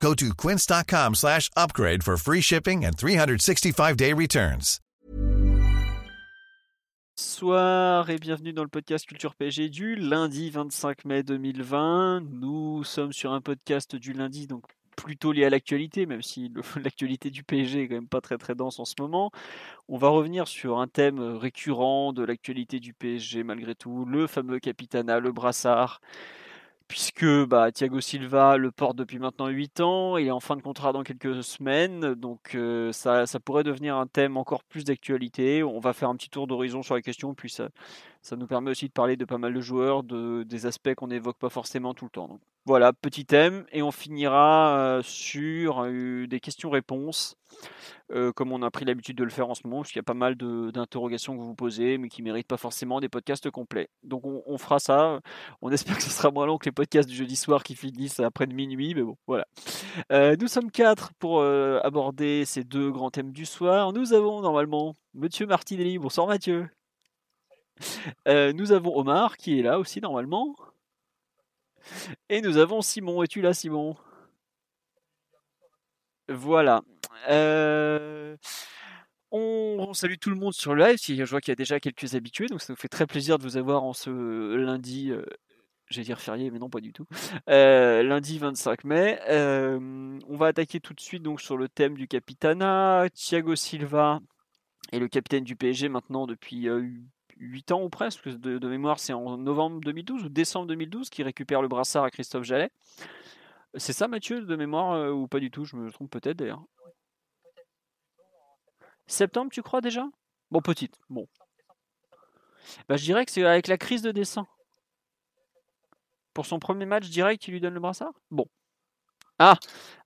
Go to quince.com slash upgrade for free shipping and 365-day returns. Bonsoir et bienvenue dans le podcast Culture PSG du lundi 25 mai 2020. Nous sommes sur un podcast du lundi, donc plutôt lié à l'actualité, même si l'actualité du PSG est quand même pas très très dense en ce moment. On va revenir sur un thème récurrent de l'actualité du PSG malgré tout, le fameux Capitana, le brassard. Puisque bah, Thiago Silva le porte depuis maintenant 8 ans, il est en fin de contrat dans quelques semaines, donc euh, ça, pourrait devenir un thème encore plus d'actualité. On va faire un petit tour d'horizon sur la question, puis ça, nous permet aussi de parler de pas mal de joueurs, de, des aspects qu'on n'évoque pas forcément tout le temps. Voilà, petit thème, et on finira sur des questions-réponses, comme on a pris l'habitude de le faire en ce moment, parce qu'il y a pas mal d'interrogations que vous posez, mais qui ne méritent pas forcément des podcasts complets. Donc on, fera ça. On espère que ce sera moins long que les podcasts du jeudi soir qui finissent après minuit, mais bon, voilà. Nous sommes quatre pour aborder ces deux grands thèmes du soir. Nous avons normalement Monsieur Martinelli. Bonsoir Mathieu. Nous avons Omar qui est là aussi normalement. Et nous avons Simon. Es-tu là Simon? Voilà. Euh, On, salue tout le monde sur le live. Je vois qu'il y a déjà quelques habitués, donc ça nous fait très plaisir de vous avoir en ce lundi. euh, J'allais dire férié, mais non, pas du tout. Euh, lundi 25 mai. On va attaquer tout de suite donc sur le thème du Capitana. Thiago Silva est le capitaine du PSG maintenant depuis 8 ans ou presque. De, mémoire, c'est en novembre 2012 ou décembre 2012 qu'il récupère le brassard à Christophe Jallet. C'est ça, Mathieu, de mémoire, euh, ou pas du tout? Je me trompe peut-être d'ailleurs. Septembre, tu crois déjà? Bon, petite. Bon. Bah, je dirais que c'est avec la crise de décembre. Pour son premier match direct, il lui donne le brassard? Bon. Ah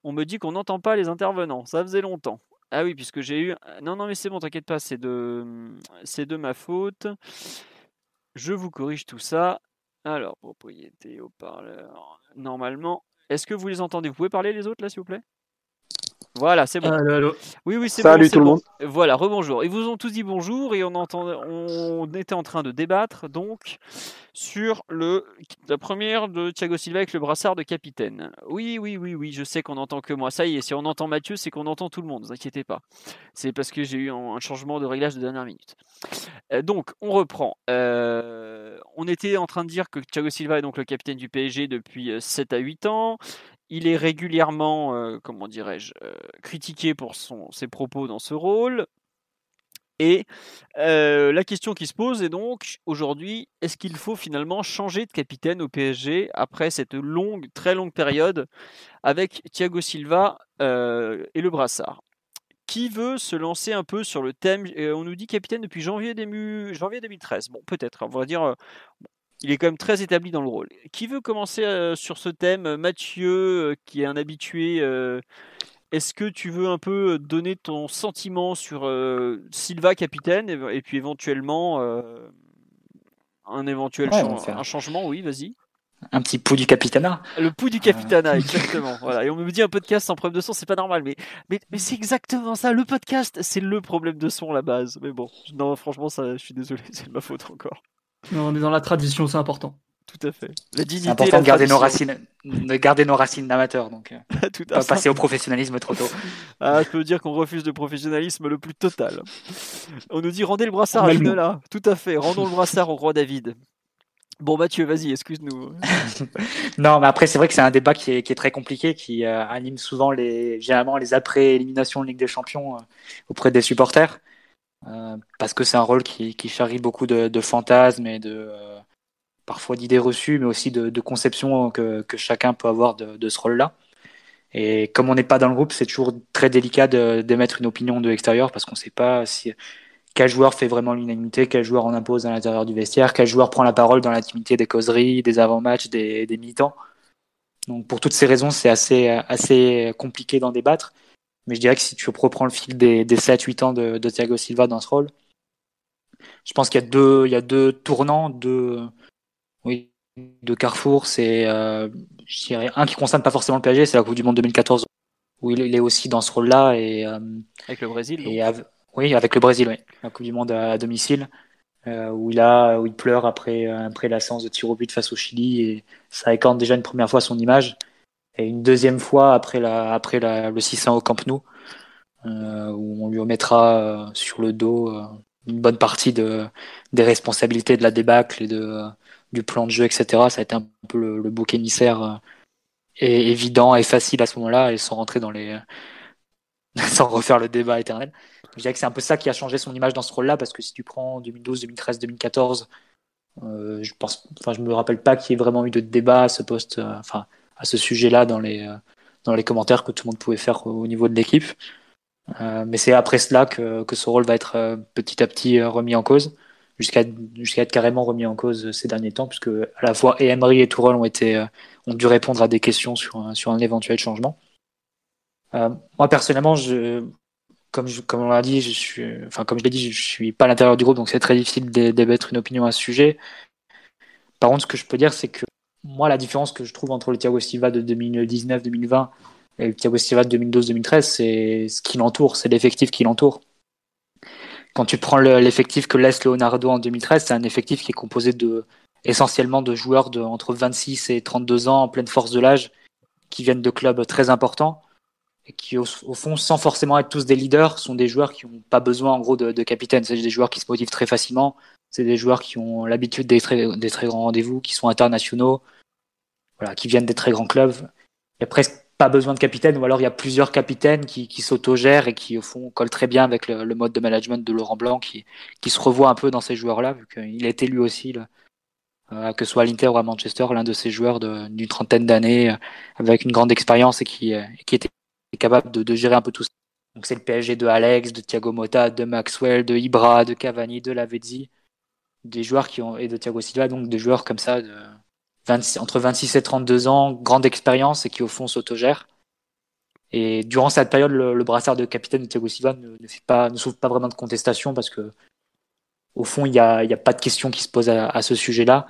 On me dit qu'on n'entend pas les intervenants. Ça faisait longtemps. Ah oui, puisque j'ai eu. Non, non, mais c'est bon, t'inquiète pas, c'est de... c'est de ma faute. Je vous corrige tout ça. Alors, propriété, haut-parleur. Normalement. Est-ce que vous les entendez? Vous pouvez parler les autres là, s'il vous plaît? Voilà, c'est bon. Allô, allô. Oui, oui, c'est Salut bon, c'est tout le bon. monde. Voilà, rebonjour. Ils vous ont tous dit bonjour et on, entend, on était en train de débattre donc sur le, la première de Thiago Silva avec le brassard de capitaine. Oui, oui, oui, oui, je sais qu'on entend que moi. Ça y est, si on entend Mathieu, c'est qu'on entend tout le monde, ne vous inquiétez pas. C'est parce que j'ai eu un, changement de réglage de dernière minute. Euh, donc, on reprend. Euh, on était en train de dire que Thiago Silva est donc le capitaine du PSG depuis euh, 7 à 8 ans. Il est régulièrement, euh, comment dirais-je, euh, critiqué pour ses propos dans ce rôle. Et euh, la question qui se pose est donc aujourd'hui, est-ce qu'il faut finalement changer de capitaine au PSG après cette longue, très longue période avec Thiago Silva et le brassard? Qui veut se lancer un peu sur le thème On nous dit capitaine depuis janvier, janvier 2013. Bon, peut-être, on va dire. Euh, il est quand même très établi dans le rôle. Qui veut commencer euh, sur ce thème Mathieu, euh, qui est un habitué. euh, Est-ce que tu veux un peu donner ton sentiment sur euh, Silva capitaine et, et puis éventuellement euh, un éventuel Ouais, un changement? Oui, vas-y. Un petit pouls du capitana. Le pouls du capitana, exactement. Voilà. Et on me dit un podcast sans problème de son, c'est pas normal. Mais, mais, mais c'est exactement ça. Le podcast, c'est le problème de son la base. Mais bon, non, franchement, ça, je suis désolé, c'est de ma faute encore. Non, on est dans la tradition, c'est important. Tout à fait. La dignité. C'est important la de garder nos racines, de garder nos racines d'amateurs, donc euh, Tout à pas passer au professionnalisme trop tôt. Ah, je peux dire qu'on refuse le professionnalisme le plus total. On nous dit rendez le brassard à. Ginola. Tout à fait. Rendons le brassard au roi David. Bon, Mathieu, vas-y, excuse-nous. Non, mais après c'est vrai que c'est un débat qui est, qui est très compliqué, qui euh, anime souvent les, généralement les après éliminations de Ligue des Champions euh, auprès des supporters, euh, parce que c'est un rôle qui, charrie beaucoup de, fantasmes et de euh, parfois d'idées reçues, mais aussi de, conceptions que, chacun peut avoir de, ce rôle-là. Et comme on n'est pas dans le groupe, c'est toujours très délicat d'émettre une opinion de l'extérieur parce qu'on ne sait pas si quel joueur fait vraiment l'unanimité, quel joueur en impose à l'intérieur du vestiaire, quel joueur prend la parole dans l'intimité des causeries, des avant-matchs, des, des militants. Donc pour toutes ces raisons, c'est assez, assez compliqué d'en débattre. Mais je dirais que si tu reprends le fil des, des 7-8 ans de, de, Thiago Silva dans ce rôle, je pense qu'il y a deux, il y a deux tournants, deux, oui, de Carrefour. C'est, euh, je dirais, un qui concerne pas forcément le PSG, c'est la Coupe du Monde 2014 où il, est aussi dans ce rôle-là et euh, avec le Brésil. Et oui, avec le Brésil, oui, la Coupe du Monde à, domicile. Euh, où il a où il pleure après après la séance de tir au but face au Chili et ça écorne déjà une première fois son image et une deuxième fois après, la, après la, le 600 au Camp Nou, euh, où on lui remettra euh, sur le dos euh, une bonne partie de, des responsabilités de la débâcle et de, du plan de jeu, etc. Ça a été un peu le, bouc émissaire évident et facile à ce moment-là, et sans rentrer dans les. sans refaire le débat éternel. Je dirais que c'est un peu ça qui a changé son image dans ce rôle-là, parce que si tu prends 2012, 2013, 2014, je pense, enfin, je me rappelle pas qu'il y ait vraiment eu de débat à ce poste. enfin, à ce sujet-là dans les, euh, dans les commentaires que tout le monde pouvait faire au niveau de l'équipe. Euh, mais c'est après cela que, que ce rôle va être euh, petit à petit remis en cause, jusqu'à jusqu'à être carrément remis en cause ces derniers temps, puisque à la fois Emery et Tourelle ont été ont dû répondre à des questions sur un, sur un éventuel changement. moi personnellement, je, comme je, comme on l'a dit, je suis, enfin comme je l'ai dit, je suis pas à l'intérieur du groupe, donc c'est très difficile d'émettre une opinion à ce sujet. Par contre, ce que je peux dire, c'est que moi, la différence que je trouve entre le Thiago Silva de 2019-2020 et le Thiago Silva de 2012-2013, c'est ce qui l'entoure, c'est l'effectif qui l'entoure. Quand tu prends l'effectif que laisse Leonardo en 2013, c'est un effectif qui est composé de essentiellement de joueurs de entre 26 et 32 ans en pleine force de l'âge, qui viennent de clubs très importants et qui au, fond, sans forcément être tous des leaders, sont des joueurs qui n'ont pas besoin en gros de, capitaine. C'est des joueurs qui se motivent très facilement, c'est des joueurs qui ont l'habitude des très, des très grands rendez-vous, qui sont internationaux, voilà, qui viennent des très grands clubs. Il n'y a presque pas besoin de capitaine, ou alors il y a plusieurs capitaines qui, qui s'autogèrent et qui, au fond, collent très bien avec le, mode de management de Laurent Blanc, qui, qui se revoit un peu dans ces joueurs-là, vu qu'il a été lui aussi, là, euh, que ce soit à l'Inter ou à Manchester, l'un de ces joueurs d'une trentaine d'années, euh, avec une grande expérience et qui, euh, qui était capable de, de gérer un peu tout ça. Donc c'est le PSG de Alex, de Thiago Motta, de Maxwell, de Ibra, de Cavani, de Lavezzi des joueurs qui ont, et de Thiago Silva, donc des joueurs comme ça, de entre 26 et 32 ans, grande expérience et qui au fond s'autogèrent. Et durant cette période, le, brassard de capitaine de Thiago Silva ne, fait pas, ne souffre pas vraiment de contestation parce que, au fond, il n'y a, y a, pas de question qui se pose à, ce sujet-là.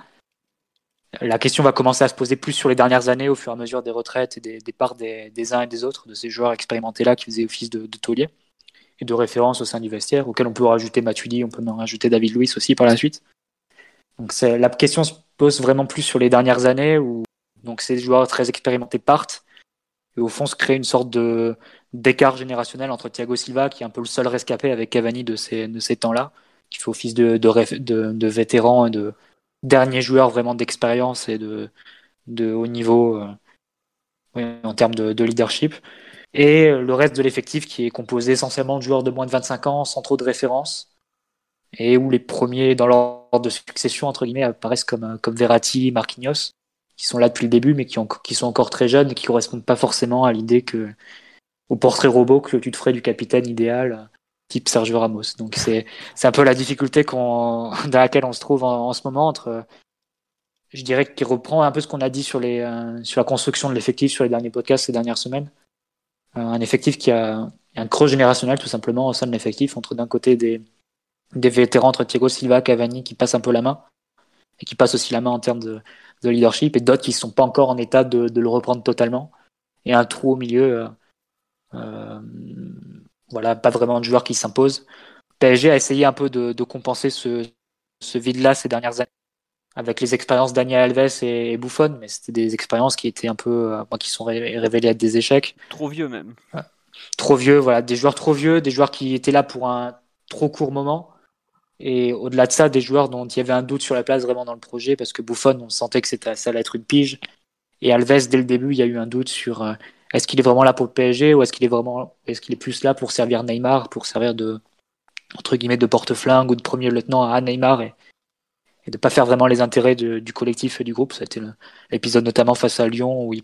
La question va commencer à se poser plus sur les dernières années au fur et à mesure des retraites et des départs des, des uns et des autres, de ces joueurs expérimentés-là qui faisaient office de, de taulier de référence au sein du vestiaire, auquel on peut rajouter Matuidi, on peut en rajouter David Luiz aussi par la suite. Donc la question se pose vraiment plus sur les dernières années où donc ces joueurs très expérimentés partent et au fond se crée une sorte de d'écart générationnel entre Thiago Silva qui est un peu le seul rescapé avec Cavani de ces de ces temps-là, qui fait office de de, de, vétéran et de dernier joueur vraiment d'expérience et de de haut niveau euh, en termes de leadership et le reste de l'effectif qui est composé essentiellement de joueurs de moins de 25 ans sans trop de références et où les premiers dans l'ordre de succession entre guillemets apparaissent comme comme Verratti, Marquinhos qui sont là depuis le début mais qui, ont, qui sont encore très jeunes et qui correspondent pas forcément à l'idée que au portrait robot que tu te ferais du capitaine idéal type Sergio Ramos. Donc c'est c'est un peu la difficulté qu'on dans laquelle on se trouve en, en ce moment entre je dirais qu'il reprend un peu ce qu'on a dit sur les euh, sur la construction de l'effectif sur les derniers podcasts ces dernières semaines un effectif qui a un creux générationnel tout simplement au sein de l'effectif entre d'un côté des, des vétérans entre Thiago Silva, Cavani qui passent un peu la main et qui passent aussi la main en termes de, de leadership et d'autres qui ne sont pas encore en état de, de, le reprendre totalement. Et un trou au milieu euh, euh, voilà pas vraiment de joueurs qui s'imposent PSG a essayé un peu de, de compenser ce, ce vide là ces dernières années avec les expériences Daniel Alves et, Buffon, mais c'était des expériences qui étaient un peu, euh, qui sont révélées être des échecs. Trop vieux même. Trop vieux, voilà, des joueurs trop vieux, des joueurs qui étaient là pour un trop court moment. Et au-delà de ça, des joueurs dont il y avait un doute sur la place vraiment dans le projet, parce que Buffon, on sentait que c'était, ça allait être une pige. Et Alves, dès le début, il y a eu un doute sur euh, est-ce qu'il est vraiment là pour le PSG ou est-ce qu'il est vraiment, est-ce qu'il est plus là pour servir Neymar, pour servir de, entre guillemets, de porte-flingue ou de premier lieutenant à Neymar et, et de pas faire vraiment les intérêts du collectif et du groupe. Ça a été l'épisode notamment face à Lyon où il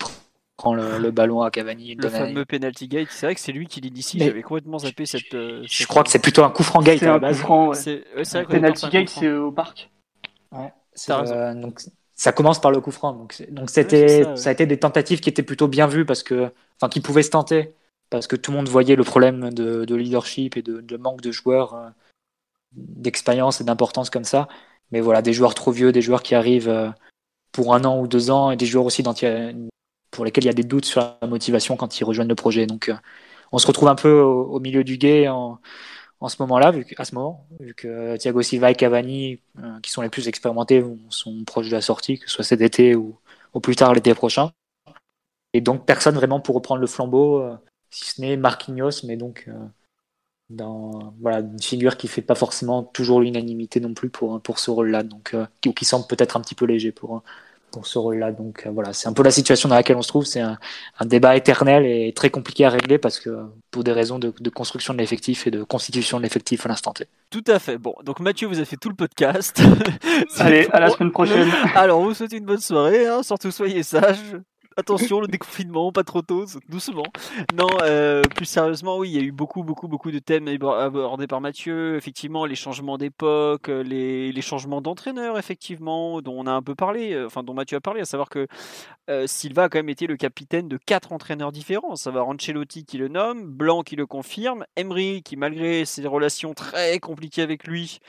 prend le, ballon à Cavani. Le fameux penalty gate, c'est vrai que c'est lui qui l'initie. J'avais complètement zappé cette. Euh, je crois que c'est plutôt un coup franc gate à la base. Franc, ouais. penalty gate, c'est au parc. Ouais, euh, donc ça commence par le coup franc. Donc, donc c'était, ça. a été des tentatives qui étaient plutôt bien vues parce que, enfin, qui pouvaient se tenter parce que tout le monde voyait le problème de, leadership et de, manque de joueurs euh, d'expérience et d'importance comme ça. Mais voilà, des joueurs trop vieux, des joueurs qui arrivent euh, pour un an ou deux ans, et des joueurs aussi pour lesquels il y a des doutes sur la motivation quand ils rejoignent le projet. Donc, euh, on se retrouve un peu au, milieu du guet en, ce moment-là, vu à ce moment, vu que Thiago Silva et Cavani, qui sont les plus expérimentés, sont proches de la sortie, que ce soit cet été ou, ou plus tard l'été prochain. Et donc personne vraiment pour reprendre le flambeau si ce n'est Marquinhos, mais donc euh, dans voilà une figure qui fait pas forcément toujours l'unanimité non plus pour pour ce rôle-là, donc euh, ou qui semble peut-être un petit peu léger pour pour ce rôle-là. Donc euh, voilà, c'est un peu la situation dans laquelle on se trouve. C'est un, débat éternel et très compliqué à régler parce que pour des raisons de, construction de l'effectif et de constitution de l'effectif à l'instant T. Tout à fait. Bon, donc Mathieu, vous avez fait tout le podcast. Allez, à la semaine prochaine. Alors, vous souhaitez une bonne soirée. Hein. surtout, soyez sages attention, le déconfinement, pas trop tôt, doucement. Non, euh, plus sérieusement, oui, il y a eu beaucoup, beaucoup, beaucoup de thèmes abordés par Mathieu. Effectivement, les changements d'époque, euh, les, changements d'entraîneur, effectivement, dont on a un peu parlé, euh, enfin, dont Mathieu a parlé, à savoir que Silva a quand même été le capitaine de quatre entraîneurs différents. Ça va Rancelotti qui le nomme, Blanc qui le confirme, Emery qui, malgré ses relations très compliquées avec lui,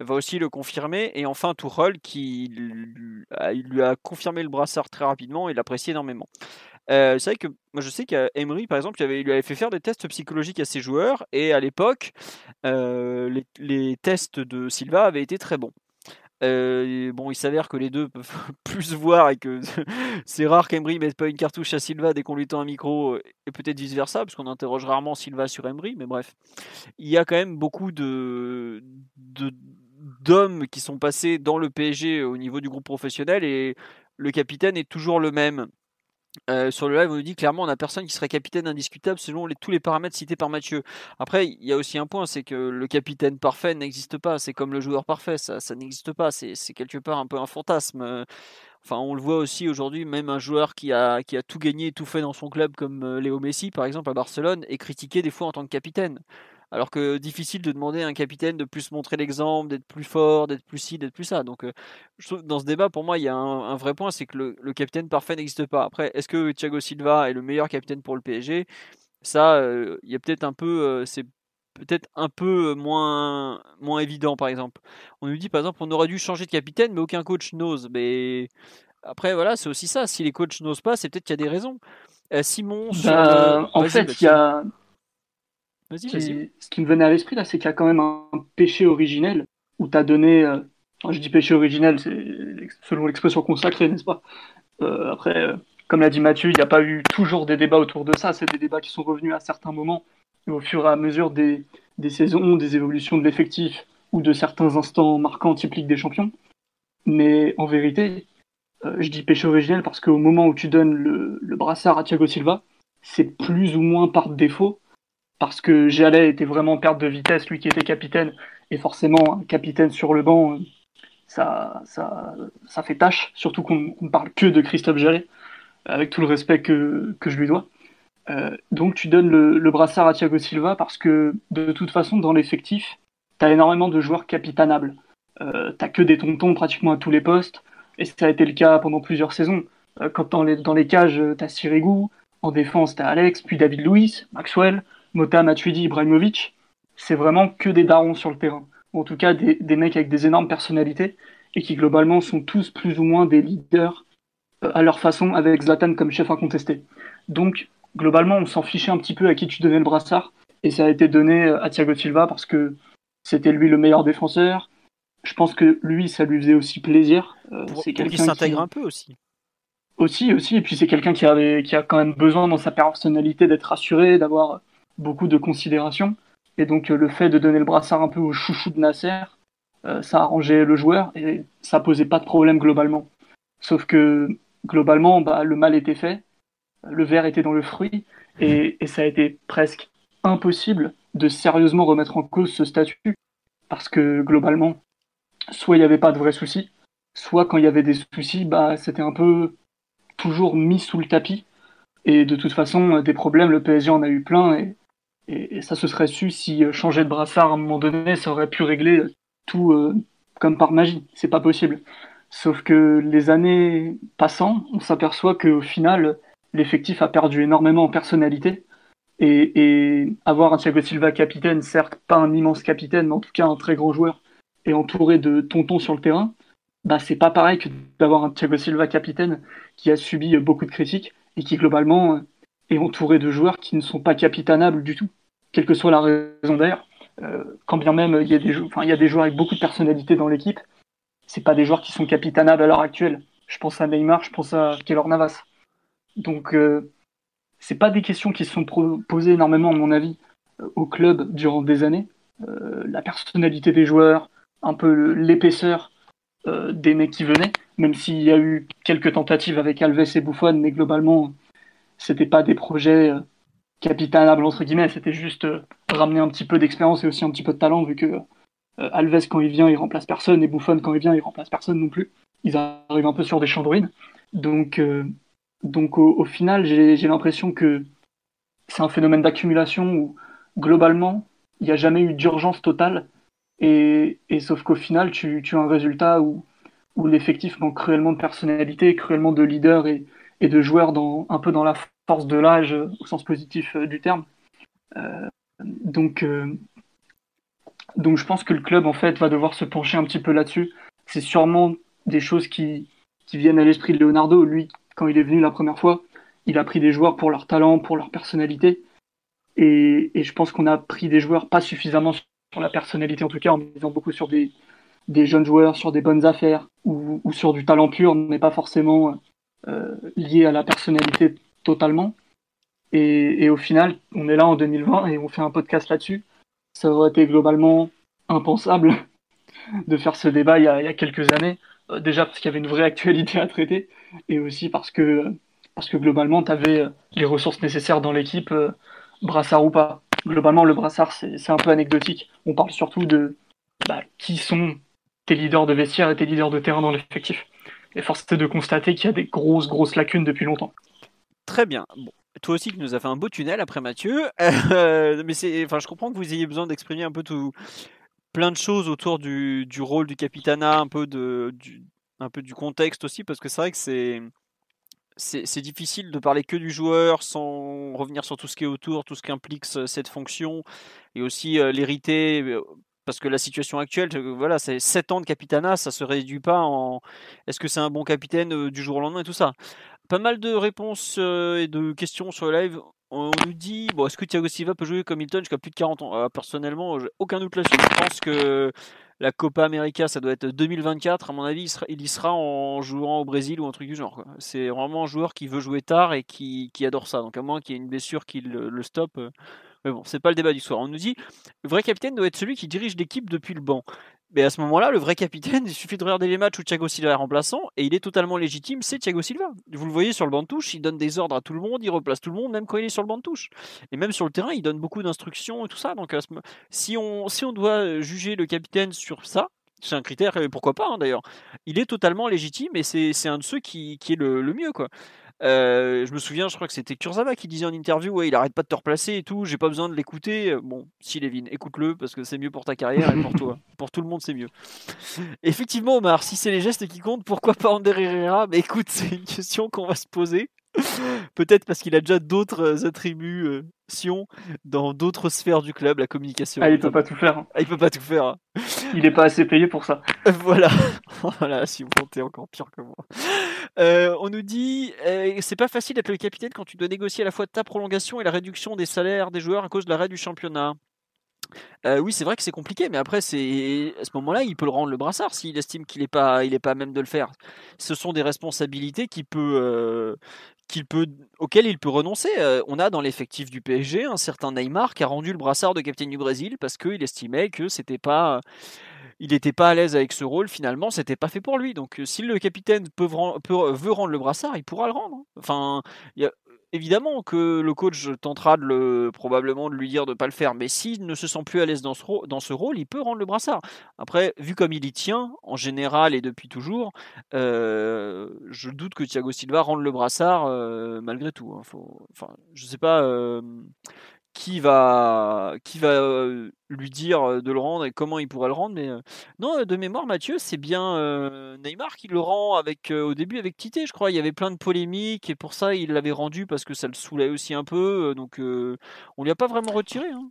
va aussi le confirmer. Et enfin, Tuchel qui lui a confirmé le brassard très rapidement et l'apprécie énormément. Euh, c'est vrai que moi je sais qu'Emery par exemple il, avait, lui avait fait faire des tests psychologiques à ses joueurs et à l'époque euh, les, tests de Silva avaient été très bons. Euh, bon, il s'avère que les deux peuvent plus voir et que c'est rare qu'Emery mette pas une cartouche à Silva dès qu'on lui tend un micro et peut-être vice versa, parce qu'on interroge rarement Silva sur Emery, mais bref, il y a quand même beaucoup de d'hommes qui sont passés dans le PSG au niveau du groupe professionnel et le capitaine est toujours le même. Euh, sur le live, on nous dit clairement on n'a personne qui serait capitaine indiscutable selon tous les paramètres cités par Mathieu. Après, il y a aussi un point, c'est que le capitaine parfait n'existe pas. C'est comme le joueur parfait, ça, n'existe pas. C'est quelque part un peu un fantasme. Enfin, on le voit aussi aujourd'hui, même un joueur qui a, qui a tout gagné tout fait dans son club, comme euh, Léo Messi par exemple à Barcelone, est critiqué des fois en tant que capitaine. Alors que difficile de demander à un capitaine de plus montrer l'exemple, d'être plus fort, d'être plus ci, d'être plus ça. Donc, euh, je trouve dans ce débat, pour moi, il y a un, vrai point, c'est que le, capitaine parfait n'existe pas. Après, est-ce que Thiago Silva est le meilleur capitaine pour le PSG Ça, euh, il y a peut-être un peu, euh, c'est peut-être un peu moins, moins évident, par exemple. On nous dit, par exemple, on aurait dû changer de capitaine, mais aucun coach n'ose. Mais après, voilà, c'est aussi ça. Si les coachs n'osent pas, c'est peut-être qu'il y a des raisons. Simon, bah, en fait, il y a ce qui me venait à l'esprit là, c'est qu'il y a quand même un péché originel où tu as donné. Euh, je dis péché originel, c'est selon l'expression consacrée, n'est-ce pas? Euh, Après, euh, comme l'a dit Mathieu, il n'y a pas eu toujours des débats autour de ça. C'est des débats qui sont revenus à certains moments et au fur et à mesure des, des saisons, des évolutions de l'effectif ou de certains instants marquants type Ligue des Champions. Mais en vérité, je dis péché originel parce qu'au moment où tu donnes le, le brassard à Thiago Silva, c'est plus ou moins par défaut parce que Jallet était vraiment en perte de vitesse, lui qui était capitaine, et forcément, capitaine sur le banc, ça, ça, ça fait tâche, surtout qu'on ne parle que de Christophe Jallet, avec tout le respect que, que je lui dois. Euh, donc tu donnes le, brassard à Thiago Silva parce que de toute façon, dans l'effectif, tu as énormément de joueurs capitanables. Euh, tu que des tontons pratiquement à tous les postes, et ça a été le cas pendant plusieurs saisons. Euh, quand dans les, dans les cages, tu as Sirigu, en défense, tu as Alex, puis David Luiz, Maxwell, Mota, Matuidi, Ibrahimovic, c'est vraiment que des darons sur le terrain. en tout cas, des, mecs avec des énormes personnalités et qui globalement sont tous plus ou moins des leaders euh, à leur façon avec Zlatan comme chef incontesté. Donc, globalement, on s'en fichait un petit peu à qui tu donnais le brassard et ça a été donné euh, à Thiago Silva parce que c'était lui le meilleur défenseur. Je pense que lui, ça lui faisait aussi plaisir. Euh, c'est quelqu'un qui s'intègre un peu aussi. Aussi, aussi. Et puis c'est quelqu'un qui, avait, qui a quand même besoin dans sa personnalité d'être rassuré, d'avoir beaucoup de considération. Et donc euh, le fait de donner le brassard un peu au chouchou de Nasser, euh, ça arrangeait le joueur et ça posait pas de problème globalement. Sauf que globalement, bah, le mal était fait, le verre était dans le fruit, et, ça a été presque impossible de sérieusement remettre en cause ce statut, parce que globalement, soit il n'y avait pas de vrais soucis, soit quand il y avait des soucis, bah, c'était un peu toujours mis sous le tapis. Et de toute façon, des problèmes, le PSG en a eu plein, et, et, ça se serait su si euh, changer de brassard à un moment donné, ça aurait pu régler tout euh, comme par magie. C'est pas possible. Sauf que les années passant, on s'aperçoit qu'au final, l'effectif a perdu énormément en personnalité Et, avoir un Thiago Silva capitaine, certes pas un immense capitaine, mais en tout cas un très grand joueur, et entouré de tontons sur le terrain, bah c'est pas pareil que d'avoir un Thiago Silva capitaine qui a subi beaucoup de critiques et qui globalement est entouré de joueurs qui ne sont pas capitanables du tout, quelle que soit la raison d'ailleurs. Euh, quand bien même il y, a des il y a des joueurs avec beaucoup de personnalité dans l'équipe, c'est pas des joueurs qui sont capitanables à l'heure actuelle. Je pense à Neymar, je pense à Keylor Navas. Donc euh, c'est pas des questions qui se sont posées énormément, à mon avis, euh, au club durant des années. Euh, la personnalité des joueurs, un peu l'épaisseur des mecs qui venaient, même s'il y a eu quelques tentatives avec Alves et Buffon, mais globalement, c'était pas des projets capitanables entre guillemets, c'était juste ramener un petit peu d'expérience et aussi un petit peu de talent, vu que Alves quand il vient, il remplace personne, et Buffon quand il vient, il remplace personne non plus. Ils arrivent un peu sur des champs Donc donc au, final, j'ai l'impression que c'est un phénomène d'accumulation où globalement, il n'y a jamais eu d'urgence totale. Et, sauf qu'au final, tu, as un résultat où, où l'effectif manque cruellement de personnalité, cruellement de leader et, de joueurs un peu dans la force de l'âge au sens positif euh, du terme. Euh, donc, euh, donc je pense que le club en fait va devoir se pencher un petit peu là-dessus. C'est sûrement des choses qui, qui viennent à l'esprit de Leonardo, lui quand il est venu la première fois, il a pris des joueurs pour leur talent, pour leur personnalité. Et, je pense qu'on a pris des joueurs pas suffisamment sur la personnalité, en tout cas en misant beaucoup sur des, jeunes joueurs, sur des bonnes affaires ou, sur du talent pur, mais pas forcément euh, lié à la personnalité totalement. Et, au final, on est là en 2020 et on fait un podcast là-dessus. Ça aurait été globalement impensable de faire ce débat il y a quelques années. Euh, déjà parce qu'il y avait une vraie actualité à traiter, et aussi parce que, parce que globalement, tu avais euh, les ressources nécessaires dans l'équipe, brassard ou pas. Globalement, le brassard, c'est un peu anecdotique. On parle surtout de bah, qui sont tes leaders de vestiaire et tes leaders de terrain dans l'effectif. Et force est de constater qu'il y a des grosses, grosses lacunes depuis longtemps. Très bien. Bon, toi aussi, tu nous as fait un beau tunnel après Mathieu. mais c'est, enfin, je comprends que vous ayez besoin d'exprimer un peu tout, plein de choses autour du, du rôle du capitana, un peu, de, du, un peu du contexte aussi, parce que c'est vrai que c'est, c'est, difficile de parler que du joueur sans revenir sur tout ce qui est autour, tout ce qui implique cette fonction, et aussi euh, l'hériter, euh, parce que la situation actuelle, voilà, c'est 7 ans de capitana, ça se réduit pas en est-ce que c'est un bon capitaine euh, du jour au lendemain et tout ça? Pas mal de réponses et de questions sur le live on nous dit bon, est-ce que Thiago Silva peut jouer comme Milton jusqu'à plus de 40 ans euh, Personnellement, aucun doute là-dessus. Je pense que la Copa América, ça doit être 2024. À mon avis, il, y sera en jouant au Brésil ou un truc du genre. C'est vraiment un joueur qui veut jouer tard et qui, adore ça. Donc, à moins qu'il y ait une blessure qui le, le stoppe. Euh, mais bon, c'est pas le débat du soir. On nous dit le vrai capitaine doit être celui qui dirige l'équipe depuis le banc. Mais à ce moment-là, le vrai capitaine, il suffit de regarder les matchs où Thiago Silva est remplaçant et il est totalement légitime, c'est Thiago Silva. Vous le voyez sur le banc de touche, il donne des ordres à tout le monde, il replace tout le monde, même quand il est sur le banc de touche. Et même sur le terrain, il donne beaucoup d'instructions et tout ça. Donc si on, si on doit juger le capitaine sur ça, c'est un critère, et pourquoi pas hein, d'ailleurs, il est totalement légitime et c'est un de ceux qui, qui est le, le mieux. quoi. Euh, je me souviens, je crois que c'était Kurzawa qui disait en interview ouais, il arrête pas de te replacer et tout, j'ai pas besoin de l'écouter. Bon, si Lévin, écoute-le parce que c'est mieux pour ta carrière et pour toi. Pour tout le monde, c'est mieux. Effectivement, Omar, si c'est les gestes qui comptent, pourquoi pas Ander Herrera? Mais écoute, c'est une question qu'on va se poser. Peut-être parce qu'il a déjà d'autres attributs Sion dans d'autres sphères du club, la communication. Ah, il peut pas tout faire. Hein. Ah, il peut pas tout faire. Hein. Il est pas assez payé pour ça. voilà. voilà, Sion, t'es encore pire que moi. Euh, on nous dit euh, c'est pas facile d'être le capitaine quand tu dois négocier à la fois ta prolongation et la réduction des salaires des joueurs à cause de l'arrêt du championnat. Euh, oui, c'est vrai que c'est compliqué, mais après, c'est à ce moment-là, il peut le rendre le brassard s'il estime qu'il n'est pas, il pas même de le faire. Ce sont des responsabilités peut, qu'il peut, auquel il peut renoncer. Euh, on a dans l'effectif du PSG un certain Neymar qui a rendu le brassard de capitaine du Brésil parce qu'il estimait que c'était pas, il n'était pas à l'aise avec ce rôle. Finalement, c'était pas fait pour lui. Donc, euh, si le capitaine veut rendre le brassard, il pourra le rendre. Enfin, y a, évidemment que le coach tentera de le, probablement de lui dire de ne pas le faire, mais s'il ne se sent plus à l'aise dans ce, rôle, il peut rendre le brassard. Après, vu comme il y tient, en général et depuis toujours, euh, je doute que Thiago Silva rende le brassard euh, malgré tout. Hein. enfin, je ne sais pas euh, qui va, qui va euh, lui dire de le rendre et comment il pourrait le rendre. Mais non, de mémoire, Mathieu, c'est bien Neymar qui le rend avec, au début avec Tite, je crois. Il y avait plein de polémiques et pour ça, il l'avait rendu parce que ça le saoulait aussi un peu. Donc, on lui a pas vraiment retiré. Hein.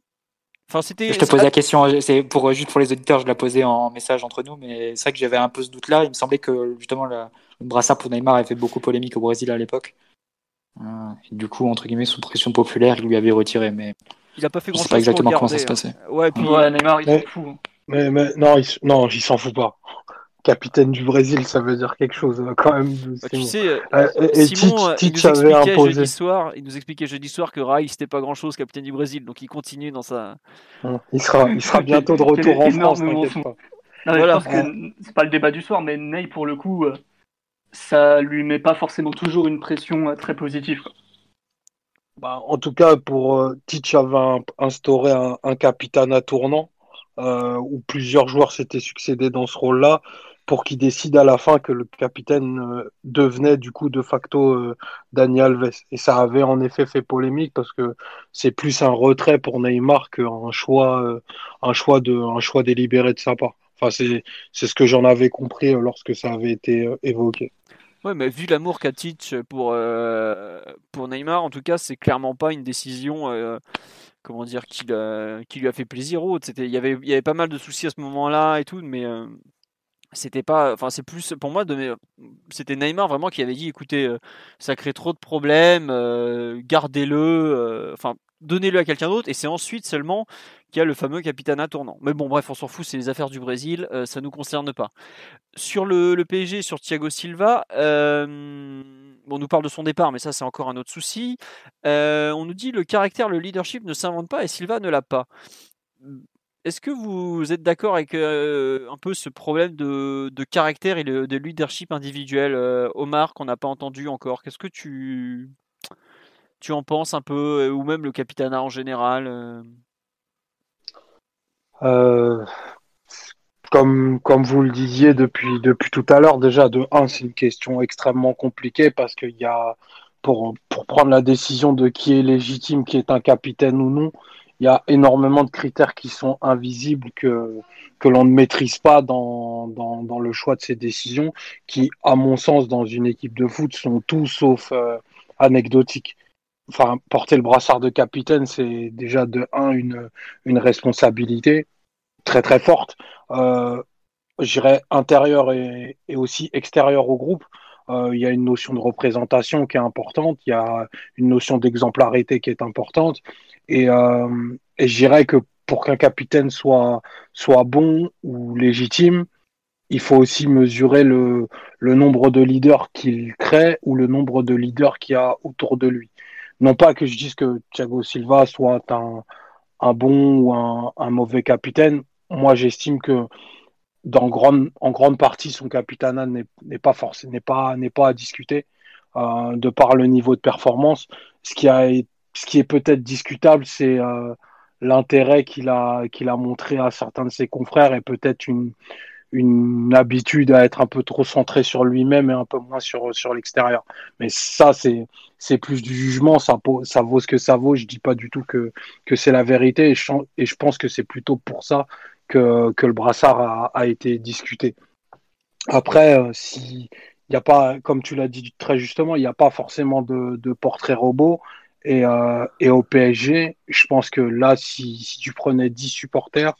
Enfin, c'était. Je te pose la question, c'est pour juste pour les auditeurs, je la posais en message entre nous, mais c'est vrai que j'avais un peu ce doute-là. Il me semblait que justement le brassard pour Neymar avait fait beaucoup polémique au Brésil à l'époque. Euh, du coup, entre guillemets, sous pression populaire, il lui avait retiré, mais il a pas fait grand chose. pas exactement comment ça se passait. Hein. Ouais, puis Neymar, il s'en fout. Hein. Mais, mais, non, il, non, il s'en fout pas. Capitaine du Brésil, ça veut dire quelque chose euh, quand même. Bah, tu sais, euh, et Simon, il, nous avait imposé. Jeudi soir, il nous expliquait jeudi soir que Rai, c'était pas grand chose, capitaine du Brésil, donc il continue dans sa. Il sera, il sera bientôt de retour en France. Pas. voilà. c'est pas le débat du soir, mais Ney, pour le coup, ça lui met pas forcément toujours une pression très positive. Bah, en tout cas, pour euh, Titch avait instauré un, un à tournant euh, où plusieurs joueurs s'étaient succédés dans ce rôle-là pour qu'il décide à la fin que le capitaine euh, devenait du coup de facto euh, Daniel Alves. Et ça avait en effet fait polémique parce que c'est plus un retrait pour Neymar qu'un choix, un choix de, un choix délibéré de sa part. Enfin, c'est ce que j'en avais compris lorsque ça avait été évoqué. Ouais, mais vu l'amour qu'a Titch pour, euh, pour Neymar, en tout cas, c'est clairement pas une décision euh, comment dire, qui, qui, lui a fait plaisir il, y avait, y avait pas mal de soucis à ce moment-là et tout, mais euh, c'était pas. Enfin, c'est plus. Pour moi, c'était Neymar vraiment qui avait dit écoutez, ça crée trop de problèmes, gardez-le, enfin, donnez-le à quelqu'un d'autre, et c'est ensuite seulement qu'il y a le fameux capitana tournant. Mais bon, bref, on s'en fout, c'est les affaires du Brésil, ça euh, ça nous concerne pas. Sur le, PSG, sur Thiago Silva, euh, on nous parle de son départ, mais ça c'est encore un autre souci. Euh, on nous dit le caractère, le leadership ne s'invente pas et Silva ne l'a pas. Est-ce que vous êtes d'accord avec un peu ce problème de, de caractère et de leadership individuel, Omar, qu'on n'a pas entendu encore? Qu'est-ce que tu, tu en penses un peu, ou même le capitana en général euh, comme, comme vous le disiez depuis, depuis tout à l'heure, déjà, de un, c'est une question extrêmement compliquée parce qu'il y a, pour, pour prendre la décision de qui est légitime, qui est un capitaine ou non, il y a énormément de critères qui sont invisibles que, que l'on ne maîtrise pas dans, dans, dans, le choix de ces décisions, qui, à mon sens, dans une équipe de foot, sont tout sauf euh, anecdotiques enfin, porter le brassard de capitaine, c'est déjà de un une, une responsabilité très très forte. Euh, je dirais intérieure et, et, aussi extérieure au groupe. Euh, il y a une notion de représentation qui est importante, il y a une notion d'exemplarité qui est importante. Et, euh, et je dirais que pour qu'un capitaine soit, soit bon ou légitime, il faut aussi mesurer le, le nombre de leaders qu'il crée ou le nombre de leaders qu'il y a autour de lui. Non pas que je dise que Thiago Silva soit un, bon ou un, mauvais capitaine. Moi, j'estime que dans grande, en grande partie, son capitanat n'est pas forcément n'est pas, à discuter euh, de par le niveau de performance. Ce qui, a, ce qui est peut-être discutable, c'est euh, l'intérêt qu'il a, qu'il a montré à certains de ses confrères et peut-être une, une habitude à être un peu trop centré sur lui-même et un peu moins sur, sur l'extérieur. Mais ça, c'est, c'est plus du jugement, ça, vaut ce que ça vaut. Je dis pas du tout que, que c'est la vérité et je, et je pense que c'est plutôt pour ça que, que le brassard a, a été discuté. Après, euh, si il a pas, comme tu l'as dit très justement, il n'y a pas forcément de, de portrait robot. Et, euh, et au PSG, je pense que là, si, si tu prenais 10 supporters,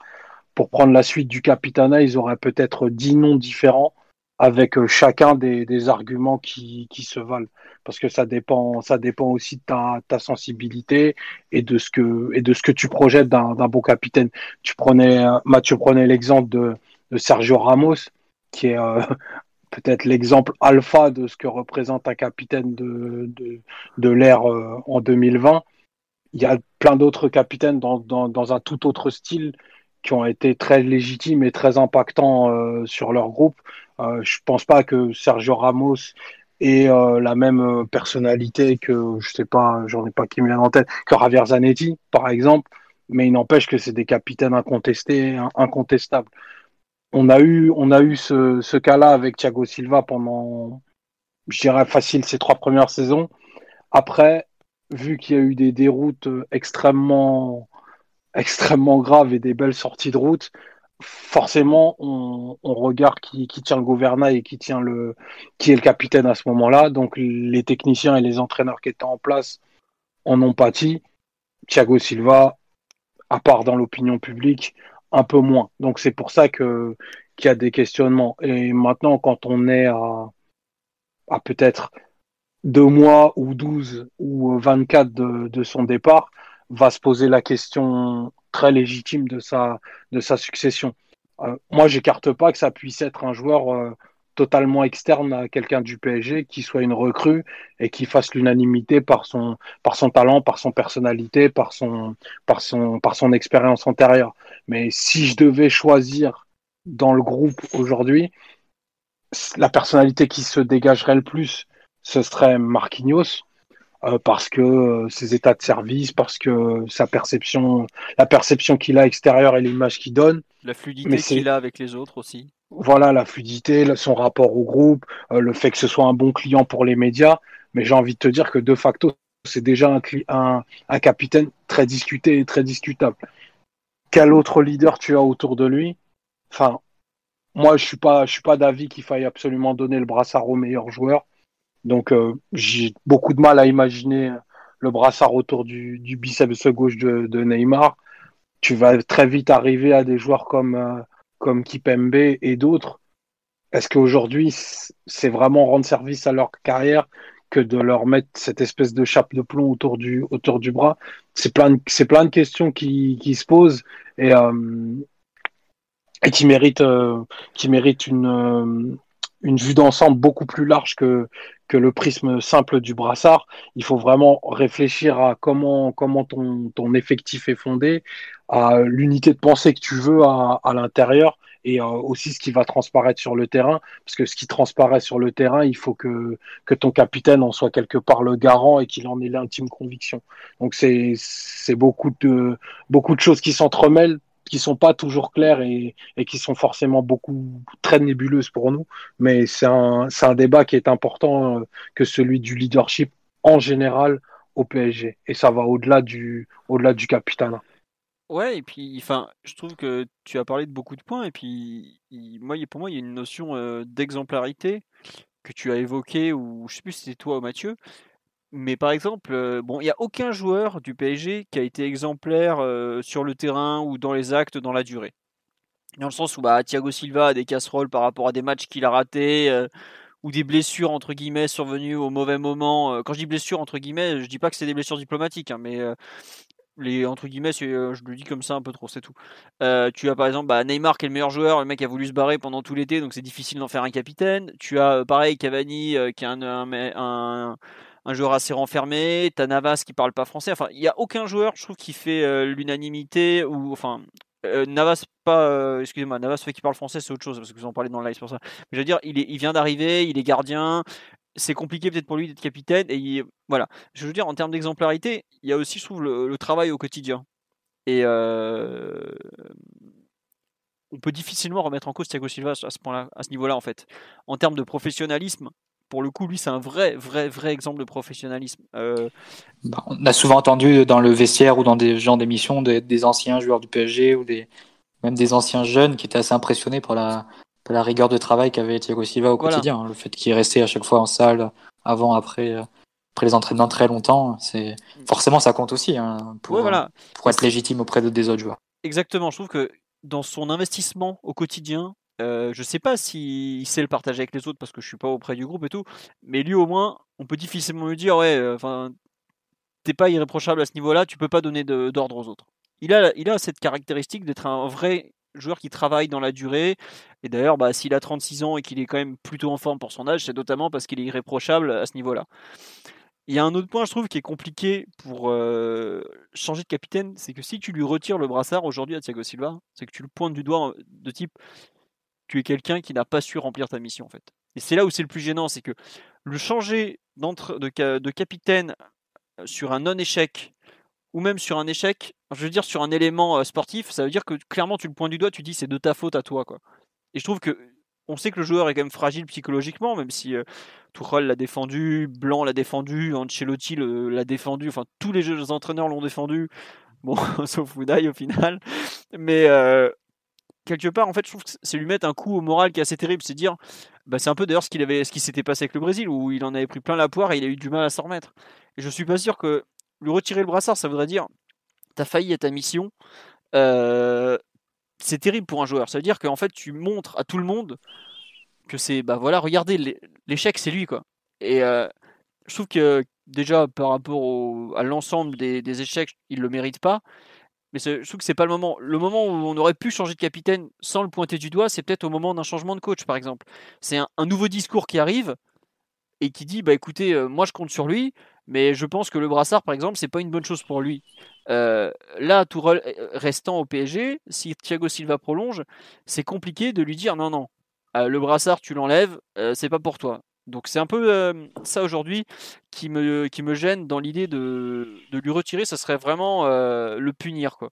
pour prendre la suite du Capitana, ils auraient peut-être dix noms différents avec euh, chacun des, arguments qui, se valent. Parce que ça dépend, ça dépend aussi de ta, sensibilité et de ce que, et de ce que tu projettes d'un bon capitaine. Tu prenais, Mathieu prenait l'exemple de, Sergio Ramos, qui est euh, peut-être l'exemple alpha de ce que représente un capitaine de, de, l'ère euh, en 2020. Il y a plein d'autres capitaines dans, dans, un tout autre style qui ont été très légitimes et très impactants euh, sur leur groupe. Euh, je pense pas que Sergio Ramos ait euh, la même personnalité que, je sais pas, j'en ai pas qui me vient en tête, que Javier Zanetti, par exemple, mais il n'empêche que c'est des capitaines incontestés, incontestables. On a eu, on a eu ce, ce cas-là avec Thiago Silva pendant, je dirais facile, ces trois premières saisons. Après, vu qu'il y a eu des déroutes extrêmement, extrêmement graves et des belles sorties de route, forcément, on, regarde qui, tient le gouvernail et qui tient le, qui est le capitaine à ce moment-là. Donc, les techniciens et les entraîneurs qui étaient en place en ont pâti. Thiago Silva, à part dans l'opinion publique, un peu moins. Donc, c'est pour ça qu'il y a des questionnements. Et maintenant, quand on est à, à peut-être deux mois ou douze ou vingt-quatre de, de son départ, va se poser la question très légitime de sa, de sa succession. Euh, moi, j'écarte pas que ça puisse être un joueur euh, totalement externe à quelqu'un du PSG, qui soit une recrue et qui fasse l'unanimité par son, par son talent, par son personnalité, par son, par son, par son expérience antérieure. Mais si je devais choisir dans le groupe aujourd'hui, la personnalité qui se dégagerait le plus, ce serait Marquinhos. Euh, parce que euh, ses états de service, parce que sa perception, la perception qu'il a extérieure et l'image qu'il donne. La fluidité qu'il a avec les autres aussi. Voilà, la fluidité, son rapport au groupe, euh, le fait que ce soit un bon client pour les médias. Mais j'ai envie de te dire que de facto, c'est déjà un, un, un, capitaine très discuté et très discutable. Quel autre leader tu as autour de lui? Enfin, moi, je suis pas, je suis pas d'avis qu'il faille absolument donner le brassard au meilleur joueur. Donc euh, j'ai beaucoup de mal à imaginer le brassard autour du, du biceps gauche de, Neymar. Tu vas très vite arriver à des joueurs comme, euh, comme Kipembe et d'autres. Est-ce qu'aujourd'hui, c'est vraiment rendre service à leur carrière que de leur mettre cette espèce de chape de plomb autour du, autour du bras? C'est plein, de, plein de questions qui, qui se posent et, euh, et qui méritent, qui méritent une, une vue d'ensemble beaucoup plus large que, que le prisme simple du brassard. Il faut vraiment réfléchir à comment, comment ton, ton effectif est fondé, à l'unité de pensée que tu veux à, à l'intérieur et euh, aussi ce qui va transparaître sur le terrain. Parce que ce qui transparaît sur le terrain, il faut que, que ton capitaine en soit quelque part le garant et qu'il en ait l'intime conviction. Donc c'est beaucoup de, beaucoup de choses qui s'entremêlent qui sont pas toujours claires et, qui sont forcément beaucoup très nébuleuses pour nous. Mais c'est un, un, débat qui est important euh, que celui du leadership en général au PSG. Et ça va au-delà du, au-delà du capitaine. Ouais, et puis, enfin, je trouve que tu as parlé de beaucoup de points, et puis, moi, pour moi, il y a une notion euh, d'exemplarité que tu as évoquée, ou je sais plus si c'était toi ou Mathieu, mais par exemple, euh, bon, il n'y a aucun joueur du PSG qui a été exemplaire euh, sur le terrain ou dans les actes dans la durée. Dans le sens où bah, Thiago Silva a des casseroles par rapport à des matchs qu'il a ratés euh, ou des blessures entre guillemets survenues au mauvais moment. Quand je dis blessures entre guillemets, je dis pas que c'est des blessures diplomatiques, hein, mais les entre guillemets, je le dis comme ça un peu trop, c'est tout. tu as par exemple bah, Neymar qui est le meilleur joueur, le mec a voulu se barrer pendant tout l'été, donc c'est difficile d'en faire un capitaine. Tu as pareil Cavani qui un un joueur assez renfermé, t'as Navas qui parle pas français. Enfin, il n'y a aucun joueur, je trouve, qui fait euh, l'unanimité ou enfin. Euh, Navas pas euh, excusez-moi Navas fait qui parle français c'est autre chose parce que vous en parlez dans le live pour ça mais je veux dire il, est, il vient d'arriver il est gardien c'est compliqué peut-être pour lui d'être capitaine et voilà je veux dire en termes d'exemplarité il y a aussi je trouve le, travail au quotidien et on peut difficilement remettre en cause Thiago Silva à ce point-là à ce niveau-là en fait en termes de professionnalisme pour le coup, lui, c'est un vrai, vrai, vrai exemple de professionnalisme. Euh, bah, on a souvent entendu dans le vestiaire ou dans des gens d'émission des, des, anciens joueurs du PSG ou des, même des anciens jeunes qui étaient assez impressionnés par la, la rigueur de travail qu'avait Thiago Silva au quotidien. Hein. Le fait qu'il restait à chaque fois en salle, avant, après, euh, après les entraînements très longtemps, c'est forcément ça compte aussi hein, pour, voilà. pour être légitime auprès de, des autres joueurs. Exactement, je trouve que dans son investissement au quotidien, euh, je sais pas s'il sait le partager avec les autres parce que je suis pas auprès du groupe et tout, mais lui au moins, on peut difficilement lui dire ouais, euh, enfin, t'es pas irréprochable à ce niveau-là, tu peux pas donner d'ordre aux autres. Il a, il a cette caractéristique d'être un vrai joueur qui travaille dans la durée. Et d'ailleurs, bah, s'il a 36 ans et qu'il est quand même plutôt en forme pour son âge, c'est notamment parce qu'il est irréprochable à ce niveau-là. Il y a un autre point, je trouve, qui est compliqué pour euh, changer de capitaine, c'est que si tu lui retires le brassard aujourd'hui à Thiago Silva, c'est que tu le pointes du doigt de type tu es quelqu'un qui n'a pas su remplir ta mission en fait. Et c'est là où c'est le plus gênant, c'est que le changer de, de capitaine euh, sur un non-échec ou même sur un échec, je veux dire sur un élément euh, sportif, ça veut dire que clairement tu le pointes du doigt, tu dis c'est de ta faute à toi quoi. Et je trouve que on sait que le joueur est quand même fragile psychologiquement, même si euh, l'a défendu, Blanc l'a défendu, Ancelotti l'a défendu, enfin tous les entraîneurs l'ont défendu, bon, sauf Oudaï au final. Mais euh, quelque part, en fait, je trouve que c'est lui mettre un coup au moral qui est assez terrible. C'est dire, bah, c'est un peu d'ailleurs ce qu'il avait, ce qui s'était passé avec le Brésil, où il en avait pris plein la poire et il a eu du mal à s'en remettre. Et je suis pas sûr que lui retirer le brassard, ça voudrait dire, t'as failli à ta mission. Euh, c'est terrible pour un joueur. Ça veut dire qu'en fait, tu montres à tout le monde que c'est, bah voilà, regardez, l'échec, c'est lui, quoi. Et euh, je trouve que déjà, par rapport à l'ensemble des, des, échecs, il le mérite pas. Mais je trouve que c'est pas le moment. Le moment où on aurait pu changer de capitaine sans le pointer du doigt, c'est peut-être au moment d'un changement de coach, par exemple. C'est un, nouveau discours qui arrive et qui dit bah écoutez, euh, moi je compte sur lui, mais je pense que le brassard, par exemple, c'est pas une bonne chose pour lui. Euh, là, Tourelle euh, restant au PSG, si Thiago Silva prolonge, c'est compliqué de lui dire non, non, le brassard, tu l'enlèves, c'est pas pour toi. Donc c'est un peu euh, ça aujourd'hui qui me, qui me gêne dans l'idée de, de, lui retirer, ça serait vraiment euh, le punir. Quoi.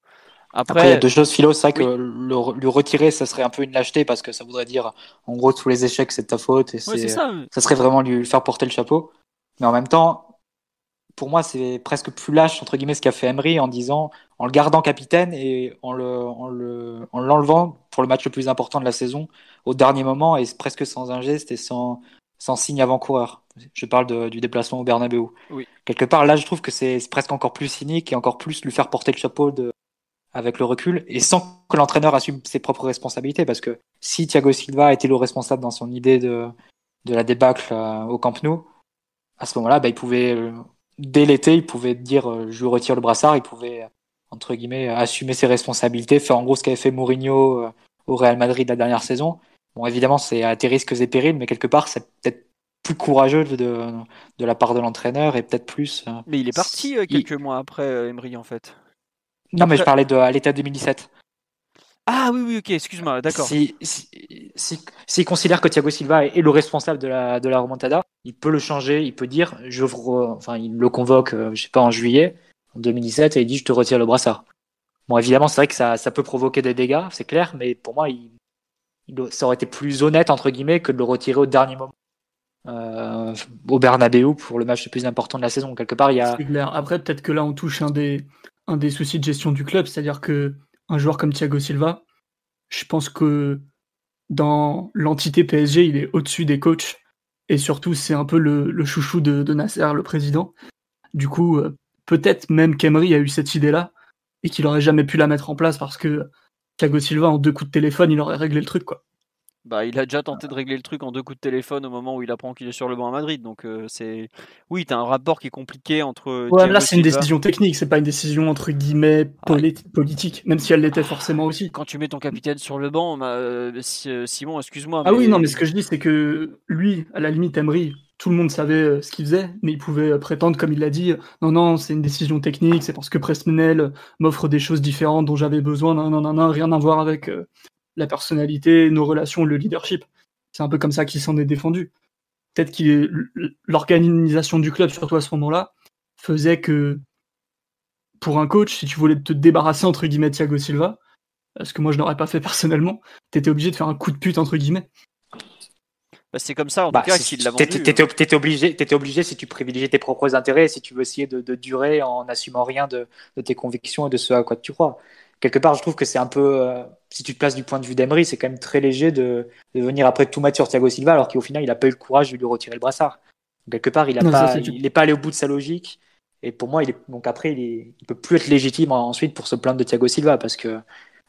Après, il y a deux choses, Philo, c'est que le, lui retirer, ça serait un peu une lâcheté parce que ça voudrait dire, en gros, tous les échecs, c'est de ta faute et c'est, ça. ça serait vraiment lui faire porter le chapeau. Mais en même temps, pour moi, c'est presque plus lâche, entre guillemets, ce qu'a fait Emery en disant, en le gardant capitaine et en le, en le, en l'enlevant pour le match le plus important de la saison au dernier moment et presque sans un geste et sans, sans signe avant-coureur. Je parle du déplacement au Bernabeu. Oui. Quelque part, là, je trouve que c'est presque encore plus cynique et encore plus lui faire porter le chapeau de, avec le recul et sans que l'entraîneur assume ses propres responsabilités. Parce que si Thiago Silva était le responsable dans son idée de, de la débâcle euh, au Camp Nou, à ce moment-là, bah, il pouvait, euh, dès l'été, il pouvait dire euh, je retire le brassard, il pouvait, entre guillemets, assumer ses responsabilités, faire en gros ce qu'avait fait Mourinho au Real Madrid la dernière saison Bon, évidemment, c'est à tes risques et périls, mais quelque part, c'est peut-être plus courageux de, de la part de l'entraîneur et peut-être plus. Euh, mais il est parti euh, quelques mois après euh, Emery, en fait. Non, mais je parlais de à l'état 2017. Ah oui, oui, ok, excuse-moi, d'accord. S'il si, si, considère que Thiago Silva est, le responsable de la, de la remontada, il peut le changer, il peut dire, je, enfin, il le convoque, je sais pas, en juillet, en 2017, et il dit, je te retire le brassard. Bon, évidemment, c'est vrai que ça, ça peut provoquer des dégâts, c'est clair, mais pour moi, il, ça aurait été plus honnête entre guillemets que de le retirer au dernier moment euh, au Bernabeu pour le match le plus important de la saison. Quelque part, il y a. Après, peut-être que là, on touche un des un des soucis de gestion du club, c'est-à-dire que un joueur comme Thiago Silva, je pense que dans l'entité PSG, il est au-dessus des coachs et surtout, c'est un peu le, le chouchou de, de, Nasser, le président. Du coup, euh, peut-être même qu'Emery a eu cette idée-là et qu'il aurait jamais pu la mettre en place parce que Thiago Silva, en deux coups de téléphone, il aurait réglé le truc, quoi. Bah, il a déjà tenté de régler le truc en deux coups de téléphone au moment où il apprend qu'il est sur le banc à Madrid. Donc, euh, c'est. Oui, tu as un rapport qui est compliqué entre. Ouais, là, c'est une décision technique, c'est pas une décision entre guillemets ah politique, même si elle l'était forcément aussi. Quand tu mets ton capitaine sur le banc, bah, euh, euh, Simon, excuse-moi. Ah oui, non, mais ce que je dis, c'est que lui, à la limite, Emery, tout le monde savait ce qu'il faisait, mais il pouvait prétendre, comme il l'a dit, non, non, c'est une décision technique, c'est parce que Presnel m'offre des choses différentes dont j'avais besoin, non, non, non, rien à voir avec la personnalité, nos relations, le leadership. C'est un peu comme ça qu'il s'en est défendu. Peut-être que l'organisation du club, surtout à ce moment-là, faisait que pour un coach, si tu voulais te débarrasser entre guillemets Thiago Silva, ce que moi je n'aurais pas fait personnellement, t'étais obligé de faire un coup de pute entre guillemets. Bah, c'est comme ça en tout bah, cas qu'il l'a vendu. T'étais, hein. obligé, étais obligé si tu privilégiais tes propres intérêts, si tu veux essayer de, durer en n'assumant rien de, de, tes convictions et de ce à quoi tu crois quelque part, je trouve que c'est un peu, euh, si tu te places du point de vue d'Emery, c'est quand même très léger de, de, venir après tout mettre sur Thiago Silva, alors qu'au final, il n'a pas eu le courage de lui retirer le brassard. quelque part, il n'est pas, il pas allé au bout de sa logique. Et pour moi, il est, donc après, il, est, il peut plus être légitime ensuite pour se plaindre de Thiago Silva, parce que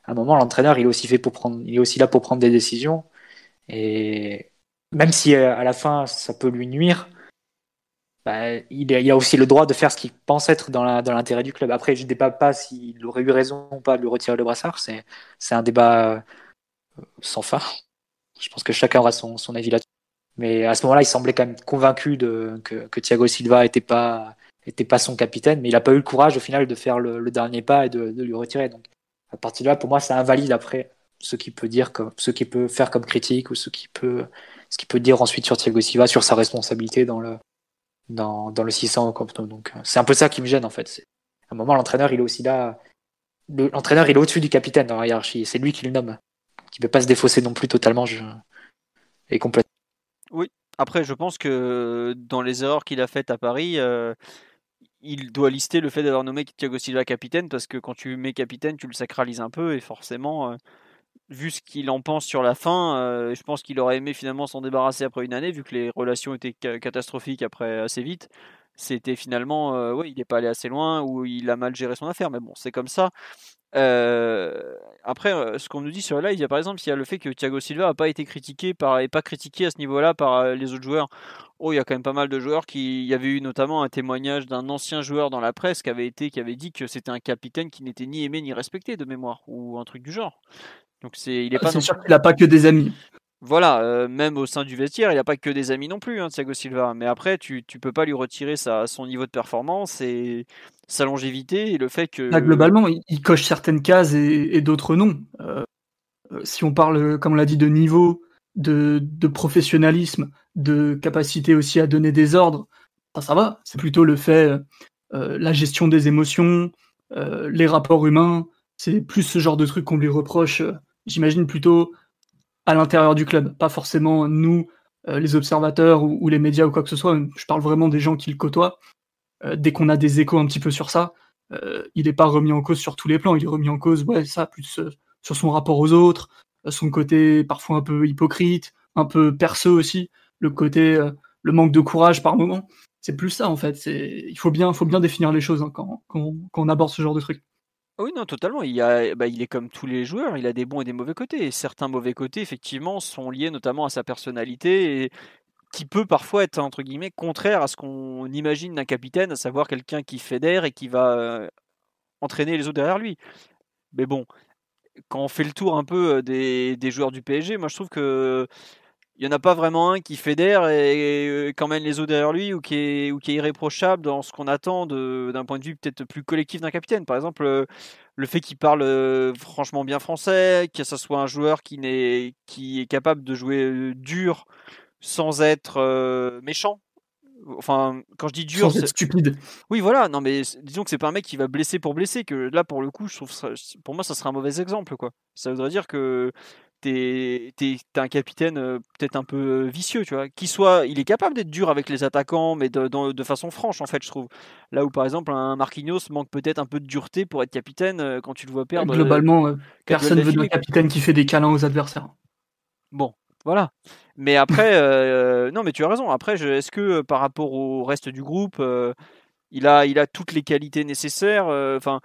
à un moment, l'entraîneur, il est aussi fait pour prendre, il est aussi là pour prendre des décisions. Et même si euh, à la fin, ça peut lui nuire, bah, il, a, a, aussi le droit de faire ce qu'il pense être dans l'intérêt du club. Après, je ne débat pas s'il aurait eu raison ou pas de lui retirer le brassard. C'est un débat euh, sans fin. Je pense que chacun aura son, son avis là-dessus. Mais à ce moment-là, il semblait quand même convaincu de, que, que Thiago Silva n'était pas, était pas son capitaine, mais il n'a pas eu le courage au final de faire le, dernier pas et de, de, lui retirer. Donc, à partir de là, pour moi, ça invalide après ce qu'il peut dire, comme, ce qu'il peut faire comme critique ou ce qu'il peut, ce qu'il peut dire ensuite sur Thiago Silva, sur sa responsabilité dans le, dans, le 600 au Donc euh, c'est un peu ça qui me gêne en fait. À un moment, l'entraîneur, il est aussi là. L'entraîneur, il est au-dessus du capitaine dans la hiérarchie. C'est lui qui le nomme. Qui ne peut pas se défausser non plus totalement. Je... est complète. Oui. Après, je pense que dans les erreurs qu'il a faites à Paris, il doit lister le fait d'avoir nommé Thiago Silva capitaine parce que quand tu mets capitaine, tu le sacralises un peu et forcément, vu ce qu'il en pense sur la fin, je pense qu'il aurait aimé finalement s'en débarrasser après une année vu que les relations étaient catastrophiques après assez vite c'était finalement, euh, ouais, il n'est pas allé assez loin ou il a mal géré son affaire. Mais bon, c'est comme ça. Euh, après, euh, ce qu'on nous dit sur la live, il y a par exemple, il y a le fait que Thiago Silva n'a pas été critiqué par, et pas critiqué à ce niveau-là par les autres joueurs. Oh, il y a quand même pas mal de joueurs qui, il y avait eu notamment un témoignage d'un ancien joueur dans la presse qui avait été, qui avait dit que c'était un capitaine qui n'était ni aimé ni respecté de mémoire ou un truc du genre. Donc c'est, il est ah, pas. C'est sûr qu'il n'a pas que des amis. Voilà, euh, même au sein du vestiaire, il n'y a pas que des amis non plus, hein, Thiago Silva. Mais après, tu ne peux pas lui retirer sa, son niveau de performance et sa longévité et le fait que. globalement, il, coche certaines cases et, d'autres non. Euh, euh, si on parle, comme on l'a dit, de niveau, de, professionnalisme, de capacité aussi à donner des ordres, ça, ça va. C'est plutôt le fait, la gestion des émotions, les rapports humains. C'est plus ce genre de trucs qu'on lui reproche. J'imagine plutôt à l'intérieur du club, pas forcément nous, euh, les observateurs ou, les médias ou quoi que ce soit. Je parle vraiment des gens qui le côtoient. Euh, dès qu'on a des échos un petit peu sur ça, euh, il n'est pas remis en cause sur tous les plans. Il est remis en cause, ouais, ça, plus sur son rapport aux autres, son côté parfois un peu hypocrite, un peu perso aussi, le côté, le manque de courage par moment. C'est plus ça en fait. Il faut bien, faut bien définir les choses hein, quand, quand, quand on aborde ce genre de truc. Oui, non, totalement. Il, a, bah, il est comme tous les joueurs, il a des bons et des mauvais côtés. Et certains mauvais côtés, effectivement, sont liés notamment à sa personnalité qui peut parfois être, entre guillemets, contraire à ce qu'on imagine d'un capitaine, à savoir quelqu'un qui fédère et qui va euh, entraîner les autres derrière lui. Mais bon, quand on fait le tour un peu euh, des joueurs du PSG, moi je trouve que il n'y en a pas vraiment un qui fédère et, et mène les eaux derrière lui ou qui est, ou qui est irréprochable dans ce qu'on attend d'un point de vue peut-être plus collectif d'un capitaine. Par exemple, euh, le fait qu'il parle euh, franchement bien français, que ce soit un joueur qui, est, qui est capable de jouer euh, dur sans être méchant. Enfin, quand je dis dur, c'est stupide. Oui, voilà. Non, mais disons que c'est pas un mec qui va blesser pour blesser. Que là, pour le coup, je trouve pour moi, ça serait un mauvais exemple, quoi. Ça voudrait dire que t'es es, un capitaine euh, peut-être un peu euh, vicieux, tu vois. Qui soit, il est capable d'être dur avec les attaquants, mais de, de, façon franche, en fait, je trouve. Là où, par exemple, un Marquinhos manque peut-être un peu de dureté pour être capitaine euh, quand tu le vois perdre. Globalement, personne ne veut d'un capitaine qui fait des câlins aux adversaires. Bon, voilà. Mais après, non, mais tu as raison. Après, est-ce que par rapport au reste du groupe, il a, il a toutes les qualités nécessaires. Enfin,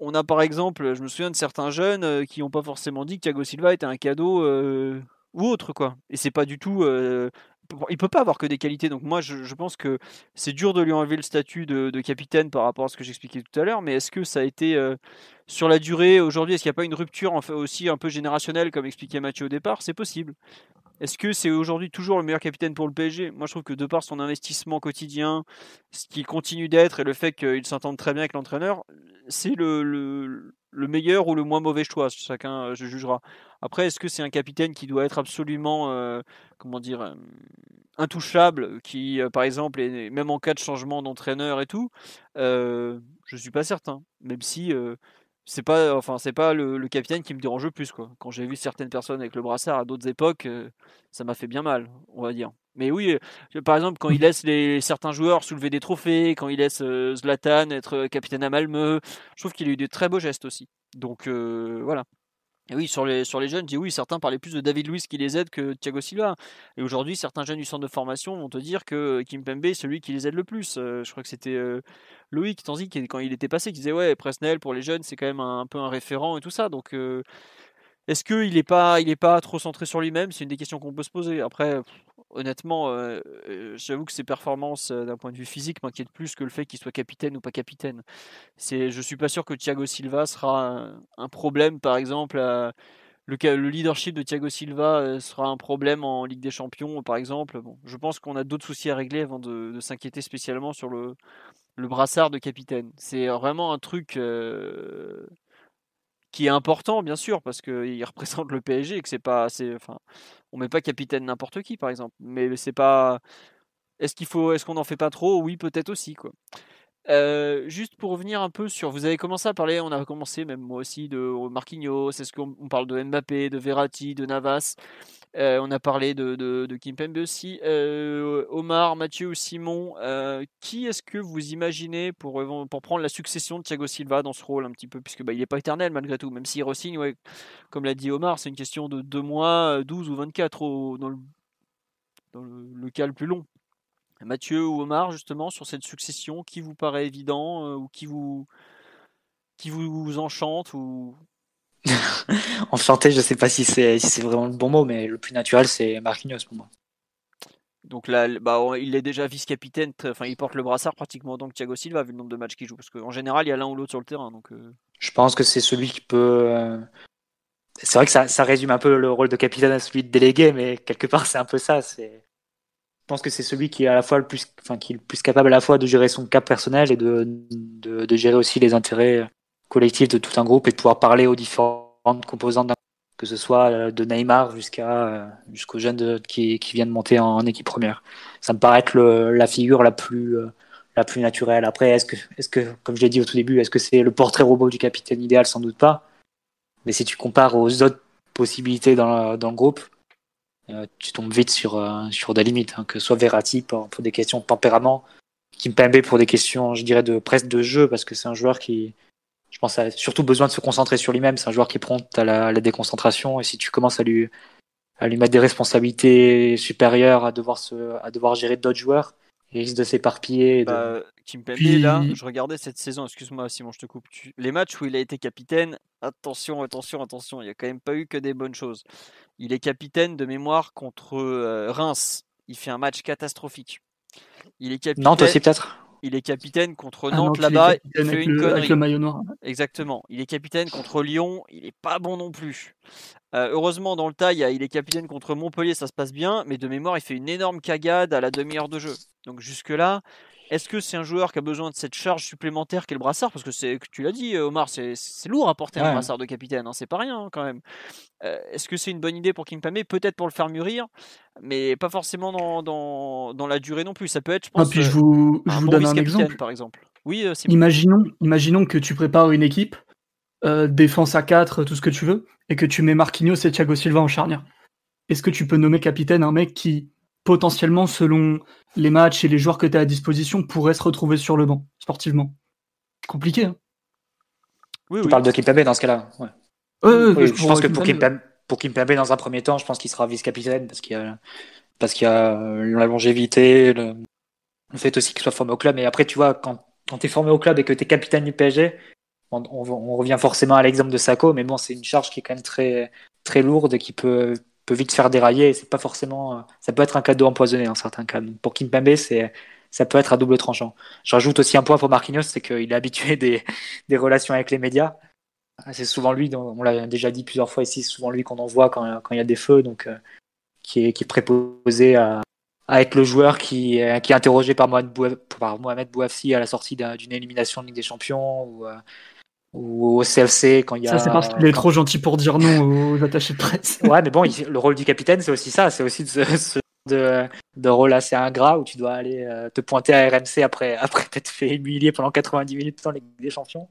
on a par exemple, je me souviens de certains jeunes euh, qui n'ont pas forcément dit que Thiago Silva était un cadeau euh, ou autre, quoi. Et c'est pas du tout. Euh, il peut pas avoir que des qualités. Donc moi, je, pense que c'est dur de lui enlever le statut de, capitaine par rapport à ce que j'expliquais tout à l'heure. Mais est-ce que ça a été sur la durée aujourd'hui Est-ce qu'il n'y a pas une rupture en aussi un peu générationnelle, comme expliquait Mathieu au départ? C'est possible. Est-ce que c'est aujourd'hui toujours le meilleur capitaine pour le PSG Moi, je trouve que de par son investissement quotidien, ce qu'il continue d'être et le fait qu'il s'entende très bien avec l'entraîneur, c'est le, le, meilleur ou le moins mauvais choix. Chacun euh, je jugera. Après, est-ce que c'est un capitaine qui doit être absolument, euh, comment dire, euh, intouchable, qui, par exemple, est, même en cas de changement d'entraîneur et tout? Je ne suis pas certain. Même si c'est pas enfin c'est pas le, capitaine qui me dérange le plus quoi. Quand j'ai vu certaines personnes avec le brassard à d'autres époques, euh, ça m'a fait bien mal, on va dire. Mais oui, euh, par exemple quand il laisse les certains joueurs soulever des trophées, quand il laisse euh, Zlatan être capitaine à Malmö, je trouve qu'il a eu de très beaux gestes aussi. Donc voilà. Et oui, sur les, jeunes, je dis oui, certains parlaient plus de David Luiz qui les aide que Thiago Silva. Et aujourd'hui, certains jeunes du centre de formation vont te dire que Kim Pembe est celui qui les aide le plus. je crois que c'était Loïc Tanzi, quand il était passé, qui disait ouais, Presnel pour les jeunes, c'est quand même un, peu un référent et tout ça. Donc, euh, est-ce qu'il n'est pas, pas trop centré sur lui-même? C'est une des questions qu'on peut se poser. Après, honnêtement, euh, euh, j'avoue que ses performances d'un point de vue physique m'inquiètent plus que le fait qu'il soit capitaine ou pas capitaine. C'est, je suis pas sûr que Thiago Silva sera un, problème, par exemple. le, le, leadership de Thiago Silva sera un problème en Ligue des Champions, par exemple. Bon, je pense qu'on a d'autres soucis à régler avant de s'inquiéter spécialement sur le, brassard de capitaine. C'est vraiment un truc euh, qui est important, bien sûr, parce qu'il représente le PSG et que c'est pas. assez enfin, on met pas capitaine n'importe qui, par exemple. Mais c'est pas. Est-ce qu'il faut, est-ce qu'on n'en fait pas trop? Oui, peut-être aussi, quoi. Euh, juste pour revenir un peu sur, vous avez commencé à parler, on a commencé même moi aussi de Marquinhos, c'est ce qu'on parle de Mbappé, de Verratti, de Navas. Euh, on a parlé de, de Kimpembe aussi. Euh, Omar, Mathieu ou Simon, euh, qui est-ce que vous imaginez pour, prendre la succession de Thiago Silva dans ce rôle un petit peu? Puisque bah, il n'est pas éternel malgré tout, même s'il ouais, comme l'a dit Omar, c'est une question de 2 mois, 12 ou 24 dans, le, dans le, cas le plus long. Mathieu ou Omar, justement, sur cette succession, qui vous paraît évident ou qui vous, qui vous enchante ou Enchanté, je sais pas si c'est si vraiment le bon mot, mais le plus naturel, c'est Marquinhos pour moi. Donc là, bah, il est déjà vice-capitaine, enfin il porte le brassard pratiquement donc Thiago Silva vu le nombre de matchs qu'il joue, parce qu'en général il y a l'un ou l'autre sur le terrain. Donc, euh. Je pense que c'est celui qui peut. Euh, c'est vrai que ça, ça, résume un peu le rôle de capitaine à celui de délégué, mais quelque part c'est un peu ça. C'est... Je pense que c'est celui qui est à la fois le plus, enfin, qui est le plus capable à la fois de gérer son cap personnel et de, de, de gérer aussi les intérêts collectif de tout un groupe et de pouvoir parler aux différentes composantes, que ce soit euh, de Neymar jusqu'à euh, jusqu'aux jeunes qui, qui viennent monter en, équipe première. Ça me paraît être le, la figure la plus euh, la plus naturelle. Après, est-ce que est-ce que comme je l'ai dit au tout début, est-ce que c'est le portrait robot du capitaine idéal? Sans doute pas. Mais si tu compares aux autres possibilités dans, dans le groupe, tu tombes vite sur sur des limites, hein, que soit Verratti pour, pour des questions de tempérament, Kimpembe pour des questions, je dirais, de presque de jeu, parce que c'est un joueur qui je pense a surtout besoin de se concentrer sur lui-même. C'est un joueur qui est prompt à la, déconcentration. Et si tu commences à lui, à lui mettre des responsabilités supérieures, à devoir, se, à devoir gérer d'autres joueurs, il risque de s'éparpiller. Bah, de... là, je regardais cette saison, excuse-moi Simon, je te coupe. Les matchs où il a été capitaine, attention, attention, attention, il n'y a quand même pas eu que des bonnes choses. Il est capitaine de mémoire contre euh, Reims. Il fait un match catastrophique. Il est capitaine. Nantes aussi peut-être? Il est capitaine contre ah Nantes là-bas. Il fait une connerie. Avec le maillot noir. Exactement. Il est capitaine contre Lyon. Il est pas bon non plus. Euh, heureusement, dans le taille, il est capitaine contre Montpellier, ça se passe bien. Mais de mémoire, il fait une énorme cagade à la demi-heure de jeu. Donc jusque-là, est-ce que c'est un joueur qui a besoin de cette charge supplémentaire qu'est le brassard Parce que c'est, tu l'as dit, Omar, c'est, lourd à porter un brassard de capitaine, hein, c'est pas rien hein, quand même. Euh, est-ce que c'est une bonne idée pour Kimpembe Peut-être pour le faire mûrir, mais pas forcément dans, dans, dans, la durée non plus. Ça peut être, je pense, puis je vous, je vous donne un exemple. par exemple. Oui, euh, imaginons, imaginons que tu prépares une équipe, euh, défense à 4, tout ce que tu veux, et que tu mets Marquinhos et Thiago Silva en charnière. Est-ce que tu peux nommer capitaine un mec qui potentiellement, selon les matchs et les joueurs que tu as à disposition, pourraient se retrouver sur le banc, sportivement. Compliqué. Hein oui, tu parles de Kimpembe dans ce cas-là. Ouais. je pense que pour Kimpembe, pour Kimpembe, dans un premier temps, je pense qu'il sera vice-capitaine parce qu'il y a, parce qu'il y a la longévité, le, fait aussi qu'il soit formé au club. Mais après, tu vois, quand, quand tu es formé au club et que tu es capitaine du PSG, on, on, revient forcément à l'exemple de Sako, mais bon, c'est une charge qui est quand même très, très lourde et qui peut, peut vite faire dérailler. C'est pas forcément, euh, ça peut être un cadeau empoisonné en certains cas. pour Kimpembe, c'est ça peut être à double tranchant. Je rajoute aussi un point pour Marquinhos, c'est qu'il est habitué des, des relations avec les médias. C'est souvent lui, on l'a déjà dit plusieurs fois ici, c'est souvent lui qu'on envoie quand, quand il y a des feux, donc euh, qui, est, qui est préposé à, à être le joueur qui, qui est interrogé par Mohamed, Bouafsi à la sortie d'une élimination de Ligue des Champions euh, ou au CFC quand il y a. Ça, c'est parce qu'il est trop gentil pour dire non aux attachés de presse. ouais, mais bon, le rôle du capitaine, c'est aussi ça. C'est aussi ce, de, de, rôle assez ingrat où tu dois aller euh, te pointer à RMC après, après t'être fait humilier pendant 90 minutes dans les des Champions.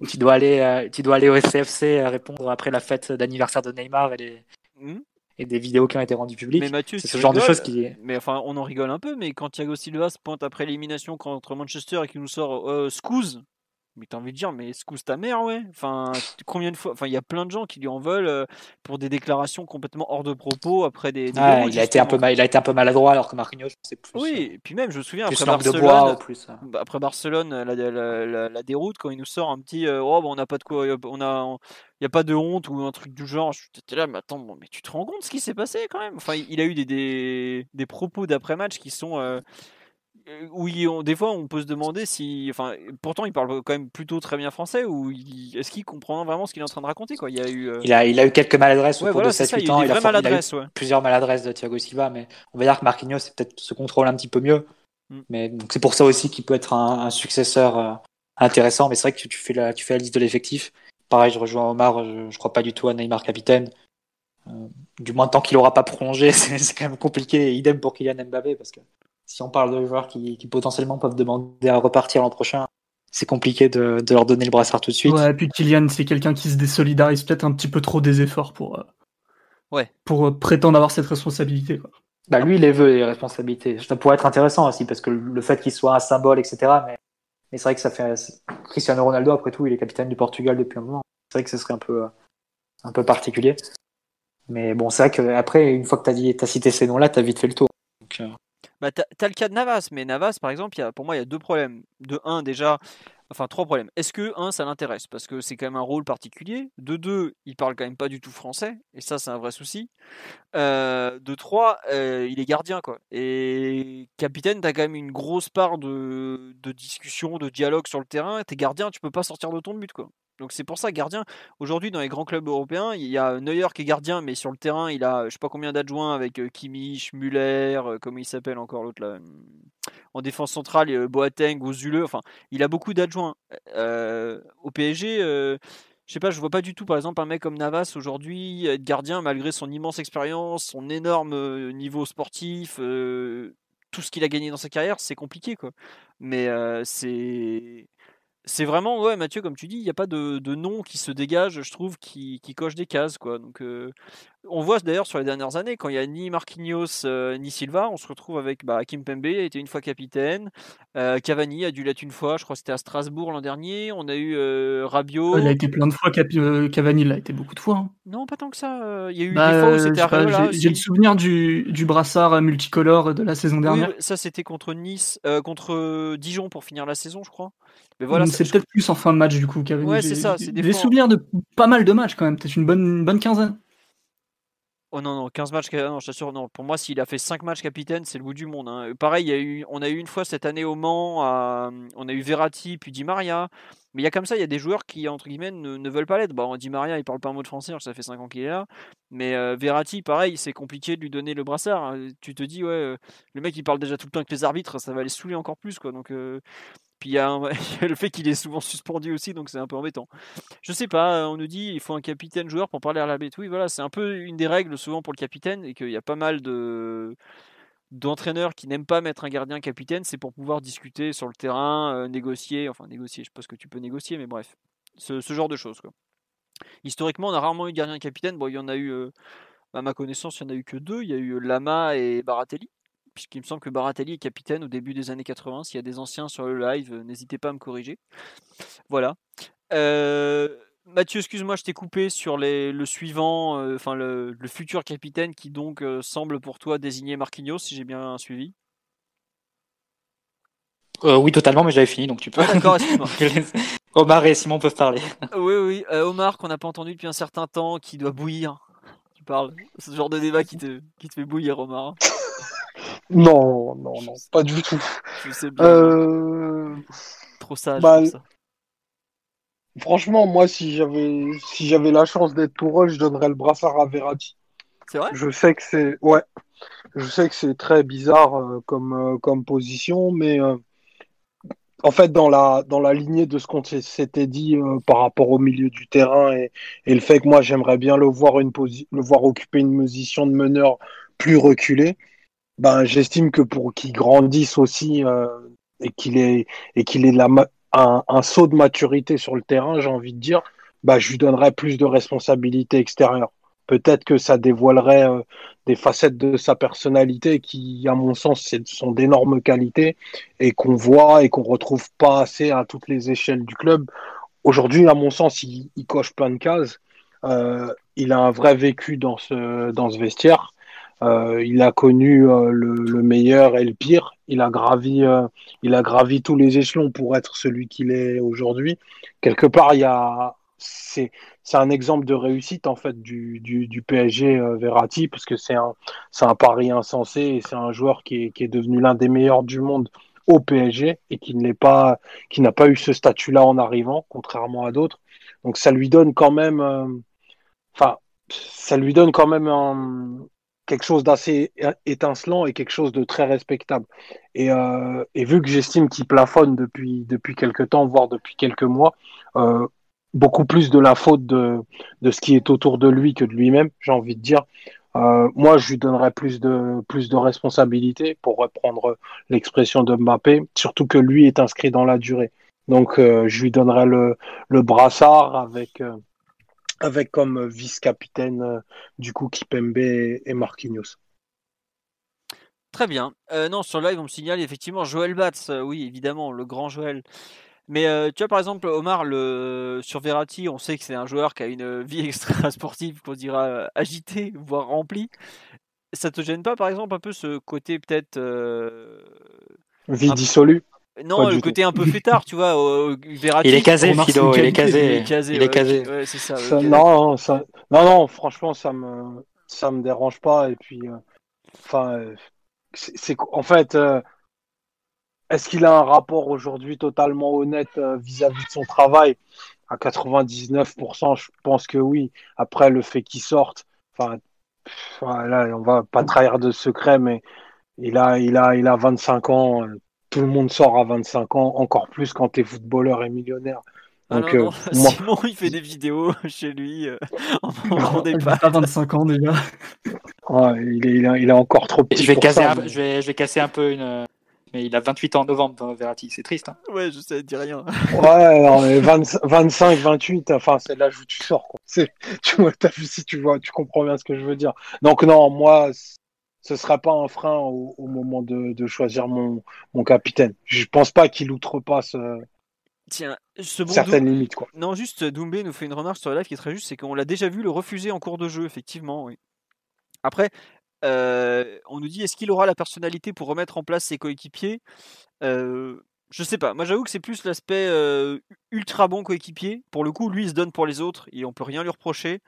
où tu dois aller, euh, tu dois aller au CFC euh, répondre après la fête d'anniversaire de Neymar et les. Hmm. Et des vidéos qui ont été rendues publiques. c'est ce genre de choses qui. Mais enfin, on en rigole un peu, mais quand Thiago Silva se pointe après l'élimination contre Manchester et qu'il nous sort euh, mais t'as envie de dire, mais excuse ta mère, ouais? Enfin, combien de fois. Enfin, il y a plein de gens qui lui en veulent euh, pour des déclarations complètement hors de propos après des. ah, il, a été un peu mal, il a été un peu maladroit alors que Marquinhos, c'est plus. Oui, euh, et puis même, je me souviens, après Barcelone, plus, hein. bah, après Barcelone, la, la, déroute, quand il nous sort un petit. Euh, oh, bon, on n'a pas de quoi. On a. Il n'y a pas de honte ou un truc du genre. J'étais là, mais attends, mais tu te rends compte ce qui s'est passé quand même? Enfin, il a eu des, des, des propos d'après-match qui sont euh, oui, des fois, on peut se demander si. Enfin, pourtant, il parle quand même plutôt très bien français. Ou est-ce qu'il comprend vraiment ce qu'il est en train de raconter quoi? Il, a eu, euh, il, a, il a eu quelques maladresses au cours de 7-8 ans. Il a, plusieurs maladresses de Thiago Silva, mais on va dire que Marquinhos peut-être se contrôle un petit peu mieux. Mm. Mais c'est pour ça aussi qu'il peut être un, successeur euh, intéressant. Mais c'est vrai que tu fais, la, tu fais la liste de l'effectif. Pareil, je rejoins Omar. Je, je crois pas du tout à Neymar capitaine. du moins tant qu'il aura pas prolongé, c'est quand même compliqué. Idem pour Kylian Mbappé parce que si on parle de joueurs qui, potentiellement peuvent demander à repartir l'an prochain, c'est compliqué de, leur donner le brassard tout de suite. Ouais, et puis Kylian, c'est quelqu'un qui se désolidarise peut-être un petit peu trop des efforts pour, euh, Ouais. Pour prétendre avoir cette responsabilité. Quoi. Bah lui, il les veut, les responsabilités. Ça pourrait être intéressant aussi, parce que le fait qu'il soit un symbole, etc. Mais, mais c'est vrai que ça fait. Cristiano Ronaldo, après tout, il est capitaine du Portugal depuis un moment. C'est vrai que ce serait un peu, un peu particulier. Mais bon, c'est vrai qu'après, une fois que tu as, as, cité ces noms-là, tu as vite fait le tour. Donc, euh... bah, tu as, le cas de Navas, mais Navas, par exemple, pour moi, il y a deux problèmes. De un, déjà, Enfin, trois problèmes. Est-ce que, un, ça l'intéresse? Parce que c'est quand même un rôle particulier. De deux, il parle quand même pas du tout français. Et ça, c'est un vrai souci. Euh, de trois, euh, il est gardien, quoi. Et capitaine, t'as quand même une grosse part de, de discussion, de dialogue sur le terrain. T'es gardien, tu peux pas sortir de ton but, quoi. Donc c'est pour ça, gardien, aujourd'hui dans les grands clubs européens, il y a Neuer qui est gardien, mais sur le terrain, il a je sais pas combien d'adjoints avec euh, Kimmich, Müller, euh, comment il s'appelle encore l'autre là En défense centrale, Boateng, Ozule, enfin, il a beaucoup d'adjoints. Euh, au PSG, je sais pas, je vois pas du tout par exemple un mec comme Navas aujourd'hui être gardien malgré son immense expérience, son énorme niveau sportif, tout ce qu'il a gagné dans sa carrière, c'est compliqué quoi. Mais c'est c'est vraiment, ouais, Mathieu, comme tu dis, il n'y a pas de, de, nom qui se dégage, je trouve, qui, qui coche des cases. Quoi. Donc, euh, on voit d'ailleurs sur les dernières années, quand il n'y a ni Marquinhos euh, ni Silva, on se retrouve avec bah, Kim Pembe, a été une fois capitaine. Euh, Cavani a dû l'être une fois, je crois que c'était à Strasbourg l'an dernier. On a eu Rabiot. Il a été plein de fois, Cavani l'a été beaucoup de fois. Hein. Non, pas tant que ça. Il y a eu bah, des fois où c'était J'ai le souvenir du, du, brassard multicolore de la saison dernière. Oui, ça c'était contre Nice, contre Dijon pour finir la saison, je crois. Mais voilà, c'est peut-être plus en fin de match du coup. Ouais, c'est ça. Des, des souvenirs de pas mal de matchs quand même, peut-être une bonne, une bonne quinzaine. Oh non, non, 15 matchs, non, je t'assure, non. Pour moi, s'il a fait 5 matchs capitaine, c'est le bout du monde. Hein. Pareil, on a eu une fois cette année au Mans, on a eu Verratti, puis Di Maria. Mais il y a comme ça, il y a des joueurs qui, entre guillemets, ne, veulent pas l'être. Bon, Di Maria, il parle pas un mot de français, ça fait 5 ans qu'il est là. Mais euh, Verratti, pareil, c'est compliqué de lui donner le brassard. Hein. Tu te dis, ouais, euh, le mec, il parle déjà tout le temps avec les arbitres, ça va les saouler encore plus, quoi. Donc, euh, puis il y, a le fait qu'il est souvent suspendu aussi, donc c'est un peu embêtant. Je sais pas, on nous dit il faut un capitaine joueur pour parler à l'arbitre. Oui, voilà, c'est un peu une des règles souvent pour le capitaine et qu'il y a pas mal de d'entraîneurs qui n'aiment pas mettre un gardien capitaine, c'est pour pouvoir discuter sur le terrain, euh, négocier, enfin négocier, je sais pas ce que tu peux négocier, mais bref, ce, genre de choses. Historiquement, on a rarement eu gardien capitaine. Bon, il y en a eu, euh, à ma connaissance, il n'y en a eu que deux. Il y a eu Lama et Baratelli puisqu'il me semble que Baratelli est capitaine au début des années 80. S'il y a des anciens sur le live, euh, n'hésitez pas à me corriger. Voilà. Euh, Mathieu, excuse-moi, je t'ai coupé sur le suivant, euh, enfin le, futur capitaine qui donc semble pour toi désigner Marquinhos, si j'ai bien suivi. oui, totalement, mais j'avais fini, donc tu peux. Ah, d'accord, excuse-moi. Omar et Simon peuvent parler. oui, oui. Omar, qu'on n'a pas entendu depuis un certain temps, qui doit bouillir. Tu parles. Ce genre de débat qui te, qui te fait bouillir, Omar. Non, non, non, pas du tout. Je sais bien. Euh, Trop sage bah, ça. Franchement, moi, si j'avais si j'avais la chance d'être Tourelle, je donnerais le brassard à Verratti. C'est vrai? Je sais que c'est ouais, je sais que c'est très bizarre euh, comme euh, comme position, mais en fait, dans la, dans la lignée de ce qu'on s'était dit par rapport au milieu du terrain et, et le fait que moi j'aimerais bien le voir, une le voir occuper une position de meneur plus reculée, ben, j'estime que pour qu'il grandisse aussi euh, et qu'il ait, et qu'il ait un, saut de maturité sur le terrain, j'ai envie de dire, ben, je lui donnerais plus de responsabilités extérieures. Peut-être que ça dévoilerait euh, des facettes de sa personnalité qui, à mon sens, sont d'énormes qualités et qu'on voit et qu'on retrouve pas assez à toutes les échelles du club. Aujourd'hui, à mon sens, il, il coche plein de cases. Euh, il a un vrai vécu dans ce, dans ce vestiaire. Euh, il a connu euh, le, meilleur et le pire. Il a gravi, euh, il a gravi tous les échelons pour être celui qu'il est aujourd'hui. Quelque part, il y a, c'est, c'est un exemple de réussite en fait du, du, du PSG Verratti parce que c'est un, c'est un pari insensé et c'est un joueur qui est, qui est devenu l'un des meilleurs du monde au PSG et qui ne l'est pas, qui n'a pas eu ce statut-là en arrivant, contrairement à d'autres. Donc ça lui donne quand même, enfin, ça lui donne quand même un, quelque chose d'assez étincelant et quelque chose de très respectable. Et, euh, vu que j'estime qu'il plafonne depuis, depuis quelques temps, voire depuis quelques mois, euh, beaucoup plus de la faute de, de ce qui est autour de lui que de lui-même, j'ai envie de dire. Euh, moi, je lui donnerais plus de, plus de responsabilités, pour reprendre l'expression de Mbappé, surtout que lui est inscrit dans la durée. Donc, euh, je lui donnerais le, le brassard avec, euh, avec comme vice-capitaine du coup Kipembe et Marquinhos. Très bien. non, sur le live, on me signale effectivement Joël Batz. oui, évidemment, le grand Joël. Mais tu vois, par exemple, Omar, le... sur Verratti, on sait que c'est un joueur qui a une vie extra sportive, qu'on dira agitée, voire remplie. Ça te gêne pas, par exemple, un peu ce côté peut-être. Vie dissolue non, le côté un peu fêtard, tu vois. Verratti, il est casé, Fido, il est casé. Il est casé. c'est ça, non, ça, non, non, franchement, ça me, ça me dérange pas. Et puis, enfin, c'est en fait, est-ce qu'il a un rapport aujourd'hui totalement honnête euh, vis-à-vis de son travail? À 99%, je pense que oui. Après, le fait qu'il sorte, enfin, là, on va pas trahir de secret, mais il a, il a, il a 25 ans. Tout le monde sort à 25 ans, encore plus quand tu es footballeur et millionnaire. Ah Donc, euh, Simon, il fait des vidéos chez lui. Euh, il pas. pas 25 ans déjà. il, est, il, est, encore trop petit. Je vais, casser un, je, vais, je vais casser un peu une, mais il a 28 ans en novembre, Verratti. C'est triste. Hein ouais, je sais, dis rien. ouais, 25, 28, enfin, c'est l'âge où tu sors. Quoi. Tu vois, as vu si tu vois, tu comprends bien ce que je veux dire. Donc, non, moi, ce sera pas un frein au, moment de, choisir mon, mon capitaine. Je pense pas qu'il outrepasse. Euh, Tiens, ce certaines limites. Quoi. Non, juste Doumbé nous fait une remarque sur la live qui est très juste, c'est qu'on l'a déjà vu le refuser en cours de jeu, effectivement. Oui. Après, euh, on nous dit est-ce qu'il aura la personnalité pour remettre en place ses coéquipiers? Euh, Je sais pas. Moi, j'avoue que c'est plus l'aspect euh, ultra bon coéquipier. Pour le coup, lui, il se donne pour les autres et on peut rien lui reprocher.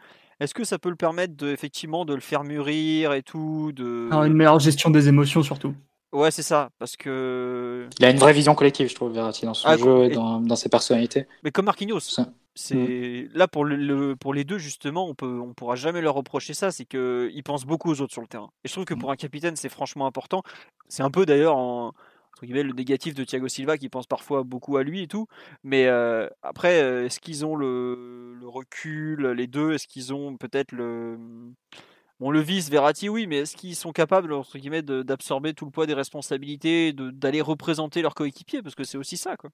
Est-ce que ça peut le permettre de, effectivement de le faire mûrir et tout de... Une meilleure gestion des émotions surtout. Ouais, c'est ça, parce que. Il a une vraie vision collective, je trouve, Verratti, dans son ah, jeu et dans, ses personnalités. Mais comme Marquinhos. C'est là pour le, pour les deux justement, on peut on pourra jamais leur reprocher ça, c'est que ils pensent beaucoup aux autres sur le terrain. Et je trouve que pour un capitaine, c'est franchement important. C'est un peu d'ailleurs en le négatif de Thiago Silva qui pense parfois beaucoup à lui et tout. Mais euh, après, euh, est-ce qu'ils ont le, le, recul, les deux? Est-ce qu'ils ont peut-être le. Bon, le vice, Verratti, oui, mais est-ce qu'ils sont capables, entre guillemets, d'absorber tout le poids des responsabilités, d'aller représenter leur coéquipier Parce que c'est aussi ça, quoi.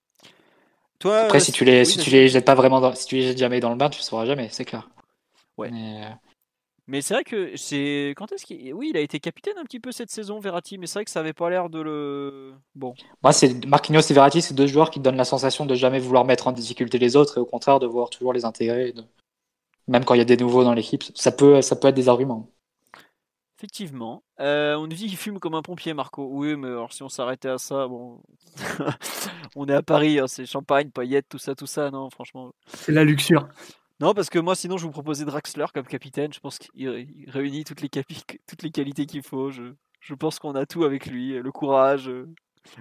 Après, si tu les, si tu les jettes pas vraiment, si tu les jettes jamais dans le bain, tu ne sauras jamais, c'est clair. Ouais. Mais, euh, c'est vrai que c'est quand est-ce qu'il, oui, il a été capitaine un petit peu cette saison, Verratti, mais c'est vrai que ça avait pas l'air de le. Bon. Moi, c'est Marquinhos et Verratti, c'est deux joueurs qui donnent la sensation de jamais vouloir mettre en difficulté les autres et au contraire de vouloir toujours les intégrer, même quand il y a des nouveaux dans l'équipe. Ça peut, ça peut être des arguments. Effectivement. Euh, on nous dit qu'il fume comme un pompier, Marco. Oui, mais alors si on s'arrêtait à ça, bon. on est à Paris, hein, c'est champagne, paillettes, tout ça, tout ça, non, franchement. C'est la luxure. Non, parce que moi, sinon, je vous proposais Draxler comme capitaine. Je pense qu'il réunit toutes les, toutes les qualités qu'il faut. Je, je pense qu'on a tout avec lui le courage,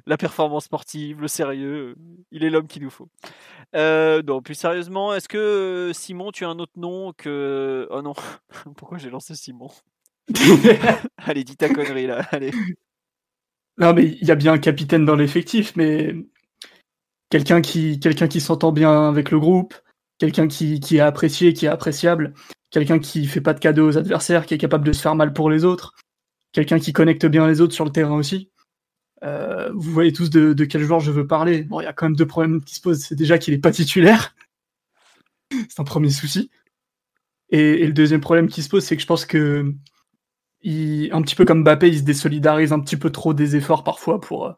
la performance sportive, le sérieux. Il est l'homme qu'il nous faut. Euh, non, plus sérieusement, est-ce que Simon, tu as un autre nom que. Oh non, pourquoi j'ai lancé Simon? Allez, dis ta connerie là, allez. Non, mais il y a bien un capitaine dans l'effectif, mais quelqu'un qui, quelqu'un qui s'entend bien avec le groupe, quelqu'un qui, est apprécié, qui est appréciable, quelqu'un qui fait pas de cadeaux aux adversaires, qui est capable de se faire mal pour les autres, quelqu'un qui connecte bien les autres sur le terrain aussi. Euh, vous voyez tous de, quel joueur je veux parler. Bon, il y a quand même deux problèmes qui se posent. C'est déjà qu'il est pas titulaire. c'est un premier souci. Et, et, le deuxième problème qui se pose, c'est que je pense que un petit peu comme Mbappé, il se désolidarise un petit peu trop des efforts parfois pour euh,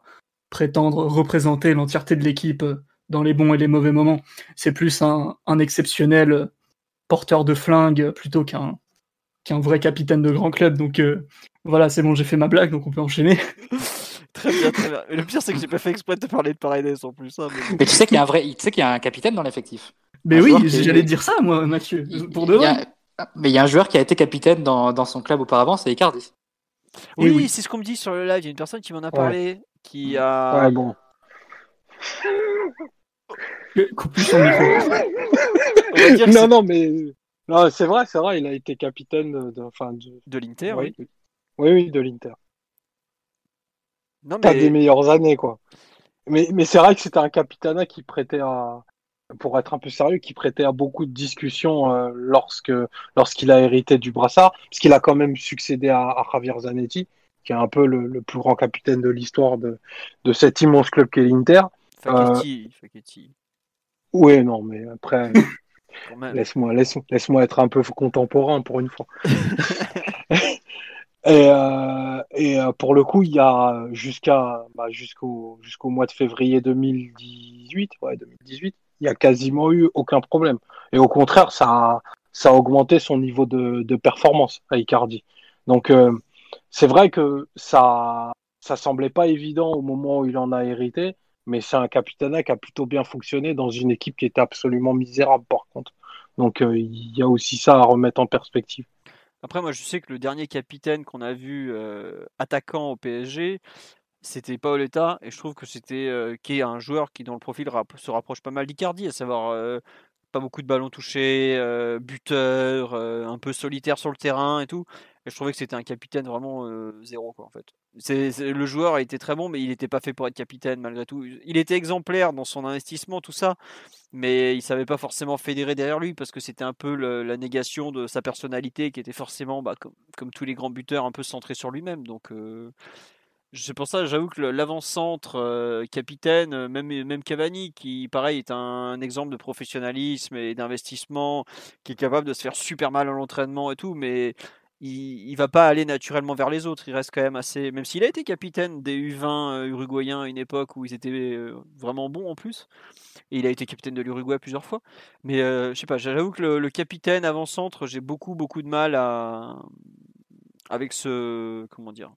prétendre représenter l'entièreté de l'équipe euh, dans les bons et les mauvais moments. C'est plus un, exceptionnel euh, porteur de flingue plutôt qu'un qu'un vrai capitaine de grand club. Donc voilà, c'est bon, j'ai fait ma blague, donc on peut enchaîner. très bien, très bien. Mais le pire, c'est que j'ai pas fait exprès de te parler de Paredes en plus. Hein, mais... tu sais qu'il y a un vrai, tu sais qu'il y a un capitaine dans l'effectif. Mais oui, j'allais dire ça, moi, Mathieu. Pour de vrai. Mais il y a un joueur qui a été capitaine dans, dans son club auparavant, c'est Icardi. Oui, oui, c'est ce qu'on me dit sur le live. Il y a une personne qui m'en a parlé, qui a. Ouais, bon. Coupe son micro. non, non, mais. Non, c'est vrai, c'est vrai, il a été capitaine de, enfin, de... de l'Inter, oui. Oui, oui, de l'Inter. Non, mais... Pas des meilleures années, quoi. Mais, mais c'est vrai que c'était un capitana qui prêtait à, pour être un peu sérieux, qui prêtait à beaucoup de discussions euh, lorsque lorsqu'il a hérité du brassard, puisqu'il a quand même succédé à, Javier Zanetti, qui est un peu le, plus grand capitaine de l'histoire de, de cet immense club qu'est l'Inter. Facchetti, euh... Oui, non, mais après. Laisse-moi laisse, laisse être un peu contemporain pour une fois. et, euh, et euh, pour le coup, il y a jusqu'à bah, jusqu'au jusqu'au mois de février 2018, ouais, 2018, il y a quasiment eu aucun problème. Et au contraire, ça a, ça a augmenté son niveau de, de performance à Icardi. Donc euh, c'est vrai que ça ça semblait pas évident au moment où il en a hérité, mais c'est un capitana qui a plutôt bien fonctionné dans une équipe qui était absolument misérable par contre. Donc euh, il y a aussi ça à remettre en perspective. Après, moi, je sais que le dernier capitaine qu'on a vu euh, attaquant au PSG, c'était Paoletta, et je trouve que c'était euh, qui un joueur qui, dans le profil, se rapproche pas mal d'Icardi, à savoir pas beaucoup de ballons touchés, buteur, un peu solitaire sur le terrain et tout. Et je trouvais que c'était un capitaine vraiment zéro, quoi, en fait. Le joueur a été très bon, mais il n'était pas fait pour être capitaine malgré tout. Il était exemplaire dans son investissement, tout ça, mais il savait pas forcément fédérer derrière lui parce que c'était un peu la négation de sa personnalité qui était forcément, bah, comme, tous les grands buteurs, un peu centré sur lui-même. Donc c'est pour ça, j'avoue que l'avant-centre capitaine, même, même Cavani, qui pareil est un, exemple de professionnalisme et d'investissement, qui est capable de se faire super mal à l'entraînement et tout, mais il, ne va pas aller naturellement vers les autres. Il reste quand même assez. Même s'il a été capitaine des U20 euh, uruguayens à une époque où ils étaient euh, vraiment bons en plus. Et il a été capitaine de l'Uruguay plusieurs fois. Mais euh, je sais pas, j'avoue que le, capitaine avant-centre, j'ai beaucoup, beaucoup de mal à. avec ce. Comment dire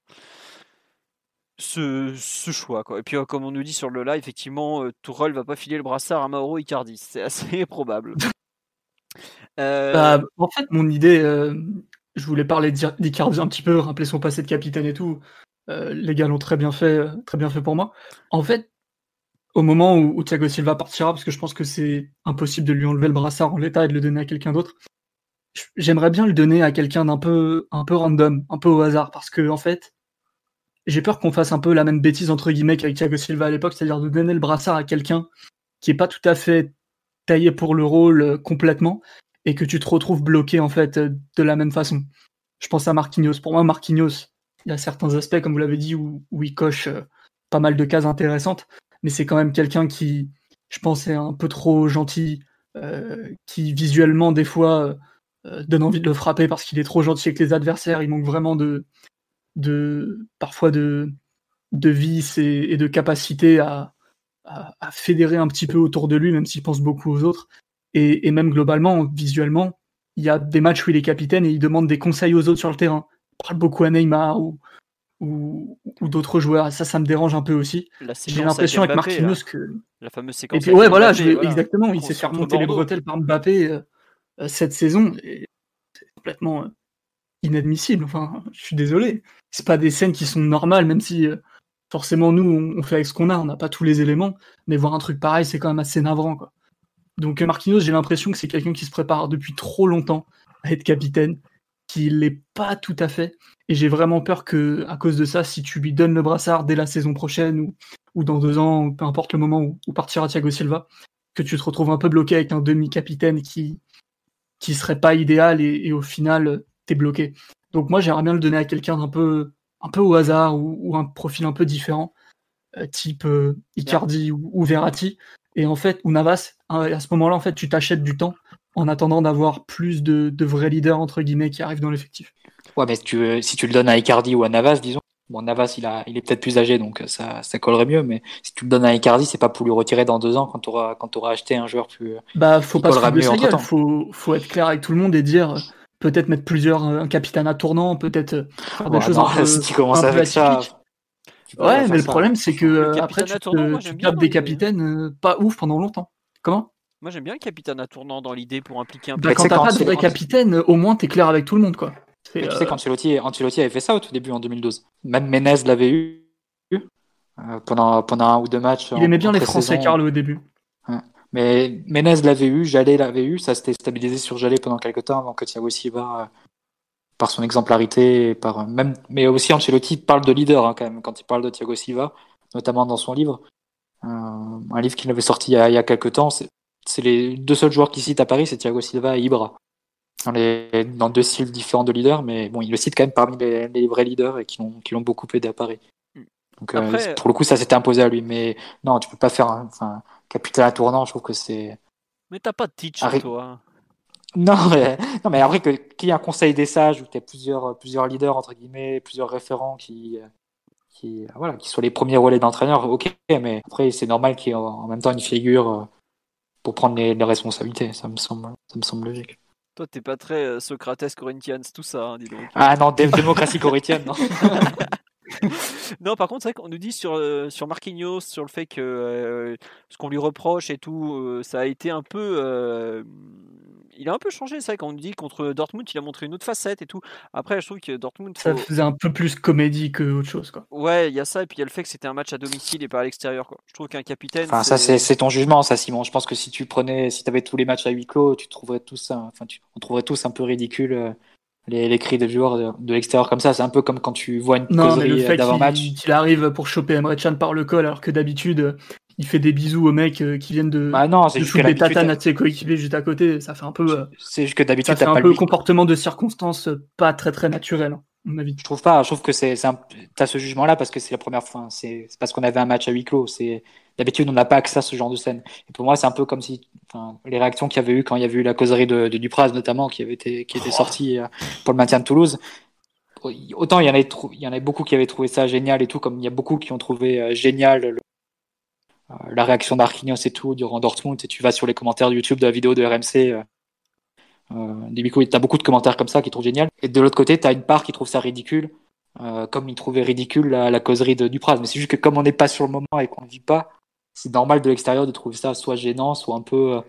ce, choix. Quoi. Et puis, comme on nous dit sur le live, effectivement, euh, Tourelle va pas filer le brassard à Mauro Icardi. C'est assez probable. Bah, en fait, mon idée, je voulais parler d'Icardi un petit peu, rappeler son passé de capitaine et tout. Euh, les gars l'ont très bien fait, euh, très bien fait pour moi. En fait, au moment où, Thiago Silva partira, parce que je pense que c'est impossible de lui enlever le brassard en l'état et de le donner à quelqu'un d'autre, j'aimerais bien le donner à quelqu'un d'un peu, un peu random, un peu au hasard, parce que en fait, j'ai peur qu'on fasse un peu la même bêtise entre guillemets qu'avec Thiago Silva à l'époque, c'est-à-dire de donner le brassard à quelqu'un qui est pas tout à fait taillé pour le rôle euh, complètement et que tu te retrouves bloqué en fait de la même façon. Je pense à Marquinhos. Pour moi, Marquinhos, il y a certains aspects, comme vous l'avez dit, où, il coche euh, pas mal de cases intéressantes, mais c'est quand même quelqu'un qui, je pense, est un peu trop gentil, euh, qui visuellement, des fois, euh, donne envie de le frapper parce qu'il est trop gentil avec les adversaires. Il manque vraiment de, de parfois de, de vice et, de capacité à, à, fédérer un petit peu autour de lui, même s'il pense beaucoup aux autres. Et, même globalement, visuellement, il y a des matchs où il est capitaine et il demande des conseils aux autres sur le terrain. Il parle beaucoup à Neymar ou, ou, d'autres joueurs. Ça, ça me dérange un peu aussi. J'ai l'impression avec Marquinhos que. La fameuse séquence. Et puis, ouais, voilà, exactement. Il s'est fait remonter les bretelles par Mbappé euh, euh, cette saison. C'est complètement euh, inadmissible. Enfin, je suis désolé. C'est pas des scènes qui sont normales, même si forcément nous, on, fait avec ce qu'on a. On n'a pas tous les éléments. Mais voir un truc pareil, c'est quand même assez navrant, quoi. Donc Marquinhos, j'ai l'impression que c'est quelqu'un qui se prépare depuis trop longtemps à être capitaine, qu'il l'est pas tout à fait. Et j'ai vraiment peur que, à cause de ça, si tu lui donnes le brassard dès la saison prochaine ou, dans deux ans, peu importe le moment où, partira Thiago Silva, que tu te retrouves un peu bloqué avec un demi-capitaine qui qui serait pas idéal et, au final t'es bloqué. Donc moi j'aimerais bien le donner à quelqu'un d'un peu un peu au hasard ou, un profil un peu différent, euh, type euh, Icardi ou, ou, Verratti, et en fait, ou Navas, hein, à ce moment-là, en fait, tu t'achètes du temps en attendant d'avoir plus de, vrais leaders, entre guillemets, qui arrivent dans l'effectif. Ouais, mais si tu, si tu le donnes à Icardi ou à Navas, disons, bon, Navas, il, a, il est peut-être plus âgé, donc ça, ça collerait mieux, mais si tu le donnes à Icardi, c'est pas pour lui retirer dans deux ans quand tu auras, quand auras acheté un joueur plus. Bah, faut pas se de sa gueule, faut, faut être clair avec tout le monde et dire peut-être mettre plusieurs, un capitaine à tournant, peut-être euh, faire des choses un peu, si tu commences avec ça, Ouais, mais le problème, c'est que euh, après, tu, te, des capitaines euh, pas ouf pendant longtemps. Comment? Moi, j'aime bien le capitaine à tournant dans l'idée pour impliquer un bah, peu. quand t'as pas de vrai capitaine, au moins, t'es clair avec tout le monde, quoi. tu sais euh, qu'Ancelotti avait fait ça au tout début en 2012. Même Menez l'avait eu pendant, pendant un ou deux matchs. Il aimait bien les Français, Carlo, au début. Mais Menez l'avait eu, Jallet l'avait eu, ça s'était stabilisé sur Jallet pendant quelques temps avant que Thiago Silva par son exemplarité, par même, mais aussi Ancelotti parle de leader hein, quand même quand il parle de Thiago Silva, notamment dans son livre, euh, un livre qu'il avait sorti il y a, il y a quelques temps. C'est les deux seuls joueurs qu'il cite à Paris, c'est Thiago Silva et Ibra. Dans, les, dans deux styles différents de leaders, mais bon, il le cite quand même parmi les, vrais leaders et qui l'ont beaucoup aidé à Paris. Donc euh, pour le coup, ça s'était imposé à lui, mais non, tu peux pas faire enfin, capitaine à tournant. Je trouve que c'est. Mais t'as pas de teach, toi. Non, mais, non, mais après, qu'il y ait un conseil des sages où tu as plusieurs, plusieurs leaders, entre guillemets, plusieurs référents qui, qui, voilà, qui soient les premiers relais d'entraîneur, ok, mais après, c'est normal qu'il y ait en même temps une figure euh, pour prendre les, responsabilités. Ça me semble, ça me semble logique. Toi, t'es pas très euh, Socrates, Corinthians, tout ça, hein, dis donc. Ah non, démocratie corinthienne, non. non, par contre, c'est vrai qu'on nous dit sur, euh, sur Marquinhos, sur le fait que ce qu'on lui reproche et tout, ça a été un peu il a un peu changé, c'est vrai, quand on dit contre Dortmund, il a montré une autre facette et tout. Après, je trouve que Dortmund. Ça faisait un peu plus comédie que autre chose, quoi. Ouais, il y a ça, et puis il y a le fait que c'était un match à domicile et pas à l'extérieur, quoi. Je trouve qu'un capitaine. Enfin, ça, c'est ton jugement, ça, Simon. Je pense que si tu prenais, si tu avais tous les matchs à huis clos, tu trouverais tous, enfin, tu, on trouverait tous un peu ridicule. Euh, les, les, cris des joueurs de, l'extérieur comme ça, c'est un peu comme quand tu vois une non, causerie euh, d'avant-match. Il, arrive pour choper Emre Can par le col, alors que d'habitude, il fait des bisous aux mecs euh, qui viennent de, bah non, de foutre des tatanes à ses coéquipiers juste à côté. Ça fait un peu. Euh, c'est juste que d'habitude, ça fait un peu comportement de circonstance euh, pas très très naturel. Hein. Je trouve pas. Je trouve que c'est, un... t'as ce jugement-là parce que c'est la première fois. C'est parce qu'on avait un match à huis clos. C'est d'habitude on n'a pas accès à ce genre de scène. Et pour moi, c'est un peu comme si, enfin, les réactions qu'il y avait eu quand il y avait eu la causerie de, de Dupraz notamment, qui avait été, qui était oh. sortie pour le maintien de Toulouse autant il y en avait il y en a beaucoup qui avaient trouvé ça génial et tout comme il y a beaucoup qui ont trouvé génial le, euh, la réaction d'Arquinhos et tout durant Dortmund et tu vas sur les commentaires de YouTube de la vidéo de RMC euh, euh, tu as beaucoup de commentaires comme ça qui trouvent génial et de l'autre côté tu as une part qui trouve ça ridicule euh, comme il trouvait ridicule la, causerie de Dupraz mais c'est juste que comme on n'est pas sur le moment et qu'on ne vit pas c'est normal de l'extérieur de trouver ça soit gênant soit un peu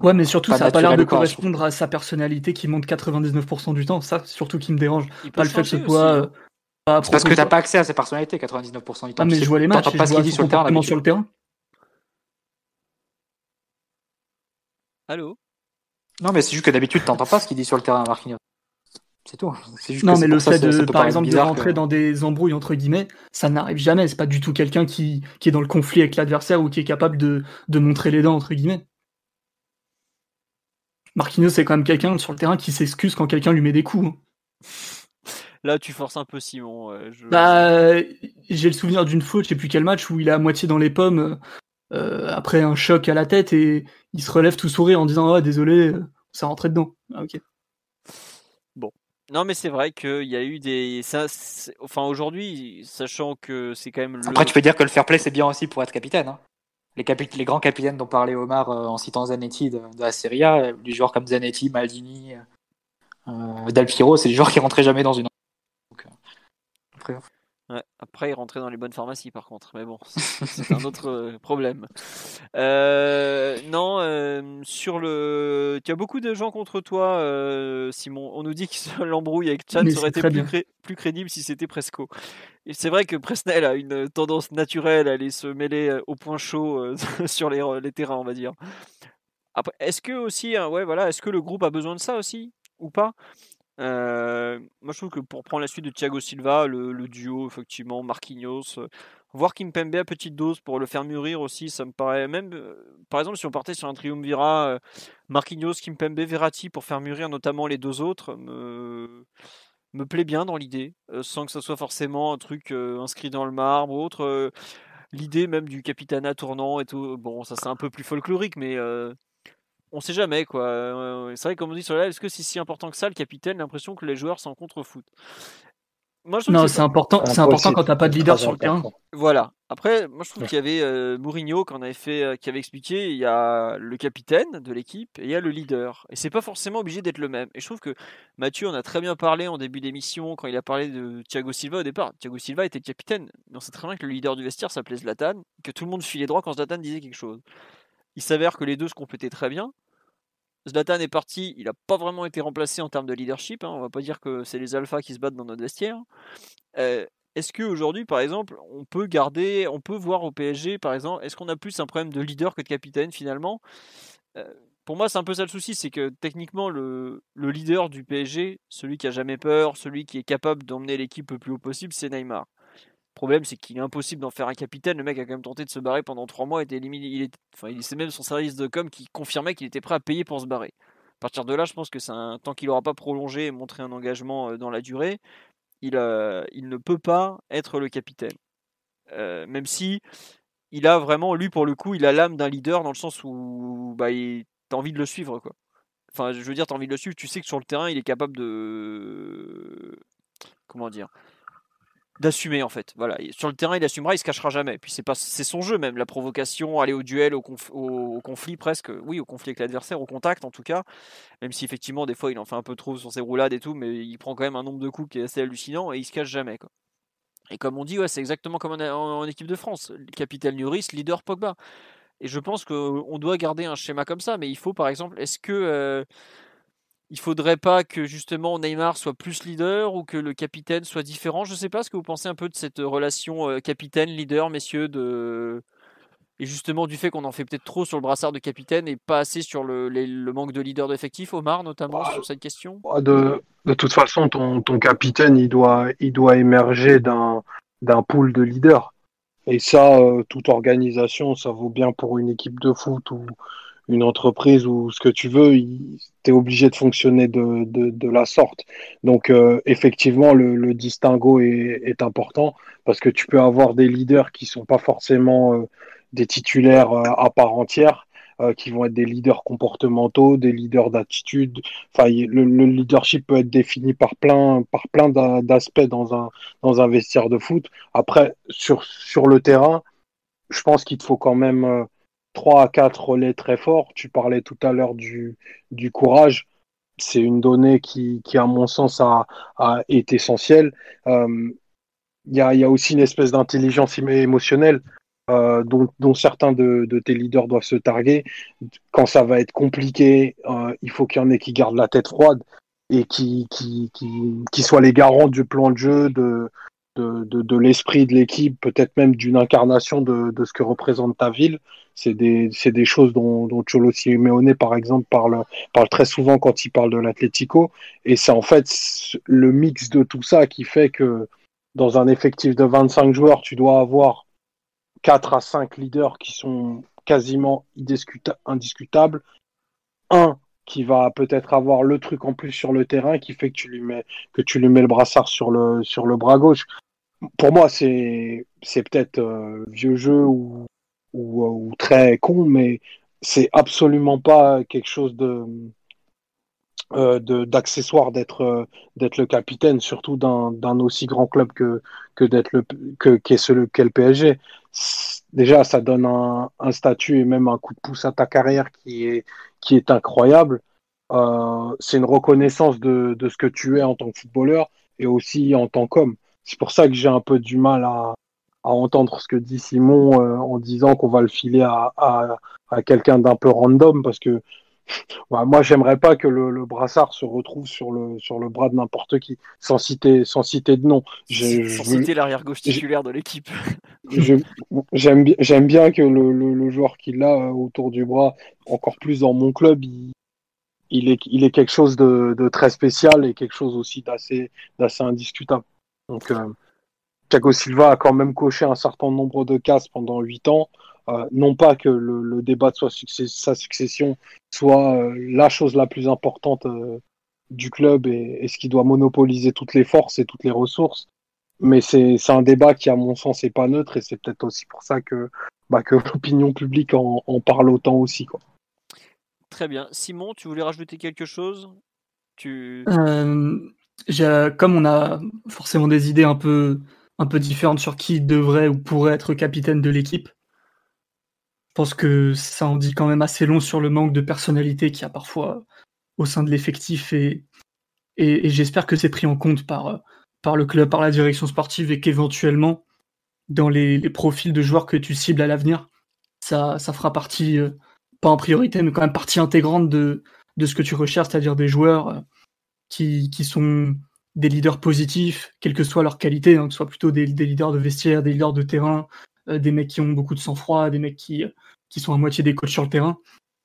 Ouais, mais surtout, ça n'a pas l'air de correspondre à sa personnalité qui monte 99% du temps. Ça, surtout qui me dérange. pas le fait que ce soit. parce que t'as pas accès à sa personnalité 99% du temps. Ah, mais je vois les matchs. Pas ce qu'il dit sur le terrain. Sur le terrain. Allô? Non, mais c'est juste que d'habitude, t'entends pas ce qu'il dit sur le terrain, Marquinhos. C'est tout. Juste non, mais le fait de, par exemple, de rentrer dans des embrouilles entre guillemets, ça n'arrive jamais. C'est pas du tout quelqu'un qui, qui, est dans le conflit avec l'adversaire ou qui est capable de, de, montrer les dents entre guillemets. Marquinhos, c'est quand même quelqu'un sur le terrain qui s'excuse quand quelqu'un lui met des coups. Hein. Là, tu forces un peu, Simon. Bah, j'ai le souvenir d'une faute, je sais plus quel match, où il est à moitié dans les pommes euh, après un choc à la tête et il se relève tout sourire en disant ah désolé ça rentrait dedans ah, ok non mais c'est vrai qu'il y a eu des ça enfin aujourd'hui sachant que c'est quand même après tu peux dire que le fair play c'est bien aussi pour être capitaine hein. les, les grands capitaines dont parlait Omar euh, en citant Zanetti de, la Serie A des joueurs comme Zanetti Maldini euh, Del Piero c'est des joueurs qui rentraient jamais dans une Donc, après, après, il rentrait dans les bonnes pharmacies, par contre. Mais bon, c'est un autre euh, problème. Euh, non, euh, sur le. Tu as beaucoup de gens contre toi, Simon. On nous dit que l'embrouille avec Chan aurait été plus, crédible si c'était Presco. Et c'est vrai que Presnel a une tendance naturelle à aller se mêler au point chaud sur les, les, terrains, on va dire. Après, est-ce que aussi, hein, ouais, voilà, est-ce que le groupe a besoin de ça aussi ou pas? Euh, moi, je trouve que pour prendre la suite de Thiago Silva, le, duo, effectivement, Marquinhos, euh, voir Kimpembe à petite dose pour le faire mûrir aussi, ça me paraît même. Euh, par exemple, si on partait sur un triumvirat, Marquinhos, Kimpembe, Verratti pour faire mûrir notamment les deux autres, me, me plaît bien dans l'idée, sans que ce soit forcément un truc inscrit dans le marbre ou autre. L'idée même du capitana tournant et tout, bon, ça c'est un peu plus folklorique, mais on sait jamais quoi. C'est vrai comme on dit sur la est-ce que c'est si important que ça le capitaine? L'impression que les joueurs s'en contrefoutent. Moi, non, c'est important, c'est important quand t'as pas de leader sur le terrain. Voilà. Après, moi je trouve qu'il y avait euh, Mourinho qui avait fait, euh, qui avait expliqué, il y a le capitaine de l'équipe et il y a le leader. Et c'est pas forcément obligé d'être le même. Et je trouve que Mathieu en a très bien parlé en début d'émission quand il a parlé de Thiago Silva au départ. Thiago Silva était le capitaine, mais on sait très bien que le leader du vestiaire s'appelait Zlatan, que tout le monde filait droit quand Zlatan disait quelque chose. Il s'avère que les deux se complétaient très bien. Zlatan est parti, il n'a pas vraiment été remplacé en termes de leadership. Hein. On va pas dire que c'est les alphas qui se battent dans notre vestiaire. Euh, est-ce qu'aujourd'hui, par exemple, on peut garder, on peut voir au PSG, par exemple, est-ce qu'on a plus un problème de leader que de capitaine finalement? Euh, Pour moi, c'est un peu ça le souci, c'est que techniquement, le, le, leader du PSG, celui qui a jamais peur, celui qui est capable d'emmener l'équipe le plus haut possible, c'est Neymar. Problème, c'est qu'il est impossible d'en faire un capitaine. Le mec a quand même tenté de se barrer pendant trois mois. Était éliminé. Il enfin, c'est même son service de com qui confirmait qu'il était prêt à payer pour se barrer. À partir de là, je pense que c'est un temps qu'il n'aura pas prolongé et montré un engagement euh, dans la durée. Il, euh, il ne peut pas être le capitaine. Euh, même si il a vraiment, lui pour le coup, il a l'âme d'un leader dans le sens où bah, tu as envie de le suivre. Quoi. Enfin, je veux dire, tu as envie de le suivre, tu sais que sur le terrain, il est capable de. Comment dire d'assumer en fait. Voilà, sur le terrain, il assumera, il se cachera jamais. Puis c'est pas, c'est son jeu même, la provocation, aller au duel, au, conflit presque, oui, au conflit avec l'adversaire, au contact en tout cas. Même si effectivement des fois il en fait un peu trop sur ses roulades et tout, mais il prend quand même un nombre de coups qui est assez hallucinant et il se cache jamais quoi. Et comme on dit, ouais, c'est exactement comme en, équipe de France. Capitaine Nuris, leader Pogba. Et je pense qu'on doit garder un schéma comme ça, mais il faut par exemple, est-ce que euh, il faudrait pas que justement Neymar soit plus leader ou que le capitaine soit différent? Je ne sais pas ce que vous pensez un peu de cette relation euh, capitaine-leader, messieurs, de et justement du fait qu'on en fait peut-être trop sur le brassard de capitaine et pas assez sur le, manque de leader d'effectif, Omar notamment bah, sur cette question? Bah, de, de toute façon, ton, ton, capitaine, il doit, il doit émerger d'un d'un pool de leaders. Et ça, euh, toute organisation, ça vaut bien pour une équipe de foot ou, une entreprise ou ce que tu veux, tu es obligé de fonctionner de, de, de la sorte. Donc euh, effectivement, le, le distinguo est, est, important parce que tu peux avoir des leaders qui sont pas forcément euh, des titulaires euh, à part entière, qui vont être des leaders comportementaux, des leaders d'attitude. Enfin, le, le, leadership peut être défini par plein, par plein d'aspects dans un, dans un vestiaire de foot. Après, sur, sur le terrain, je pense qu'il te faut quand même 3 à 4 relais très forts. Tu parlais tout à l'heure du, du courage. C'est une donnée qui, qui, à mon sens, a, a est essentielle. Euh, il y, a, y, a, aussi une espèce d'intelligence émotionnelle euh, dont, dont, certains de, de, tes leaders doivent se targuer. Quand ça va être compliqué, euh, il faut qu'il y en ait qui gardent la tête froide et qui, qui, qui, qui soient les garants du plan de jeu, de, de, de, de l'esprit de l'équipe, peut-être même d'une incarnation de, de, ce que représente ta ville. C'est des, des, choses dont, dont Cholo Simeone, par exemple, parle, parle très souvent quand il parle de l'Atlético. Et c'est en fait le mix de tout ça qui fait que dans un effectif de 25 joueurs, tu dois avoir 4 à 5 leaders qui sont quasiment indiscutables. Un qui va peut-être avoir le truc en plus sur le terrain qui fait que tu lui mets que tu lui mets le brassard sur le sur le bras gauche pour moi, c'est peut-être euh, vieux jeu ou, ou, très con, mais c'est absolument pas quelque chose de euh, d'accessoire d'être euh, d'être le capitaine, surtout d'un aussi grand club que que d'être le que qu'est qu'est le PSG. Déjà, ça donne un, statut et même un coup de pouce à ta carrière qui est incroyable. Euh, c'est une reconnaissance de, de ce que tu es en tant que footballeur et aussi en tant qu'homme. C'est pour ça que j'ai un peu du mal à, entendre ce que dit Simon euh, en disant qu'on va le filer à, à, à quelqu'un d'un peu random parce que ouais, moi j'aimerais pas que le, le, brassard se retrouve sur le sur le bras de n'importe qui sans citer sans citer de nom. sans citer l'arrière gauche titulaire de l'équipe. J'aime bien que le, le, le joueur qu'il a euh, autour du bras, encore plus dans mon club, il, il est il est quelque chose de, de très spécial et quelque chose aussi d'assez indiscutable. Donc, euh, Thiago Silva a quand même coché un certain nombre de cases pendant huit ans. Euh, non pas que le, le débat de sa succession soit euh, la chose la plus importante euh, du club et, et, ce qui doit monopoliser toutes les forces et toutes les ressources, mais c'est un débat qui, à mon sens, n'est pas neutre et c'est peut-être aussi pour ça que, bah, que l'opinion publique en, en, parle autant aussi. Quoi. Très bien. Simon, tu voulais rajouter quelque chose? Tu... Euh, comme on a forcément des idées un peu, un peu différentes sur qui devrait ou pourrait être capitaine de l'équipe, pense que ça en dit quand même assez long sur le manque de personnalité qu'il y a parfois au sein de l'effectif et, j'espère que c'est pris en compte par, par le club, par la direction sportive et qu'éventuellement, dans les, profils de joueurs que tu cibles à l'avenir, ça, fera partie, euh, pas en priorité, mais quand même partie intégrante de, ce que tu recherches, c'est-à-dire des joueurs euh, qui, sont des leaders positifs, quelle que soit leur qualité, hein, que ce soit plutôt des, leaders de vestiaire, des leaders de terrain, euh, des mecs qui ont beaucoup de sang-froid, des mecs qui, qui sont à moitié des coachs sur le terrain.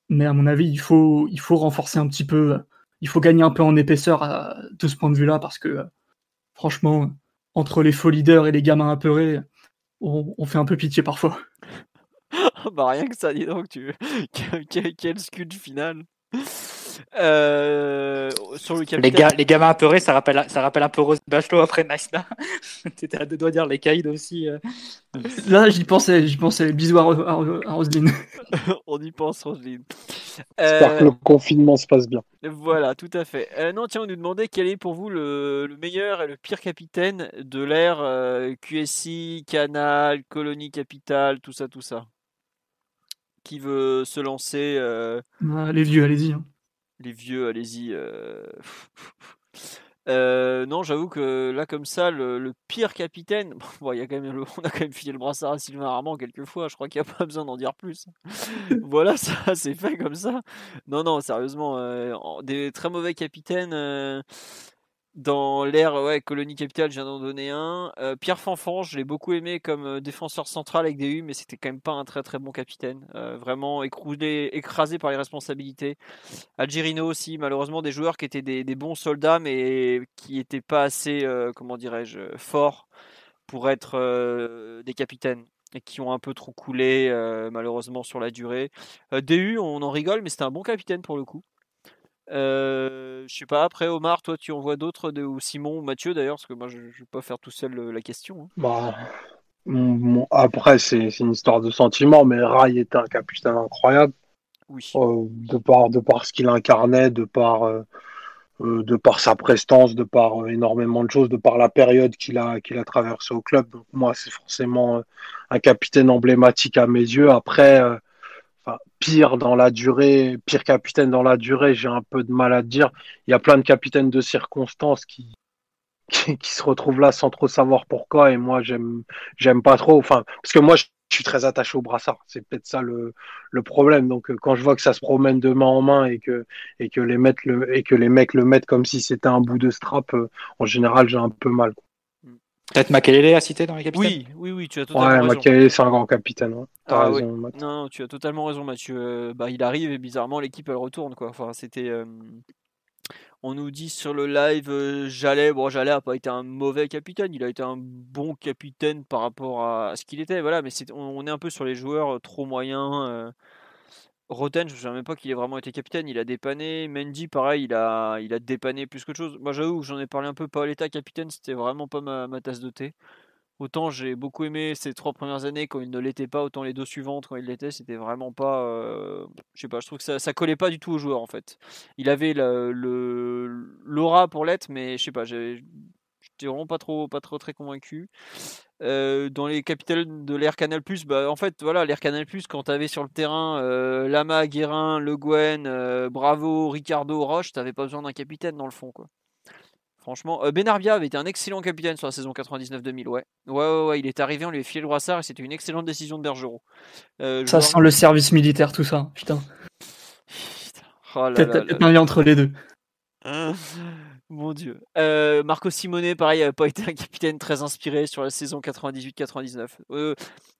Mais à mon avis, il faut, il faut renforcer un petit peu, il faut gagner un peu en épaisseur à, de ce point de vue-là, parce que franchement, entre les faux leaders et les gamins apeurés, on, fait un peu pitié parfois. bah rien que ça, dis donc, tu... quel, quel scud final. Euh, sur le les, gars, les gamins apeurés, ça rappelle, ça rappelle un peu Rose Bachelot après Nice. T'étais à deux doigts de dire les caïds aussi. Euh. Là, j'y pensais, j'y pensais. Bisous à, à, Roselyne. On y pense, Roselyne. J'espère que le confinement se passe bien. Voilà, tout à fait. non, tiens, on nous demandait quel est pour vous le, le meilleur et le pire capitaine de l'ère QSI, Canal, Colonie Capitale, tout ça, tout ça qui veut se lancer euh, ah, Les vieux, allez-y. Hein. Les vieux, allez-y. Euh, euh, non, j'avoue que là, comme ça, le, pire capitaine, bon, y a quand même on a quand même filé le brassard à Sylvain Armand quelques fois, je crois qu'il n'y a pas besoin d'en dire plus. voilà, ça c'est fait comme ça. Non, non, sérieusement, des très mauvais capitaines. Dans l'ère ouais, Colonie Capitale, viens d'en donner un. Euh, Pierre Fanfan, je l'ai beaucoup aimé comme euh, défenseur central avec des mais c'était quand même pas un très très bon capitaine. Euh, vraiment écroulé, écrasé par les responsabilités. Algerino aussi, malheureusement, des joueurs qui étaient des, bons soldats, mais qui n'étaient pas assez, comment dirais-je, forts pour être des capitaines et qui ont un peu trop coulé malheureusement sur la durée. DU, on en rigole, mais c'était un bon capitaine pour le coup. Euh, je sais pas, après Omar, toi tu en vois d'autres, ou Simon ou Mathieu d'ailleurs, parce que moi je, ne vais pas faire tout seul euh, la question. Hein. Bah, après c'est une histoire de sentiment, mais Rai était un capitaine incroyable. Oui. Euh, de, par, de par ce qu'il incarnait, de par, de par sa prestance, de par énormément de choses, de par la période qu'il a, qu'il a traversée au club. Donc moi c'est forcément un capitaine emblématique à mes yeux. Après pire dans la durée, pire capitaine dans la durée, j'ai un peu de mal à dire. Il y a plein de capitaines de circonstances qui, qui, se retrouvent là sans trop savoir pourquoi. Et moi, j'aime, j'aime pas trop. Enfin, parce que moi, je, suis très attaché au brassard. C'est peut-être ça le, le problème. Donc, euh, quand je vois que ça se promène de main en main et que, et que les mecs le, et que les mecs le mettent comme si c'était un bout de strap, euh, en général, j'ai un peu mal. Peut-être Makelele à citer dans les capitaines Oui, oui, oui, tu as totalement ouais, raison. Makelele, c'est un grand capitaine. Hein. Ah, raison, Non, tu as totalement raison, Mathieu. Euh, bah, il arrive et bizarrement, l'équipe, elle retourne. Quoi. Enfin, c'était. Euh, on nous dit sur le live, euh, Jalais, bon, Jalais n'a pas été un mauvais capitaine, il a été un bon capitaine par rapport à, ce qu'il était. Voilà, mais on, est un peu sur les joueurs trop moyens. Roten, je ne savais même pas qu'il ait vraiment été capitaine. Il a dépanné. Mendy, pareil, il a, il a dépanné plus que chose. Moi, j'avoue, j'en ai parlé un peu. l'état capitaine, c'était vraiment pas ma, tasse de thé. Autant j'ai beaucoup aimé ces trois premières années quand il ne l'était pas, autant les deux suivantes quand il l'était, c'était vraiment pas. Euh, je sais pas, je trouve que ça, ça collait pas du tout au joueur en fait. Il avait le, l'aura pour l'être, mais je sais pas, j'étais vraiment pas trop, pas trop très convaincu. Euh, dans les capitales de l'Air Canal Plus, bah, en fait, voilà, l'Air Canal Plus, quand tu avais sur le terrain euh, Lama, Guérin, Le Guen, euh, Bravo, Ricardo, Roche, t'avais pas besoin d'un capitaine dans le fond, quoi. Franchement, Benarbia avait été un excellent capitaine sur la saison 99-2000, ouais. ouais. Ouais, ouais, il est arrivé, on lui a filé le brassard et c'était une excellente décision de Bergerot. ça sent le service militaire, tout ça, putain. Oh Peut-être un lien entre les deux. Mon Dieu. Euh, Marco Simone, pareil, n'a pas été un capitaine très inspiré sur la saison 98-99. Euh,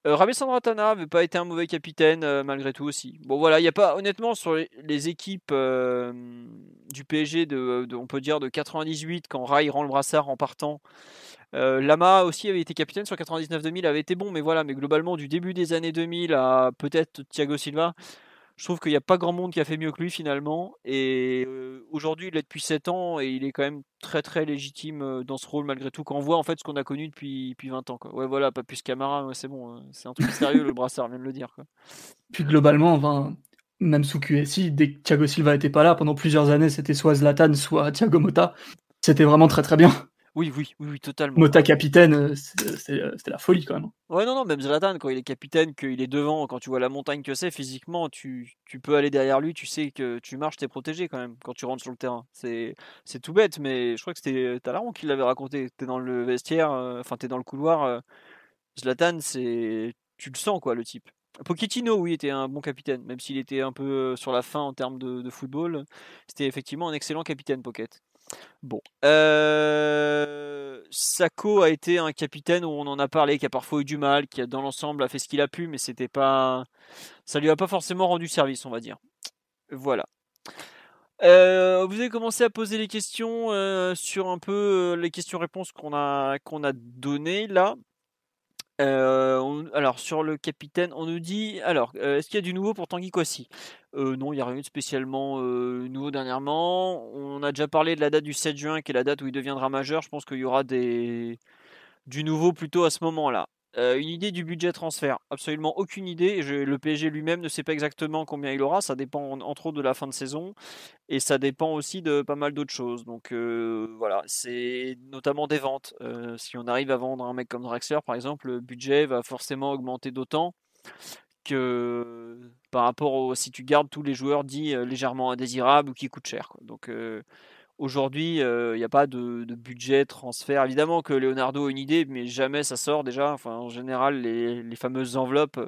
euh, n'avait pas été un mauvais capitaine euh, malgré tout aussi. Bon voilà, il n'y a pas, honnêtement, sur les, équipes du PSG, de, on peut dire de 98, quand Rai rend le brassard en partant. Lama aussi avait été capitaine sur 99-2000, avait été bon, mais voilà, mais globalement du début des années 2000 à peut-être Thiago Silva, je trouve qu'il n'y a pas grand monde qui a fait mieux que lui finalement. Et euh, aujourd'hui, il est depuis 7 ans et il est quand même très très légitime euh, dans ce rôle malgré tout. Quand on voit en fait ce qu'on a connu depuis, depuis 20 ans. Quoi. Ouais, voilà, pas plus Camara, c'est bon. Hein. C'est un truc sérieux, le brassard, vient de le dire. Puis globalement, enfin, même sous QSI, dès que Thiago Silva n'était pas là, pendant plusieurs années, c'était soit Zlatan, soit Thiago Motta. C'était vraiment très très bien. Oui, oui, oui, totalement. Mota capitaine, euh, euh, c'était la folie quand même. Ouais, non, non, même Zlatan, quand il est capitaine, qu'il est devant, quand tu vois la montagne que c'est, physiquement, tu, tu, peux aller derrière lui, tu sais que tu marches, t'es protégé quand même quand tu rentres sur le terrain. C'est tout bête, mais je crois que c'était Talaron qui l'avait raconté. T'es dans le vestiaire, euh, enfin, t'es dans le couloir. Zlatan, c'est. Tu le sens, quoi, le type. Pochettino, oui, était un bon capitaine, même s'il était un peu sur la fin en termes de, de football. C'était effectivement un excellent capitaine, Pocket. Bon. Euh... Sako a été un capitaine où on en a parlé, qui a parfois eu du mal, qui a dans l'ensemble a fait ce qu'il a pu, mais c'était pas. Ça lui a pas forcément rendu service, on va dire. Voilà. Euh, vous avez commencé à poser les questions euh, sur un peu les questions-réponses qu'on a données là. Alors sur le capitaine, on nous dit alors est-ce qu'il y a du nouveau pour Tanguy Kwasi Non, il n'y a rien de spécialement nouveau dernièrement. On a déjà parlé de la date du 7 juin, qui est la date où il deviendra majeur. Je pense qu'il y aura des du nouveau plutôt à ce moment-là. Euh, une idée du budget transfert Absolument aucune idée. le PSG lui-même ne sait pas exactement combien il aura. Ça dépend entre autres de la fin de saison et ça dépend aussi de pas mal d'autres choses. Donc euh, voilà, c'est notamment des ventes. Euh, si on arrive à vendre un mec comme Draxler par exemple, le budget va forcément augmenter d'autant que par rapport au si tu gardes tous les joueurs dits légèrement indésirables ou qui coûtent cher. Donc Aujourd'hui, il euh, n'y a pas de, budget transfert. Évidemment que Leonardo a une idée, mais jamais ça sort déjà. En général, les, fameuses enveloppes,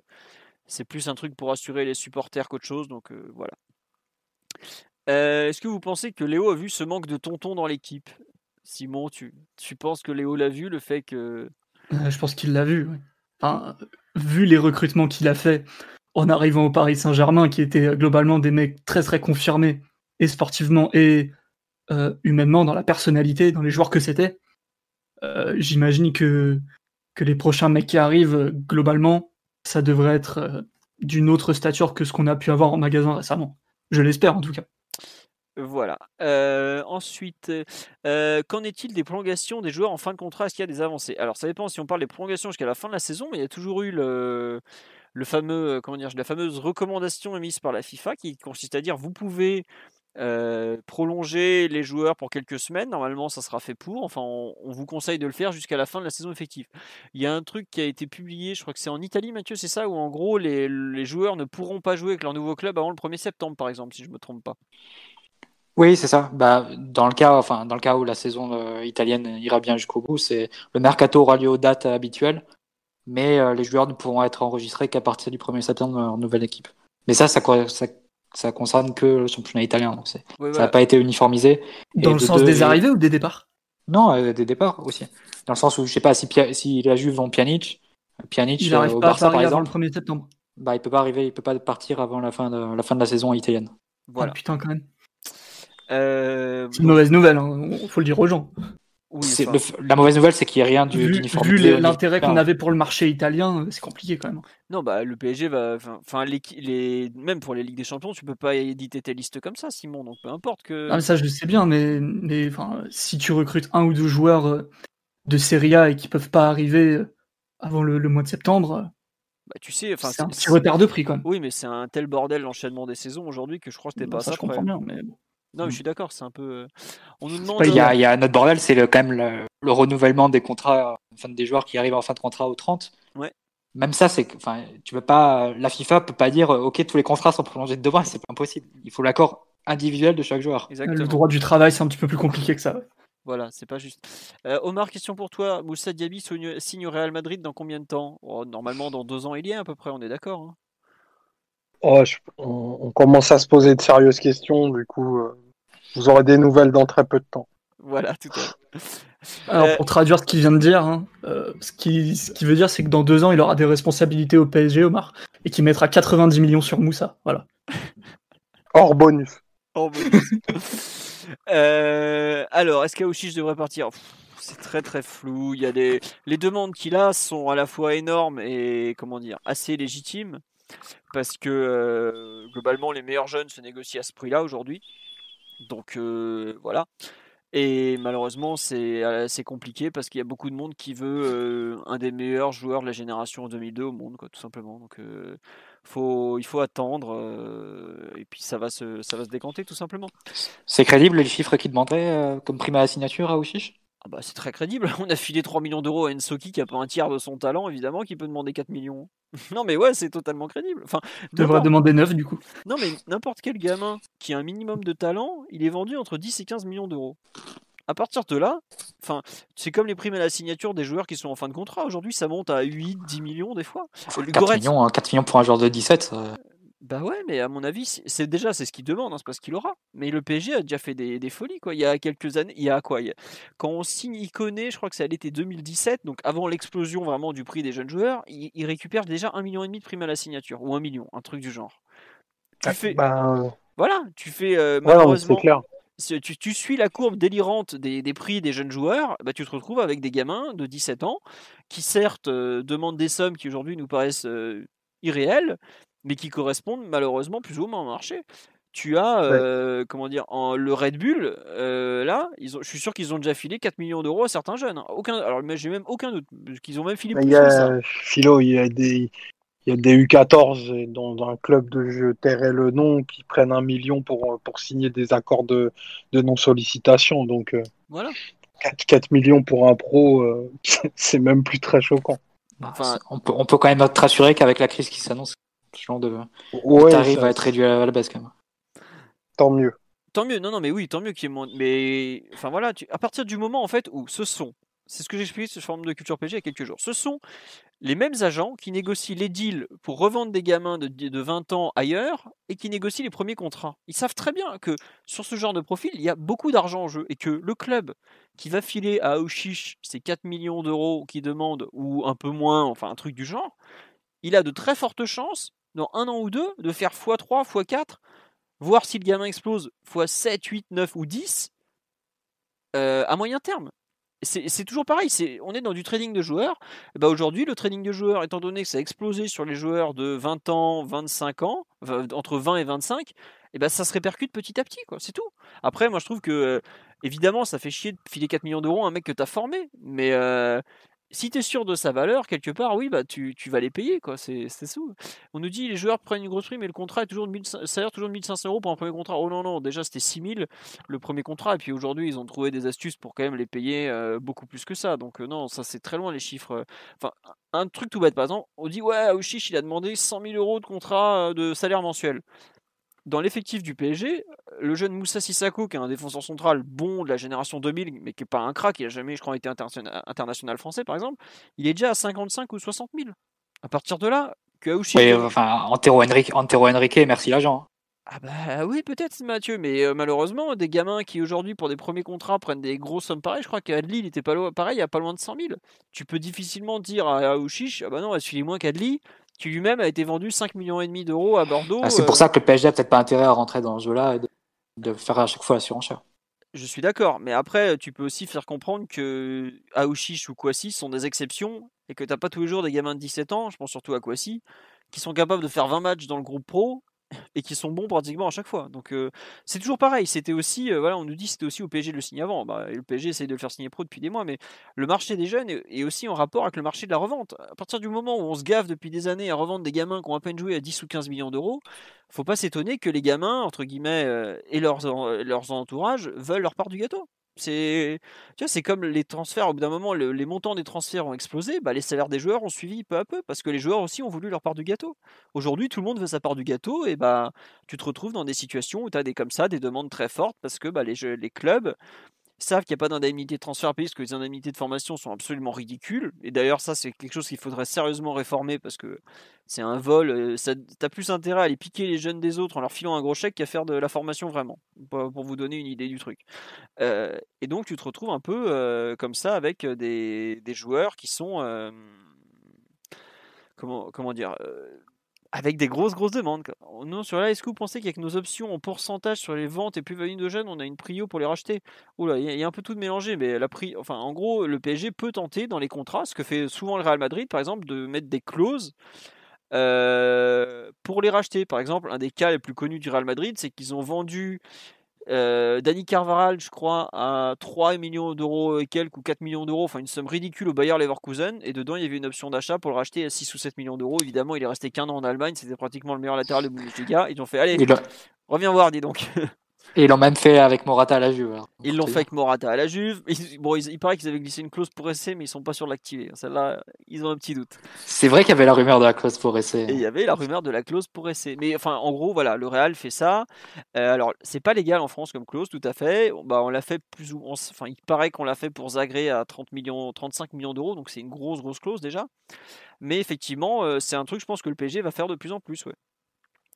c'est plus un truc pour assurer les supporters qu'autre chose. Donc euh, voilà. Euh, est-ce que vous pensez que Léo a vu ce manque de tonton dans l'équipe? Simon, tu, penses que Léo l'a vu, le fait que... je pense qu'il l'a vu. Vu les recrutements qu'il a fait en arrivant au Paris Saint-Germain, qui étaient globalement des mecs très très confirmés, et sportivement, et euh, humainement, dans la personnalité, dans les joueurs que c'était. Euh, j'imagine que, que les prochains mecs qui arrivent, globalement, ça devrait être euh, d'une autre stature que ce qu'on a pu avoir en magasin récemment. Je l'espère en tout cas. Voilà. ensuite, qu'en est-il des prolongations des joueurs en fin de contrat? Est-ce qu'il y a des avancées? Alors, ça dépend si on parle des prolongations jusqu'à la fin de la saison, mais il y a toujours eu le, le fameux, comment dire, la fameuse recommandation émise par la FIFA qui consiste à dire vous pouvez euh, prolonger les joueurs pour quelques semaines, normalement ça sera fait pour. Enfin, on, vous conseille de le faire jusqu'à la fin de la saison effective. Il y a un truc qui a été publié, je crois que c'est en Italie, Mathieu, c'est ça, où en gros les, joueurs ne pourront pas jouer avec leur nouveau club avant le 1er septembre, par exemple, si je ne me trompe pas. Oui, c'est ça. Bah, dans le cas, enfin, dans le cas où la saison euh, italienne ira bien jusqu'au bout, c'est le mercato aura lieu aux dates habituelles, mais euh, les joueurs ne pourront être enregistrés qu'à partir du 1er septembre en nouvelle équipe. Mais ça, ça, ça ça concerne que le championnat italien. Donc ça n'a pas été uniformisé. Dans le sens des arrivées ou des départs? Non, euh, des départs aussi. Dans le sens où, je sais pas, si, si la Juve vend Pjanic, Pjanic il euh, pas Barça, à Paris avant le 1er septembre. Bah, il peut pas arriver, il peut pas partir avant la fin de la, fin de la saison italienne. Voilà. Ah, putain, quand même. Euh, c'est une mauvaise nouvelle, il hein. faut le dire aux gens la mauvaise nouvelle, c'est qu'il n'y a rien d'uniforme. Vu, vu l'intérêt qu'on avait pour le marché italien, c'est compliqué quand même. Non, bah le PSG va, enfin, les, même pour les ligues des champions, tu peux pas éditer tes listes comme ça, Simon. Donc peu importe que. Ah, ça, je sais bien, mais, mais si tu recrutes un ou deux joueurs euh, de Serie A et qui peuvent pas arriver euh, avant le, mois de septembre. Euh, bah, tu sais, enfin, c'est un petit retard de prix quand même. Oui, mais c'est un tel bordel l'enchaînement des saisons aujourd'hui que je crois que t'es bah, pas ça. Je comprends bien, mais non, mais je mmh. suis d'accord, c'est un peu. Euh, on nous demande. Il y, a, il y a notre bordel, c'est quand même le, renouvellement des contrats, enfin des joueurs qui arrivent en fin de contrat au 30. Ouais. Même ça, c'est, enfin, tu peux pas, la FIFA peut pas dire, ok, tous les contrats sont prolongés de deux mois, c'est pas impossible. Il faut l'accord individuel de chaque joueur. Exactement. Le droit du travail, c'est un petit peu plus compliqué que ça. Voilà, c'est pas juste. Euh, Omar, question pour toi. Moussa Diaby signe au Real Madrid dans combien de temps? Oh, Normalement, dans deux ans, il y est à peu près, on est d'accord. Hein. oh, on, commence à se poser de sérieuses questions, du coup, euh, vous aurez des nouvelles dans très peu de temps. Voilà, tout à fait. Alors, euh, pour traduire ce qu'il vient de dire, hein, euh, ce, qui, ce qui veut dire, c'est que dans deux ans, il aura des responsabilités au PSG, Omar, et qu'il mettra 90 millions sur Moussa. Voilà. Hors bonus. Hors bonus. Euh, alors, est-ce qu'Aouchiche devrait partir? C'est très très flou. Il y a des... Les demandes qu'il a sont à la fois énormes et, comment dire, assez légitimes, parce que globalement, les meilleurs jeunes se négocient à ce prix-là aujourd'hui. Donc euh, voilà. Et malheureusement, c'est assez compliqué parce qu'il y a beaucoup de monde qui veut euh, un des meilleurs joueurs de la génération 2002 au monde, quoi, tout simplement. Donc, euh, faut, il faut attendre et puis ça va se, ça va se décanter, tout simplement. C'est crédible les chiffres qu'il demanderait comme prime à la signature à Ouchiche ah bah, c'est très crédible. On a filé 3 millions d'euros à Ensoki qui a pas un tiers de son talent, évidemment, qui peut demander 4 millions. non, mais ouais, c'est totalement crédible. Enfin, devrait demander 9 du coup. Non, mais n'importe quel gamin qui a un minimum de talent, il est vendu entre 10 et 15 millions d'euros. À partir de là, enfin, c'est comme les primes à la signature des joueurs qui sont en fin de contrat. Aujourd'hui, ça monte à 8, 10 millions des fois. 4, millions, 4 hein, millions pour un joueur de 17. Bah ouais, mais à mon avis, c'est déjà c'est ce qu'il demande, hein, c'est pas ce qu'il aura. Mais le PSG a déjà fait des, des, folies quoi. Il y a quelques années, il y a quoi Quand on signe Iconé, je crois que c'est à l'été 2017, donc avant l'explosion vraiment du prix des jeunes joueurs, il, récupère déjà un million et demi de prime à la signature ou un million, un truc du genre. Tu ah, fais, bah, voilà, tu fais euh, malheureusement. tu, suis la courbe délirante des, prix des jeunes joueurs, bah, tu te retrouves avec des gamins de 17 ans qui certes euh, demandent des sommes qui aujourd'hui nous paraissent euh, irréelles, mais qui correspondent malheureusement plus ou moins au marché. Tu as, euh, comment dire, en, le Red Bull, là, ils ont, je suis sûr qu'ils ont déjà filé 4 millions d'euros à certains jeunes. Hein. Aucun, alors, j'ai même aucun doute qu'ils ont même filé plus il y a, que ça. Philo, il y a des, il y a des U14 dans un club de jeu tairai le nom qui prennent un million pour, pour signer des accords de, de non-sollicitation. Donc, euh, voilà. 4, millions pour un pro, euh, c'est même plus très choquant. Bah, enfin, on, peut, on peut quand même être rassuré qu'avec la crise qui s'annonce, ce genre de tarif va être réduit à la baisse quand même. Tant mieux. Tant mieux, non, non, mais oui, tant mieux qu'il y ait moins. Mais enfin voilà, à partir du moment en fait où ce sont c'est ce que j'expliquais sur forme de culture PG il y a quelques jours. Ce sont les mêmes agents qui négocient les deals pour revendre des gamins de, 20 ans ailleurs et qui négocient les premiers contrats. Ils savent très bien que sur ce genre de profil, il y a beaucoup d'argent en jeu et que le club qui va filer à Aouchiche ces 4 millions d'euros qu'il demande ou un peu moins, enfin un truc du genre, il a de très fortes chances, dans un an ou deux, de faire x3, x4, voir si le gamin explose x7, 8, 9 ou 10 euh, à moyen terme c'est toujours pareil, on est dans du trading de joueurs. Bah Aujourd'hui, le trading de joueurs, étant donné que ça a explosé sur les joueurs de 20 ans, 25 ans, entre 20 et 25, et bah ça se répercute petit à petit, c'est tout. Après, moi je trouve que, euh, évidemment, ça fait chier de filer 4 millions d'euros à un mec que tu as formé, mais euh, si tu es sûr de sa valeur, quelque part, oui, bah, tu, vas les payer. quoi. C'est ça. On nous dit les joueurs prennent une grosse prime, mais le contrat est toujours de 1500, salaire toujours de 1500 euros pour un premier contrat. Oh non, non, déjà c'était 6000 le premier contrat, et puis aujourd'hui ils ont trouvé des astuces pour quand même les payer beaucoup plus que ça. Donc euh, non, ça c'est très loin les chiffres. Enfin, un truc tout bête, par exemple, on dit ouais, Aouchiche il a demandé 100 000 euros de contrat de salaire mensuel dans l'effectif du PSG, le jeune Moussa Sissako, qui est un défenseur central bon de la génération 2000, mais qui n'est pas un crack, il n'a jamais, je crois, été international français, par exemple, il est déjà à 55 ou 60 000. À partir de là, que Aouchi... Oui, enfin, Antero Henrique, Antero Henrique merci l'agent. Hein. Ah bah oui, peut-être Mathieu, mais euh, malheureusement, des gamins qui aujourd'hui, pour des premiers contrats, prennent des grosses sommes pareilles, je crois qu'Adli, il était pas loin, pareil, il n'y a pas loin de 100 000. Tu peux difficilement dire à Aouchiche, ah bah non, suis moins qu'Adli, qui lui-même a été vendu 5 millions et demi d'euros à Bordeaux. Ah, c'est pour euh, ça que le PSG a peut-être pas intérêt à rentrer dans ce jeu-là et de, faire à chaque fois la surenchère. Je suis d'accord, mais après, tu peux aussi faire comprendre que Aouchiche ou Kwasi sont des exceptions et que tu n'as pas tous les jours des gamins de 17 ans, je pense surtout à Kwasi, qui sont capables de faire 20 matchs dans le groupe pro et qui sont bons pratiquement à chaque fois. Donc c'est toujours pareil. C'était aussi, on nous dit c'était aussi au PSG le signer avant. Bah, le PSG essaye de le faire signer pro depuis des mois, mais le marché des jeunes est, aussi en rapport avec le marché de la revente. À partir du moment où on se gave depuis des années à revendre des gamins qui ont à peine joué à 10 ou 15 millions d'euros, faut pas s'étonner que les gamins, entre guillemets, et leurs, leurs entourages veulent leur part du gâteau. C'est, comme les transferts. Au bout d'un moment, les montants des transferts ont explosé. Bah, les salaires des joueurs ont suivi peu à peu parce que les joueurs aussi ont voulu leur part du gâteau. Aujourd'hui, tout le monde veut sa part du gâteau et bah, tu te retrouves dans des situations où tu as des comme ça, des demandes très fortes parce que bah, les, les clubs savent qu'il n'y a pas d'indemnité de transfert pays parce que les indemnités de formation sont absolument ridicules. Et d'ailleurs, ça, c'est quelque chose qu'il faudrait sérieusement réformer parce que c'est un vol. Euh, tu as plus intérêt à aller piquer les jeunes des autres en leur filant un gros chèque qu'à faire de la formation vraiment, pour, vous donner une idée du truc. Euh, et donc, tu te retrouves un peu euh, comme ça avec des, des joueurs qui sont. comment, comment dire avec des grosses, grosses demandes. Non, sur là, est-ce que vous pensez qu'avec nos options en pourcentage sur les ventes et plus-value de jeunes, on a une prio pour les racheter Oula, il y, a un peu tout de mélangé, mais la prix, enfin, en gros, le PSG peut tenter dans les contrats, ce que fait souvent le Real Madrid, par exemple, de mettre des clauses euh, pour les racheter. Par exemple, un des cas les plus connus du Real Madrid, c'est qu'ils ont vendu euh, Danny Carvaral, je crois, à 3 millions d'euros et quelques ou 4 millions d'euros, enfin une somme ridicule au Bayer Leverkusen. Et dedans, il y avait une option d'achat pour le racheter à 6 ou 7 millions d'euros. Évidemment, il est resté qu'un an en Allemagne, c'était pratiquement le meilleur latéral de Bundesliga. Ils ont fait, allez, reviens voir, dis donc. Et ils l'ont même fait avec Morata à la Juve. Ils l'ont fait avec Morata à la Juve. bon, il paraît qu'ils avaient glissé une clause pour essai, mais ils sont pas sûrs de l'activer. Celle-là, ils ont un petit doute. C'est vrai qu'il y avait la rumeur de la clause pour essai. Et il y avait la rumeur de la clause pour essai. Mais enfin, en gros, voilà, le Real fait ça. Euh, alors, c'est pas légal en France comme clause, tout à fait. Bah, on l'a fait plus ou Enfin, il paraît qu'on l'a fait pour Zagré à 30 millions, 35 millions d'euros, donc c'est une grosse, grosse clause déjà. Mais effectivement, euh, c'est un truc, je pense que le PSG va faire de plus en plus. Ouais.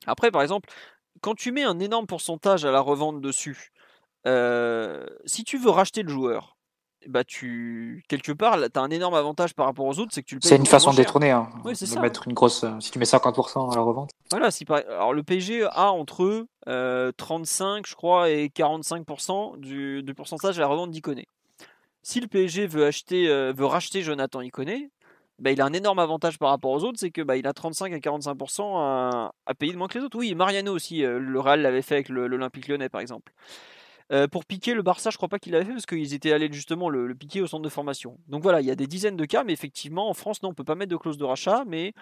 Après, par exemple, quand tu mets un énorme pourcentage à la revente dessus, euh, si tu veux racheter le joueur, bah tu quelque part tu as un énorme avantage par rapport aux autres, c'est que tu le C'est une façon de détourner, hein, oui, c'est ça. mettre une grosse. Si tu mets 50% à la revente. Voilà, si alors le PSG a entre 35, je crois, et 45% du, du pourcentage à la revente d'Iconé. Si le PSG veut acheter, veut racheter Jonathan Iconé, bah, il a un énorme avantage par rapport aux autres, c'est que bah, il a 35 à 45% à, payer de moins que les autres. Oui, Mariano aussi, le Real l'avait fait avec l'Olympique Lyonnais par exemple. Euh, pour piquer le Barça, je crois pas qu'il l'avait fait parce qu'ils étaient allés justement le, piquer au centre de formation. Donc voilà, il y a des dizaines de cas, mais effectivement en France, non, on peut pas mettre de clause de rachat, mais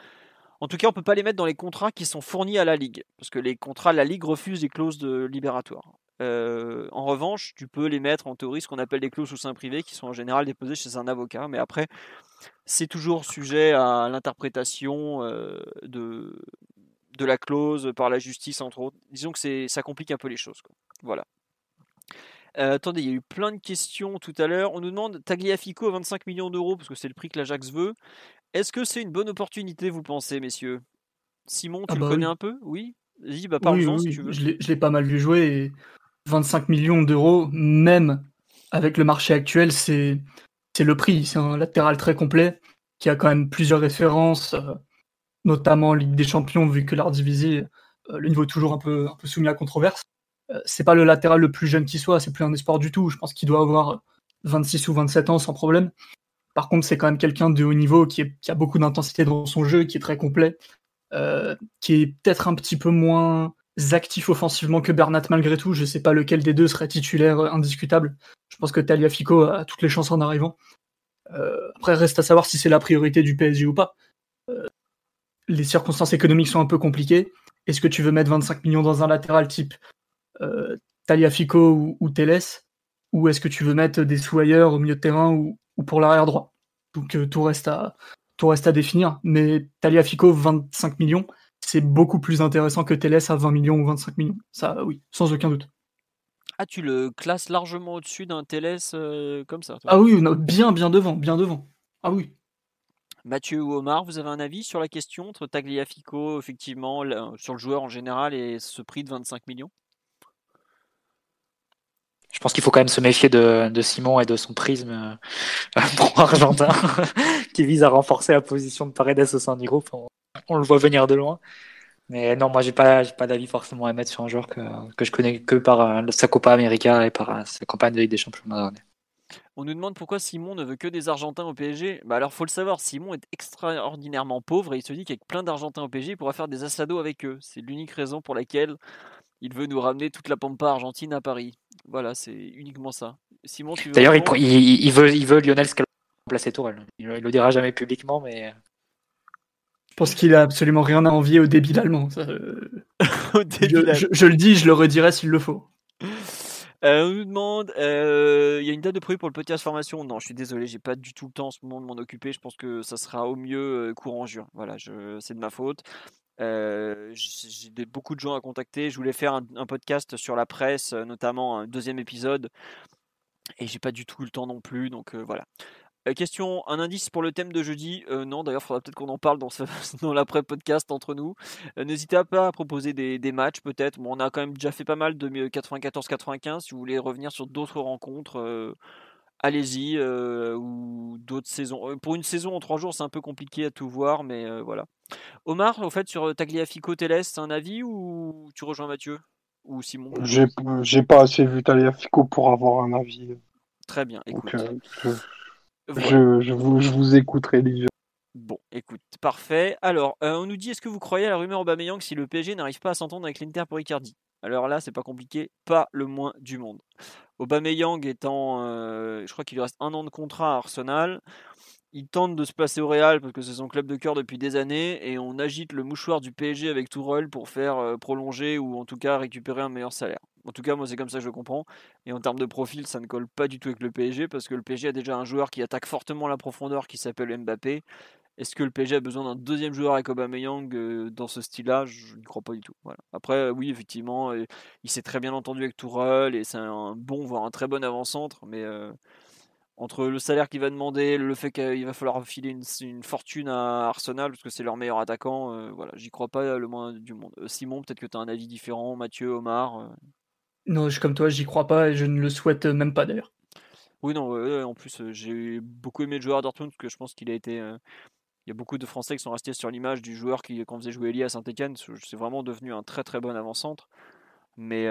en tout cas, on peut pas les mettre dans les contrats qui sont fournis à la Ligue, parce que les contrats, la Ligue refuse les clauses de libératoire. Euh, en revanche, tu peux les mettre en théorie ce qu'on appelle des clauses sous sein privé, qui sont en général déposées chez un avocat, mais après, c'est toujours sujet à l'interprétation euh, de, de la clause par la justice, entre autres. Disons que ça complique un peu les choses. Voilà. Euh, attendez, il y a eu plein de questions tout à l'heure. On nous demande Tagliafico à 25 millions d'euros, parce que c'est le prix que l'Ajax veut. Est-ce que c'est une bonne opportunité, vous pensez, messieurs? Simon, tu ah le bah connais un peu? Oui? Vas-y, bah parle-en si tu veux. Je l'ai pas mal vu jouer. Et 25 millions d'euros, même avec le marché actuel, c'est le prix. C'est un latéral très complet qui a quand même plusieurs références, euh, notamment Ligue des Champions, vu que l'art divisé, euh, le niveau est toujours un peu, soumis à controverse. Euh, c'est pas le latéral le plus jeune qui soit, c'est plus un espoir du tout. Je pense qu'il doit avoir 26 ou 27 ans sans problème. Par contre, c'est quand même quelqu'un de haut niveau qui, a beaucoup d'intensité dans son jeu, qui est très complet, qui est peut-être un petit peu moins actif offensivement que Bernat malgré tout. Je sais pas lequel des deux serait titulaire indiscutable. Je pense que Taliafico a toutes les chances en arrivant. Euh, après, reste à savoir si c'est la priorité du PSG ou pas. les circonstances économiques sont un peu compliquées. Est-ce que tu veux mettre 25 millions dans un latéral type euh, Taliafico ou, ou Teles Ou est-ce que tu veux mettre des sous ailleurs au milieu de terrain ou, pour l'arrière droit? Donc euh, tout, reste à, tout reste à définir. Mais Taliafico, 25 millions, c'est beaucoup plus intéressant que Teles à 20 millions ou 25 millions. Ça, oui, sans aucun doute. Ah, tu le classes largement au-dessus d'un Teles euh, comme ça Ah oui, bien, bien devant, bien devant. Ah oui. Mathieu ou Omar, vous avez un avis sur la question entre Tagliafico, effectivement, sur le joueur en général et ce prix de 25 millions? Je pense qu'il faut quand même se méfier de, Simon et de son prisme euh, pour Argentin, qui vise à renforcer la position de Paredes au sein du groupe. On, le voit venir de loin. Mais non, moi, j'ai pas, pas d'avis forcément à mettre sur un joueur que, que je connais que par euh, sa Copa América et par euh, sa campagne de Ligue des Champions. On nous demande pourquoi Simon ne veut que des Argentins au PSG. Bah alors, faut le savoir, Simon est extraordinairement pauvre et il se dit qu'avec plein d'Argentins au PSG, il pourra faire des assados avec eux. C'est l'unique raison pour laquelle il veut nous ramener toute la pampa argentine à Paris. Voilà, c'est uniquement ça. Simon, tu D'ailleurs, il, veut, il veut Lionel Scaloni remplacer Tourelle. Il, le dira jamais publiquement, mais. Euh. Je pense qu'il a absolument rien à envier au débile allemand. Euh. je, le dis, je le redirai s'il le faut. Euh, on nous demande, il y a une date de prévu pour le podcast formation Non, je suis désolé, j'ai pas du tout le temps en ce moment de m'en occuper. Je pense que ça sera au mieux courant juin. Voilà, c'est de ma faute. Euh, j'ai beaucoup de gens à contacter. Je voulais faire un, podcast sur la presse, euh, notamment un deuxième épisode, et j'ai pas du tout eu le temps non plus. Donc euh, voilà. Question, un indice pour le thème de jeudi Non, d'ailleurs, il faudra peut-être qu'on en parle dans, dans l'après-podcast entre nous. N'hésitez pas à proposer des, des matchs, peut-être. Bon, on a quand même déjà fait pas mal de 94-95. Si vous voulez revenir sur d'autres rencontres, allez-y. ou d'autres saisons. Pour une saison en trois jours, c'est un peu compliqué à tout voir, mais voilà. Omar, au fait, sur Tagliafico Teles, un avis ou tu rejoins Mathieu ou Simon? J'ai pas assez vu Tagliafico pour avoir un avis. Très bien, écoute. Euh, je, vous, je, vous, écouterai, Bon, écoute, parfait. Alors, euh, on nous dit est-ce que vous croyez à la rumeur Aubameyang si le PSG n'arrive pas à s'entendre avec l'Inter pour Icardi? Alors là, c'est pas compliqué, pas le moins du monde. Aubameyang étant, euh, je crois qu'il lui reste un an de contrat à Arsenal il tente de se placer au Real parce que c'est son club de cœur depuis des années et on agite le mouchoir du PSG avec Tourelle pour faire euh, prolonger ou en tout cas récupérer un meilleur salaire. En tout cas, moi c'est comme ça que je comprends. Et en termes de profil, ça ne colle pas du tout avec le PSG parce que le PSG a déjà un joueur qui attaque fortement la profondeur qui s'appelle Mbappé. Est-ce que le PSG a besoin d'un deuxième joueur avec Aubameyang euh, dans ce style-là? Je ne crois pas du tout. Après, euh, oui, effectivement, il s'est très bien entendu avec Tourelle et c'est un bon, voire un très bon avant-centre, mais entre le salaire qu'il va demander, le fait qu'il va falloir filer une, fortune à Arsenal parce que c'est leur meilleur attaquant, euh, voilà, j'y crois pas le moins du monde. Euh, Simon, peut-être que tu as un avis différent, Mathieu, Omar. Euh. Non, je, comme toi, j'y crois pas et je ne le souhaite même pas d'ailleurs. Oui, non, en plus, j'ai beaucoup aimé le joueur Dortmund parce que je pense qu'il a été. il y a beaucoup de Français qui sont restés sur l'image du joueur qui, quand faisait jouer Elie à Saint-Etienne. C'est vraiment devenu un très très bon avant-centre. Mais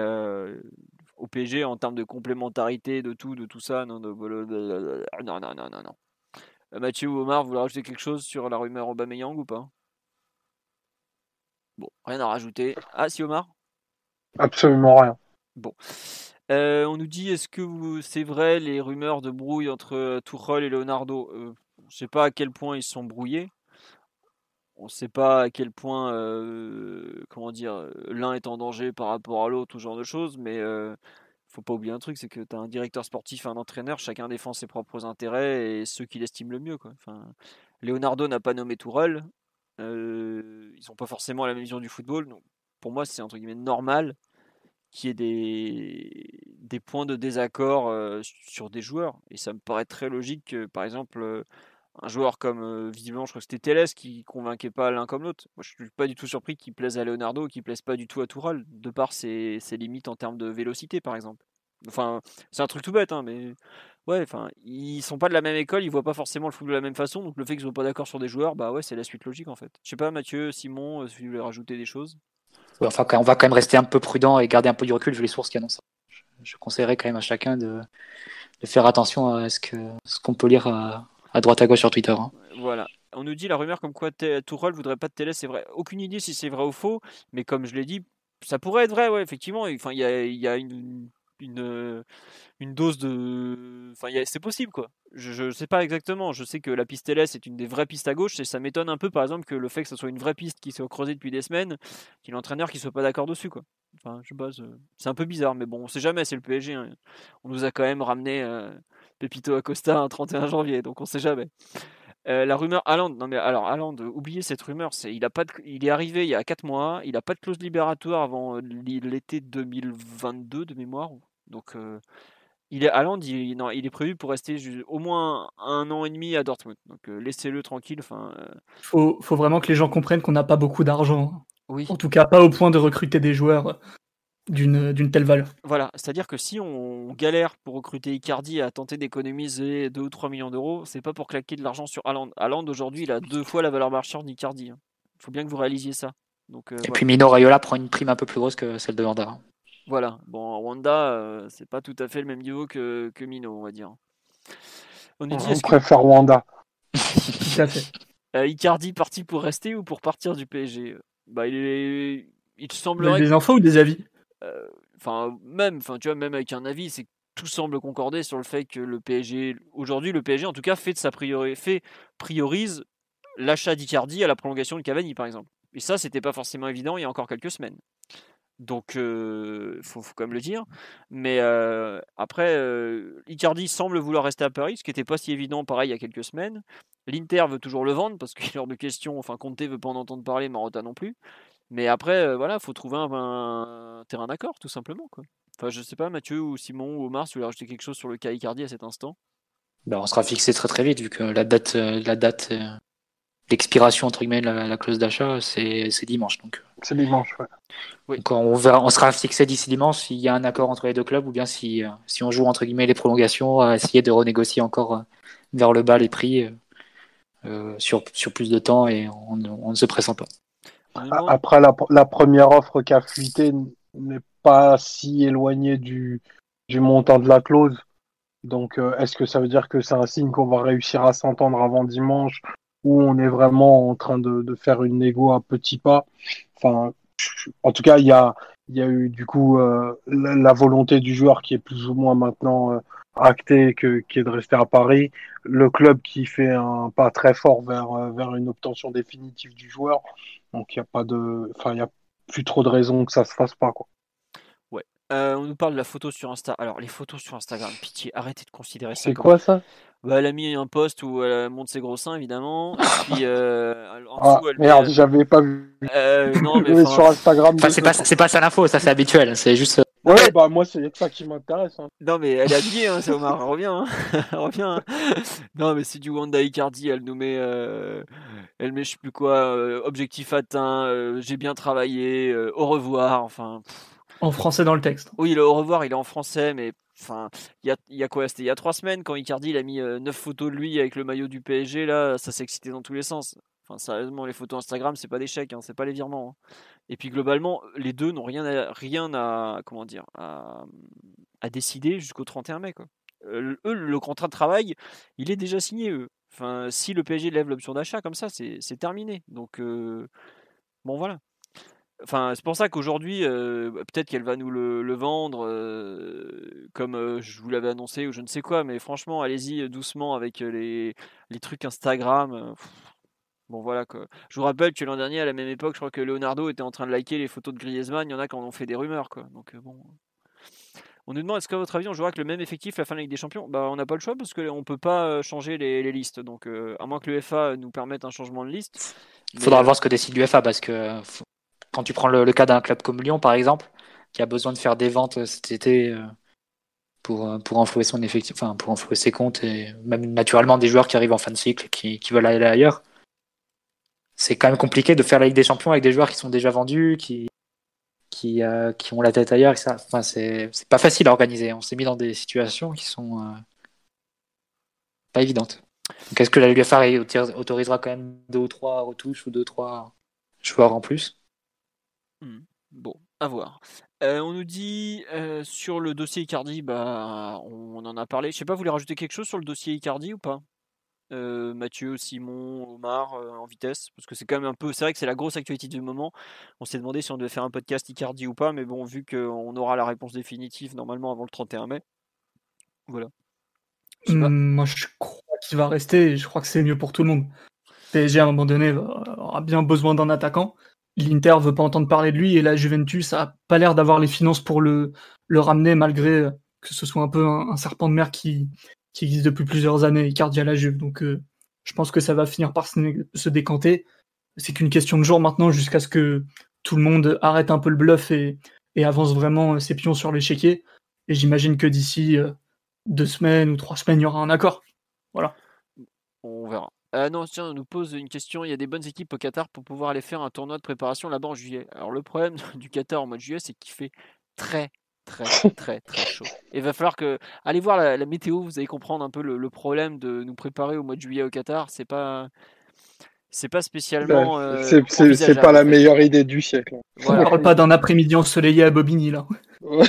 au PSG, en termes de complémentarité, de tout, de tout ça, non, non, non, non, non, non. Mathieu ou Omar, vous voulez rajouter quelque chose sur la rumeur Aubameyang ou pas? Bon, rien à rajouter. Ah, si Omar? Absolument rien. Bon. On nous dit est-ce que c'est vrai les rumeurs de brouille entre Tuchel et Leonardo euh, Je ne sais pas à quel point ils sont brouillés. On ne sait pas à quel point comment dire l'un est en danger par rapport à l'autre, tout genre de choses, mais faut pas oublier un truc, c'est que tu as un directeur sportif, un entraîneur, chacun défend ses propres intérêts et ceux qui l'estiment le mieux. Enfin, Leonardo n'a pas nommé Tourelle, ils n'ont pas forcément la même vision du football, donc pour moi c'est entre guillemets normal qu'il y ait des, des points de désaccord sur des joueurs. Et ça me paraît très logique que, par exemple, un joueur comme, visiblement, je crois que c'était Teles qui convainquait pas l'un comme l'autre. Moi, je suis pas du tout surpris qu'il plaise à Leonardo, qu'il plaise pas du tout à Toural, de par ses, ses, limites en termes de vélocité, par exemple. Enfin, c'est un truc tout bête, hein, mais ouais, enfin, ils sont pas de la même école, ils voient pas forcément le football de la même façon, donc le fait qu'ils soient pas d'accord sur des joueurs, bah ouais, c'est la suite logique en fait. Je sais pas, Mathieu, Simon, si vous voulez rajouter des choses on va quand même rester un peu prudent et garder un peu du recul vu les sources qui annoncent. Je, conseillerais quand même à chacun de, faire attention à ce qu'on peut lire à, droite à gauche sur Twitter. Hein. Voilà. On nous dit la rumeur comme quoi Tourelle voudrait pas de télé, c'est vrai. Aucune idée si c'est vrai ou faux, mais comme je l'ai dit, ça pourrait être vrai, ouais, effectivement. Il y a une, une, une dose de. Enfin, c'est possible, quoi. Je ne sais pas exactement. Je sais que la piste LS est une des vraies pistes à gauche, et ça m'étonne un peu, par exemple, que le fait que ce soit une vraie piste qui soit creusée depuis des semaines, qu'il l'entraîneur qui soit pas d'accord dessus, quoi. Enfin, je c'est un peu bizarre, mais bon, on sait jamais, c'est le PSG. Hein. On nous a quand même ramené euh, Pepito Acosta un 31 janvier, donc on sait jamais. Euh, la rumeur Haaland, non mais alors Haaland, oubliez cette rumeur, c'est il a pas il est arrivé il y a 4 mois, il a pas de clause libératoire avant l'été 2022 de mémoire, donc il est Haaland, il, non, il est prévu pour rester au moins un an et demi à Dortmund. Donc laissez-le tranquille. Enfin, faut, faut vraiment que les gens comprennent qu'on n'a pas beaucoup d'argent. Oui. En tout cas, pas au point de recruter des joueurs d'une, d'une telle valeur. Voilà, c'est-à-dire que si on galère pour recruter Icardi à tenter d'économiser 2 ou 3 millions d'euros, c'est pas pour claquer de l'argent sur Haaland. Haaland aujourd'hui, il a deux fois la valeur marchande d'Icardi. Hein. Il faut bien que vous réalisiez ça. Donc, et puis Mino Raiola prend une prime un peu plus grosse que celle de Vanda. Voilà, bon, Wanda, euh, c'est pas tout à fait le même niveau que, que Mino, on va dire. On, dit, préfère Wanda. tout à fait. Euh, Icardi parti pour rester ou pour partir du PSG Bah, il est, il semblerait. Des infos ou des avis? Euh, Enfin, même, enfin, tu vois, même avec un avis, c'est tout semble concorder sur le fait que le PSG, aujourd'hui, le PSG, en tout cas, fait de sa priori... fait, priorise l'achat d'Icardi à la prolongation de Cavani, par exemple. Et ça, c'était pas forcément évident il y a encore quelques semaines. Donc, il faut, quand même le dire. Mais après, Icardi semble vouloir rester à Paris, ce qui n'était pas si évident, pareil, il y a quelques semaines. L'Inter veut toujours le vendre, parce qu'il est hors de question. Enfin, Conte veut pas en entendre parler, Marotta non plus. Mais après, voilà, il faut trouver un, terrain d'accord, tout simplement. Quoi. Enfin, je sais pas, Mathieu ou Simon ou Omar, si vous voulez rajouter quelque chose sur le cas Icardi à cet instant. Ben, on sera fixé très très vite, vu que la date, la date l'expiration entre guillemets de la, clause d'achat, c'est dimanche. Donc. C'est dimanche, ouais. Donc on, sera fixé d'ici dimanche s'il y a un accord entre les deux clubs ou bien si, euh, si on joue entre guillemets les prolongations à essayer de renégocier encore euh, vers le bas les prix euh, sur, sur plus de temps et on, ne se pressent pas. Après, la, la première offre qui a fuité n'est pas si éloignée du, du montant de la clause. Donc, est-ce que ça veut dire que c'est un signe qu'on va réussir à s'entendre avant dimanche où on est vraiment en train de, faire une négo à petits pas. Enfin, en tout cas, il y a, eu du coup euh, la, volonté du joueur qui est plus ou moins maintenant euh, actée, que, qui est de rester à Paris. Le club qui fait un pas très fort vers, euh, vers une obtention définitive du joueur. Donc il n'y a pas de, enfin il y a plus trop de raisons que ça se fasse pas quoi. Ouais. on nous parle de la photo sur Insta. Alors les photos sur Instagram, pitié, arrêtez de considérer ça. C'est quoi ça? Bah, elle a mis un post où elle monte ses gros seins, évidemment. Et puis, euh, en ah, dessous, elle merde, j'avais pas vu. Euh, non, mais sur Instagram. Enfin, c'est pas, c'est pas ça l'info, ça c'est habituel. C'est juste. Euh, ouais, bah moi c'est ça qui m'intéresse. Hein. Non mais elle est habillée, hein, c'est Omar, reviens, hein. reviens. Hein. Non mais c'est du Wanda Icardi, elle nous met, euh... elle met je sais plus quoi, euh, objectif atteint, euh, j'ai bien travaillé, au revoir, enfin. En français dans le texte. Oui, le au revoir, il est en français, mais enfin, il y a, quoi? C'était il y a trois semaines quand Icardi il a mis euh, neuf photos de lui avec le maillot du PSG. Là, ça s'est excité dans tous les sens. Enfin, sérieusement, les photos Instagram, c'est pas des chèques, hein, c'est pas les virements. Hein. Et puis globalement, les deux n'ont rien à, rien à comment dire à, à décider jusqu'au 31 mai. Quoi. Euh, eux, le contrat de travail, il est déjà signé. Eux. Enfin, si le PSG lève l'option d'achat comme ça, c'est terminé. Donc euh, bon voilà. Enfin, c'est pour ça qu'aujourd'hui, euh, peut-être qu'elle va nous le, vendre comme je vous l'avais annoncé ou je ne sais quoi, mais franchement, allez-y doucement avec les, les trucs Instagram. Bon voilà quoi. Je vous rappelle que l'an dernier, à la même époque, je crois que Leonardo était en train de liker les photos de Griezmann. Il y en a qui en ont fait des rumeurs quoi. Donc bon. On nous demande est-ce qu'à votre avis on jouera avec le même effectif à la fin de la Ligue des Champions? Bah on n'a pas le choix parce qu'on ne peut pas changer les, listes. Donc à moins que l'UFA nous permette un changement de liste. Il faudra voir ce que décide l'UFA parce que quand tu prends le, cas d'un club comme Lyon par exemple, qui a besoin de faire des ventes cet été pour, pour enflouer son effectif, enfin pour ses comptes et même naturellement des joueurs qui arrivent en fin de cycle qui, qui veulent aller ailleurs c'est quand même compliqué de faire la Ligue des Champions avec des joueurs qui sont déjà vendus, qui, qui, euh, ont la tête ailleurs. ça. Enfin, c'est, pas facile à organiser. On s'est mis dans des situations qui sont euh, pas évidentes. Donc, est-ce que la Ligue autorisera quand même deux ou trois retouches ou deux ou trois joueurs en plus? Hmm. Bon, à voir. Euh, on nous dit sur le dossier Icardi, bah, on, en a parlé. Je sais pas, vous voulez rajouter quelque chose sur le dossier Icardi ou pas? Euh, Mathieu, Simon, Omar euh, en vitesse? Parce que c'est quand même un peu c'est vrai que c'est la grosse actualité du moment. On s'est demandé si on devait faire un podcast Icardi ou pas, mais bon vu qu'on aura la réponse définitive normalement avant le 31 mai. Voilà. Mmh, moi je crois qu'il va rester je crois que c'est mieux pour tout le monde. PSG à un moment donné aura bien besoin d'un attaquant. L'Inter veut pas entendre parler de lui et la Juventus a pas l'air d'avoir les finances pour le, le ramener malgré que ce soit un peu un serpent de mer qui, qui existe depuis plusieurs années, Icardi à la Juve. Donc euh, je pense que ça va finir par se, décanter. C'est qu'une question de jour maintenant jusqu'à ce que tout le monde arrête un peu le bluff et, avance vraiment ses pions sur l'échiquier. Et j'imagine que d'ici euh, deux semaines ou trois semaines, il y aura un accord. Voilà. On verra. Ah non, tiens, on nous pose une question. Il y a des bonnes équipes au Qatar pour pouvoir aller faire un tournoi de préparation là-bas en juillet. Alors le problème du Qatar en mois de juillet, c'est qu'il fait très très très très chaud. Et il va falloir que allez voir la, météo, vous allez comprendre un peu le, problème de nous préparer au mois de juillet au Qatar. C'est pas c'est pas spécialement. Euh, c'est pas la meilleure idée du siècle. On ne parle pas d'un après-midi ensoleillé à Bobigny là.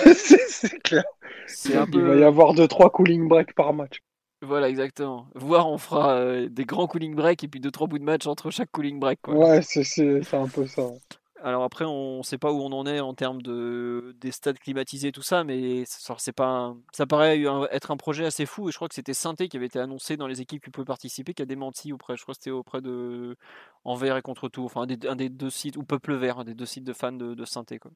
c'est clair. Il va y avoir 2-3 cooling breaks par match. Voilà, exactement. Voir, on fera euh, des grands cooling breaks et puis 2-3 bouts de match entre chaque cooling break. Quoi. Ouais, c'est un peu ça. Alors après, on ne sait pas où on en est en termes de des stades climatisés, tout ça, mais c'est pas, ça paraît être un projet assez fou. Et je crois que c'était Synthé qui avait été annoncé dans les équipes qui pouvaient participer, qui a démenti auprès, je crois que c'était auprès de Envers et contre tout, enfin un des, deux sites ou Peuple Vert, un des deux sites de fans de, de Synthé. Quoi.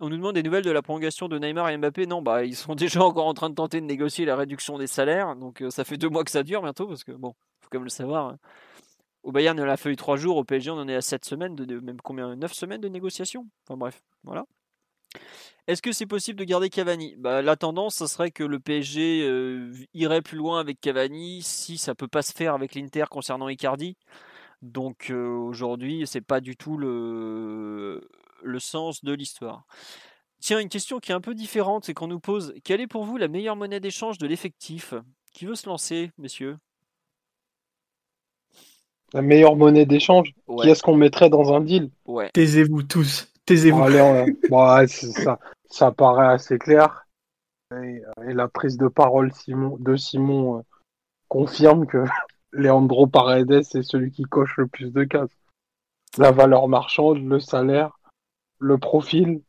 On nous demande des nouvelles de la prolongation de Neymar et Mbappé. Non, bah ils sont déjà encore en train de tenter de négocier la réduction des salaires, donc euh, ça fait deux mois que ça dure bientôt, parce que bon, faut quand même le savoir. Hein. Au Bayern, on a fallu 3 jours. Au PSG, on en est à 7 semaines, même combien 9 semaines de négociation? Enfin bref, voilà. Est-ce que c'est possible de garder Cavani? Bah, La tendance, ce serait que le PSG euh, irait plus loin avec Cavani si ça peut pas se faire avec l'Inter concernant Icardi. Donc euh, aujourd'hui, c'est pas du tout le, le sens de l'histoire. Tiens, une question qui est un peu différente, c'est qu'on nous pose quelle est pour vous la meilleure monnaie d'échange de l'effectif? Qui veut se lancer, messieurs? La meilleure monnaie d'échange? Qui est-ce qu'on mettrait dans un deal? Taisez-vous tous. Taisez-vous. ça, ça paraît assez clair. Et, la prise de parole de Simon euh, confirme que Leandro Paredes est celui qui coche le plus de cases. La valeur marchande, le salaire, le profil,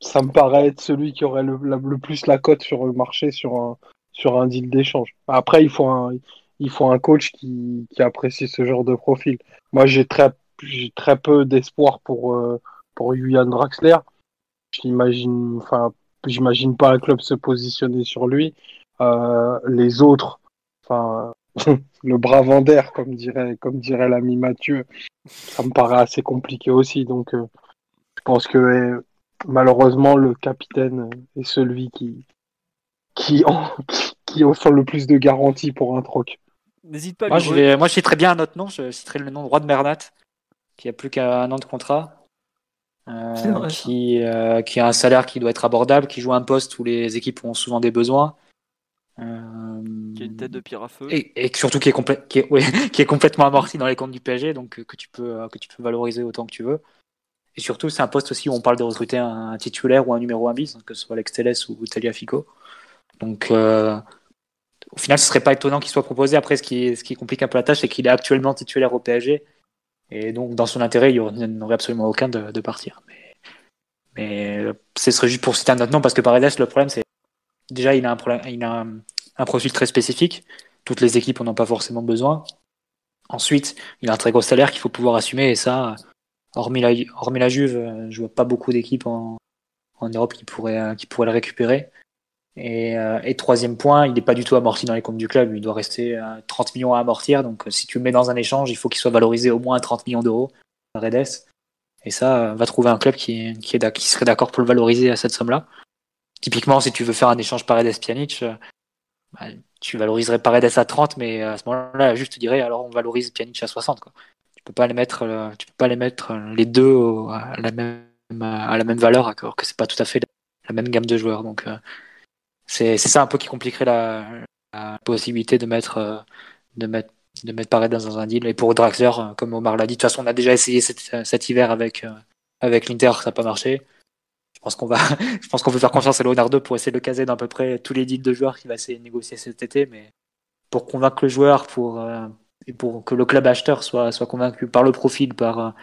ça me paraît être celui qui aurait le, plus la cote sur le marché sur un, sur un deal d'échange. Après, il faut un, il faut un coach qui, qui apprécie ce genre de profil. Moi, j'ai très, très peu d'espoir pour, euh, pour Julian Draxler. J'imagine, enfin, j'imagine pas un club se positionner sur lui. Euh, les autres, enfin, le Bravander, comme dirait, comme dirait l'ami Mathieu, ça me paraît assez compliqué aussi. Donc, euh, pense que malheureusement, le capitaine est celui qui, qui, en, qui offre le plus de garanties pour un troc. N'hésite pas. Moi, je vais, moi, je citerai bien un autre nom. Je citerai le nom de Roi de Bernat, qui a plus qu'un an de contrat. qui, qui a un salaire qui doit être abordable, qui joue un poste où les équipes ont souvent des besoins. Qui a une tête de pierre à feu. Et, et surtout qui est, qui, est, qui est complètement amorti dans les comptes du PSG, donc que tu, peux, que tu peux valoriser autant que tu veux. Et surtout, c'est un poste aussi où on parle de recruter un, titulaire ou un numéro 1 bis, que ce soit Alex Telles ou Fico. Donc, euh, au final, ce serait pas étonnant qu'il soit proposé. Après, ce qui, ce qui complique un peu la tâche, c'est qu'il est actuellement titulaire au PSG. Et donc, dans son intérêt, il n'y aurait absolument aucun de, partir. Mais, mais ce serait juste pour citer un autre nom, parce que Paredes, le problème, c'est déjà, il a, un, il a un, profil très spécifique. Toutes les équipes n'en ont pas forcément besoin. Ensuite, il a un très gros salaire qu'il faut pouvoir assumer, et ça, hormis la, hormis la Juve, euh, je vois pas beaucoup d'équipes en, en Europe qui pourraient, qui pourraient le récupérer. Euh, et, troisième point, il n'est pas du tout amorti dans les comptes du club. Il doit rester 30 millions à amortir. Donc, si tu le mets dans un échange, il faut qu'il soit valorisé au moins à 30 millions d'euros, Redes. Et ça, va trouver un club qui, qui, est, qui serait d'accord pour le valoriser à cette somme-là. Typiquement, si tu veux faire un échange Paredes-Pjanic, euh, bah, tu valoriserais Paredes à 30, mais à ce moment-là, juste te dirais, alors on valorise Pjanic à 60. Quoi. Peux pas les mettre, euh, tu peux pas les mettre les deux à la même, à la même valeur, alors que c'est pas tout à fait la même gamme de joueurs. Donc, c'est ça un peu qui compliquerait la, possibilité de mettre, euh, de mettre, de mettre Paredes dans un deal. Et pour Draxler, euh, comme Omar l'a dit, de toute façon, on a déjà essayé cet, hiver avec, euh, avec l'Inter, ça n'a pas marché. Je pense qu'on va, je pense qu'on peut faire confiance à Leonardo pour essayer de le caser dans à peu près tous les deals de joueurs qu'il va essayer de négocier cet été. Mais pour convaincre le joueur, pour, et pour que le club acheteur soit, soit convaincu par le profil, par,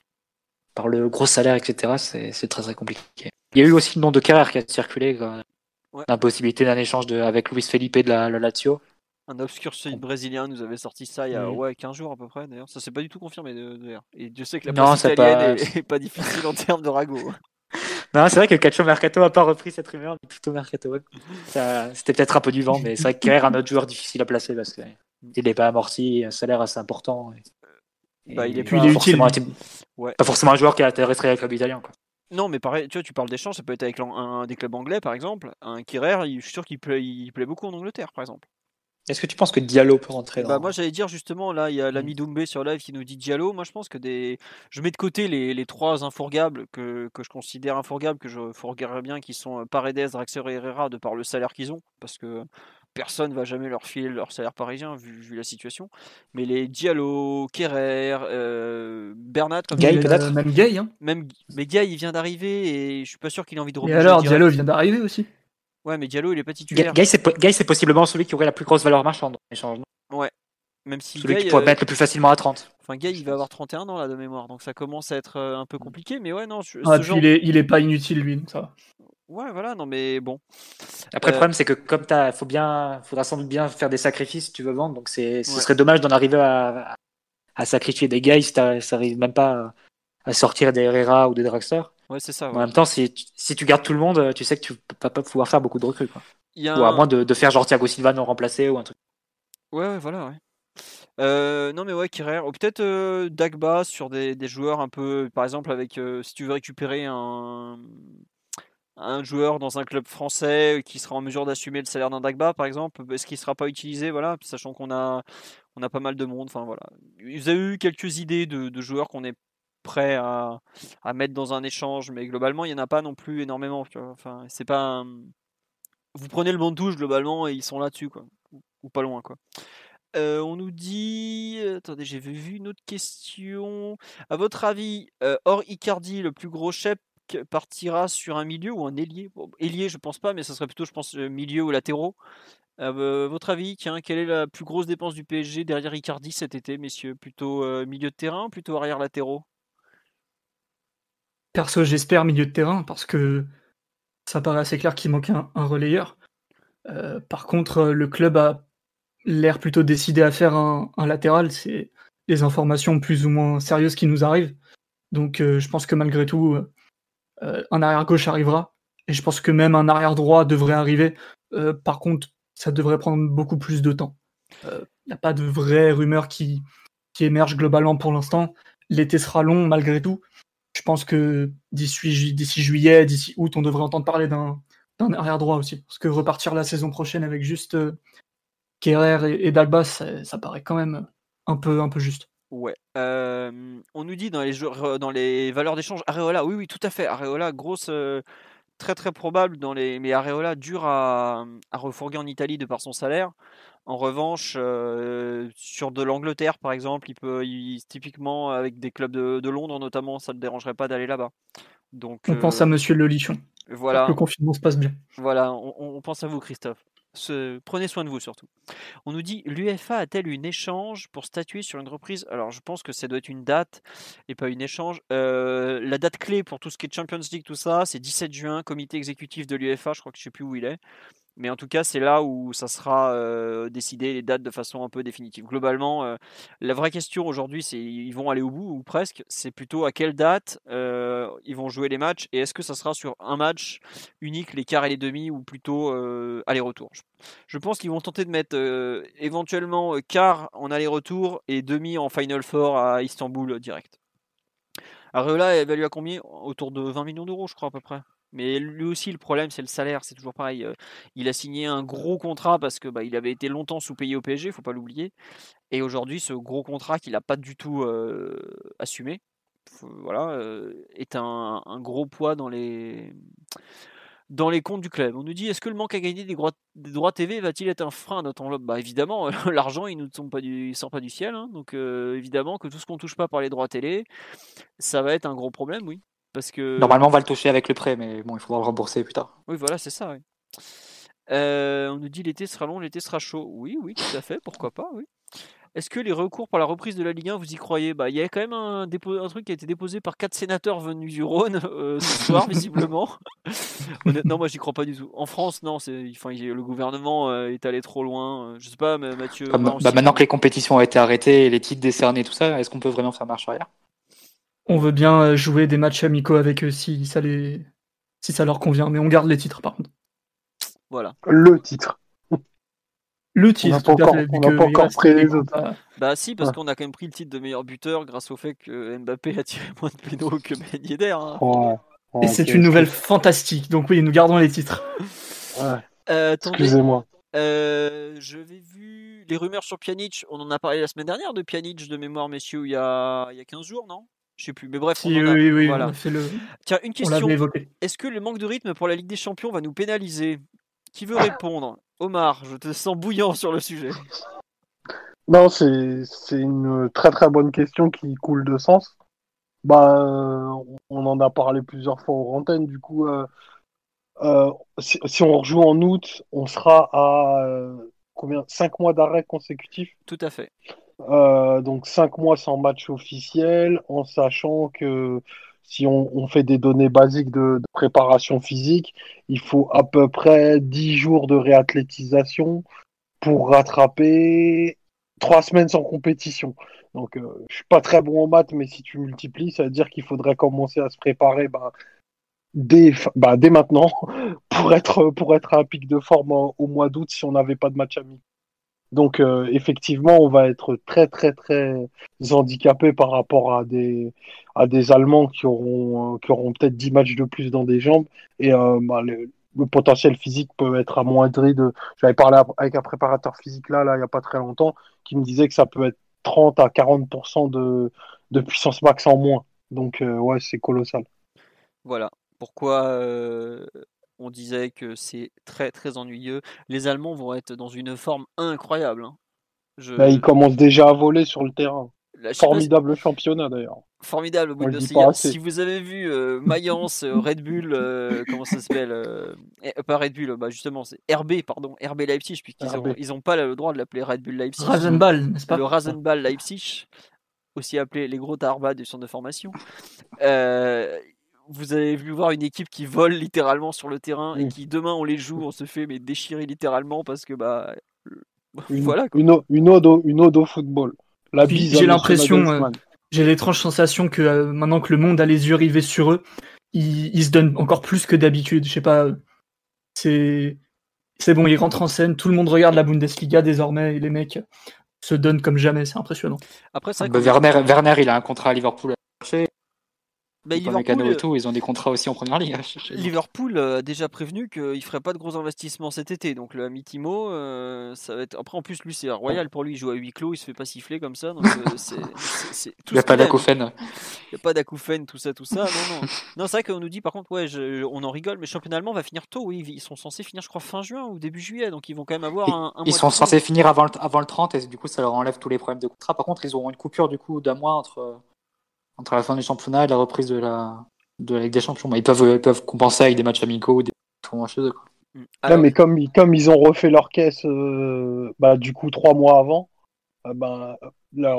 par le gros salaire, etc., c'est très très compliqué. Il y a eu aussi le nom de Carrère qui a circulé la possibilité d'un échange de, avec Luis Felipe de la, Lazio. Un obscur site brésilien nous avait sorti ça il y a ouais, 15 jours à peu près d'ailleurs. Ça s'est pas du tout confirmé d'ailleurs. Et Dieu sait que la presse italienne pas... Est, pas difficile en termes de ragot. Non, c'est vrai que Calcio Mercato a pas repris cette rumeur, mais plutôt Mercato. C'était peut-être un peu du vent, mais c'est vrai qu'il un autre joueur difficile à placer parce qu'il n'est pas amorti, un salaire assez important. bah, il est pas, forcément, pas forcément un joueur qui a intéressé avec le club italien. Quoi. Non, mais pareil, tu vois, tu parles d'échange, ça peut être avec un, des clubs anglais, par exemple. Un Kirer, je suis sûr qu'il plaît, il plaît beaucoup en Angleterre, par exemple. Est-ce que tu penses que Diallo peut rentrer bah, dans... Bah moi j'allais dire justement là il y a l'ami mmh. Doumbé sur live qui nous dit Diallo. Moi je pense que des je mets de côté les, les trois infourgables que, que, je considère infourgables que je fourguerais bien qui sont euh, Paredes, Draxler et Herrera de par le salaire qu'ils ont parce que personne va jamais leur filer leur salaire parisien vu, la situation. Mais les Diallo, Kerrer, euh, Bernat, comme Gay peut-être, même Gay. Hein. Même mais Gay il vient d'arriver et je suis pas sûr qu'il ait envie de. Et alors Diallo vient d'arriver aussi. Ouais, mais Diallo il est pas titulaire. Gay, c'est possiblement celui qui aurait la plus grosse valeur marchande échange. Ouais. Même si celui qui pourrait euh, mettre le plus facilement à 30. Enfin, Gay, il va avoir 31 ans là de mémoire, donc ça commence à être euh, un peu compliqué. Mais ouais, non. Ah, il, est, il est pas inutile lui, ça. Ouais, voilà, non, mais bon. Après, le euh, problème, c'est que comme tu faut bien, faudra sans doute bien faire des sacrifices si tu veux vendre. Donc, c'est, ce serait dommage d'en arriver à, à, sacrifier des gars si tu n'arrives même pas à sortir des Herrera ou des Draxler. Ouais, c'est ça. En même temps, si tu, si tu gardes tout le monde, tu sais que tu vas pas pouvoir faire beaucoup de recrues. Quoi. Ou à moins de, de, faire genre Thiago Silva non remplacé ou un truc. Ouais, ouais voilà, ouais. Euh, non mais ouais, Kirer, ou peut-être euh, Dagba sur des, des, joueurs un peu, par exemple avec, si tu veux récupérer un, un joueur dans un club français qui sera en mesure d'assumer le salaire d'un Dagba, par exemple, est-ce qu'il ne sera pas utilisé, voilà, sachant qu'on a, on a pas mal de monde. Enfin voilà, vous avez eu quelques idées de, joueurs qu'on est prêt à, mettre dans un échange, mais globalement il n'y en a pas non plus énormément. Enfin, c'est pas, vous prenez le banc de touche globalement et ils sont là-dessus quoi, ou, pas loin quoi. Euh, on nous dit. Attendez, j'ai vu une autre question. À votre avis, euh, hors Icardi, le plus gros chef partira sur un milieu ou un ailier? Ailier, je pense pas, mais ça serait plutôt, je pense, euh, milieu ou latéraux. Euh, votre avis, tiens, quelle est la plus grosse dépense du PSG derrière Icardi cet été, messieurs? Plutôt euh, milieu de terrain ou plutôt arrière latéraux? Perso, j'espère milieu de terrain parce que ça paraît assez clair qu'il manque un, relayeur. par contre, le club a l'air plutôt décidé à faire un, un latéral. C'est des informations plus ou moins sérieuses qui nous arrivent. Donc, je pense que malgré tout, euh, un arrière gauche arrivera. Et je pense que même un arrière droit devrait arriver. Euh, par contre, ça devrait prendre beaucoup plus de temps. Il euh, n'y a pas de vraies rumeurs qui, émergent globalement pour l'instant. L'été sera long malgré tout. Je pense que d'ici juillet, d'ici août, on devrait entendre parler d'un arrière droit aussi. Parce que repartir la saison prochaine avec juste Kerrer et, Dagba, ça, paraît quand même un peu juste. Ouais. on nous dit dans les, dans les valeurs d'échange, Areola, oui, oui, tout à fait. Areola, grosse, très très probable dans les. Mais Areola dur à, à refourguer en Italie de par son salaire. En revanche, sur de l'Angleterre par exemple, il peut, typiquement avec des clubs de, Londres notamment, ça ne dérangerait pas d'aller là-bas. Donc, on pense à Monsieur Lelichon. Voilà. Le confinement se passe bien. Voilà, on pense à vous, Christophe prenez soin de vous surtout. On nous dit l'UFA a-t-elle une échange pour statuer sur une reprise? Alors je pense que ça doit être une date et pas une échange. Euh, la date clé pour tout ce qui est Champions League, tout ça, c'est 17 juin, comité exécutif de l'UFA, je crois que je sais plus où il est. Mais en tout cas, c'est là où ça sera euh, décidé les dates de façon un peu définitive. Globalement, euh, la vraie question aujourd'hui, c'est ils vont aller au bout ou presque? C'est plutôt à quelle date euh, ils vont jouer les matchs et est-ce que ça sera sur un match unique, les quarts et les demi, ou plutôt aller-retour? Je, pense qu'ils vont tenter de mettre éventuellement quart en aller-retour et demi en Final Four à Istanbul direct. Areola est évalué à combien? Autour de 20 millions d'euros, je crois à peu près. Mais lui aussi, le problème, c'est le salaire. C'est toujours pareil. Il a signé un gros contrat parce que bah, il avait été longtemps sous-payé au PSG, faut pas l'oublier. Et aujourd'hui, ce gros contrat qu'il n'a pas du tout assumé, voilà, est un, gros poids dans les dans les comptes du club. On nous dit est-ce que le manque à gagner des droits, des droits TV va-t-il être un frein à notre enveloppe Bah évidemment, l'argent il ne pas du, sort pas du ciel, hein. donc évidemment que tout ce qu'on touche pas par les droits télé, ça va être un gros problème, oui. Normalement, on va le toucher avec le prêt, mais bon, il faudra le rembourser plus tard. Oui, voilà, c'est ça. Euh, on nous dit l'été sera long, l'été sera chaud. Oui, oui, tout à fait, pourquoi pas, oui. Est-ce que les recours pour la reprise de la Ligue 1, vous y croyez? Bah, Il y a quand même un, un, truc qui a été déposé par quatre sénateurs venus du Rhône euh, ce soir, visiblement. Honnêtement, moi, j'y crois pas du tout. En France, non, enfin, le gouvernement euh, est allé trop loin. Je sais pas, Mathieu. Bah, bah, maintenant que les compétitions ont été arrêtées et les titres décernés, tout ça, est-ce qu'on peut vraiment faire marche arrière? On veut bien euh, jouer des matchs amicaux avec eux si ça, les... si ça leur convient, mais on garde les titres par contre. Voilà. Le titre. Le titre. On n'a pas encore, pris les autres. Bah si, parce qu'on a quand même pris le titre de meilleur buteur grâce au fait que Mbappé a tiré moins de pénaux que Ben Yedder. Hein. Et c'est une nouvelle fantastique. Donc oui, nous gardons les titres. Euh, Excusez-moi. Euh, je vais vu les rumeurs sur Pjanic. On en a parlé la semaine dernière de Pjanic de mémoire, messieurs, il y a, il y a 15 jours, non? Je sais plus, mais bref. oui, oui, voilà. le... Tiens, une question. Est-ce que le manque de rythme pour la Ligue des Champions va nous pénaliser? Qui veut répondre? Omar, je te sens bouillant sur le sujet. Non, c'est une très très bonne question qui coule de sens. Bah, on en a parlé plusieurs fois aux antennes. Du coup, euh, euh, si, si, on rejoue en août, on sera à euh, combien? 5 mois d'arrêt consécutif Tout à fait. Euh, donc cinq mois sans match officiel, en sachant que si on, fait des données basiques de, préparation physique, il faut à peu près 10 jours de réathlétisation pour rattraper trois semaines sans compétition. Donc euh, je suis pas très bon en maths, mais si tu multiplies, ça veut dire qu'il faudrait commencer à se préparer bah, dès, bah, dès maintenant pour être, pour être à un pic de forme au mois d'août si on n'avait pas de match ami. Donc euh, effectivement, on va être très très très handicapé par rapport à des à des Allemands qui auront euh, qui auront peut-être 10 matchs de plus dans des jambes et euh, bah, le, potentiel physique peut être amoindri. J'avais parlé avec un préparateur physique là là il y a pas très longtemps qui me disait que ça peut être 30 à 40 de de puissance max en moins. Donc ouais, c'est colossal. Voilà. Pourquoi on disait que c'est très très ennuyeux. Les Allemands vont être dans une forme incroyable. Hein. Bah, ils commencent déjà à voler sur le terrain. Formidable championnat d'ailleurs. Formidable Bundesliga. Si vous avez vu euh, Mayence, euh, Red Bull, euh, comment ça s'appelle eh, Pas Red Bull, bah justement, c'est RB, pardon, RB Leipzig, puisqu'ils n'ont ils ont pas le droit de l'appeler Red Bull Leipzig. Rasenball, n'est-ce pas? Le Rasenball Leipzig, aussi appelé les gros Tarba du centre de formation. Vous avez vu voir une équipe qui vole littéralement sur le terrain et qui demain on les joue, on se fait mais déchirer littéralement parce que bah une, voilà Une, une, ode au, une ode au football. J'ai l'impression, euh, j'ai l'étrange sensation que euh, maintenant que le monde a les yeux rivés sur eux, ils, se donnent encore plus que d'habitude. Je sais pas, c'est c'est bon, ils rentrent en scène, tout le monde regarde la Bundesliga désormais et les mecs se donnent comme jamais, c'est impressionnant. Après, Werner, Werner, il a un contrat à Liverpool bah, Liverpool, et tout, ils ont des contrats aussi en première ligue. Liverpool a déjà prévenu qu'il ferait pas de gros investissements cet été. Donc le Amitimo, euh, ça va être. Après, en plus, lui, c'est royal pour lui. Il joue à huis clos, il se fait pas siffler comme ça. Donc, euh, c'est, il n'y a pas d'acouphène. Il n'y a pas d'acouphène, tout ça, tout ça. Non, non. non c'est vrai qu'on nous dit, par contre, ouais, on en rigole, mais le championnat allemand va finir tôt. Oui, ils sont censés finir, je crois, fin juin ou début juillet. Donc ils vont quand même avoir un. ils sont censés finir avant le, avant le 30 et du coup, ça leur enlève tous les problèmes de contrat. Par contre, ils auront une coupure du coup d'un mois entre entre la fin du championnat et la reprise de la, de la Ligue des Champions. Ils peuvent, ils peuvent compenser avec des matchs amicaux ou des tournois chez eux. Quoi. Mm. mais comme, comme ils ont refait leur caisse euh, bah, du coup trois mois avant, euh, bah, la,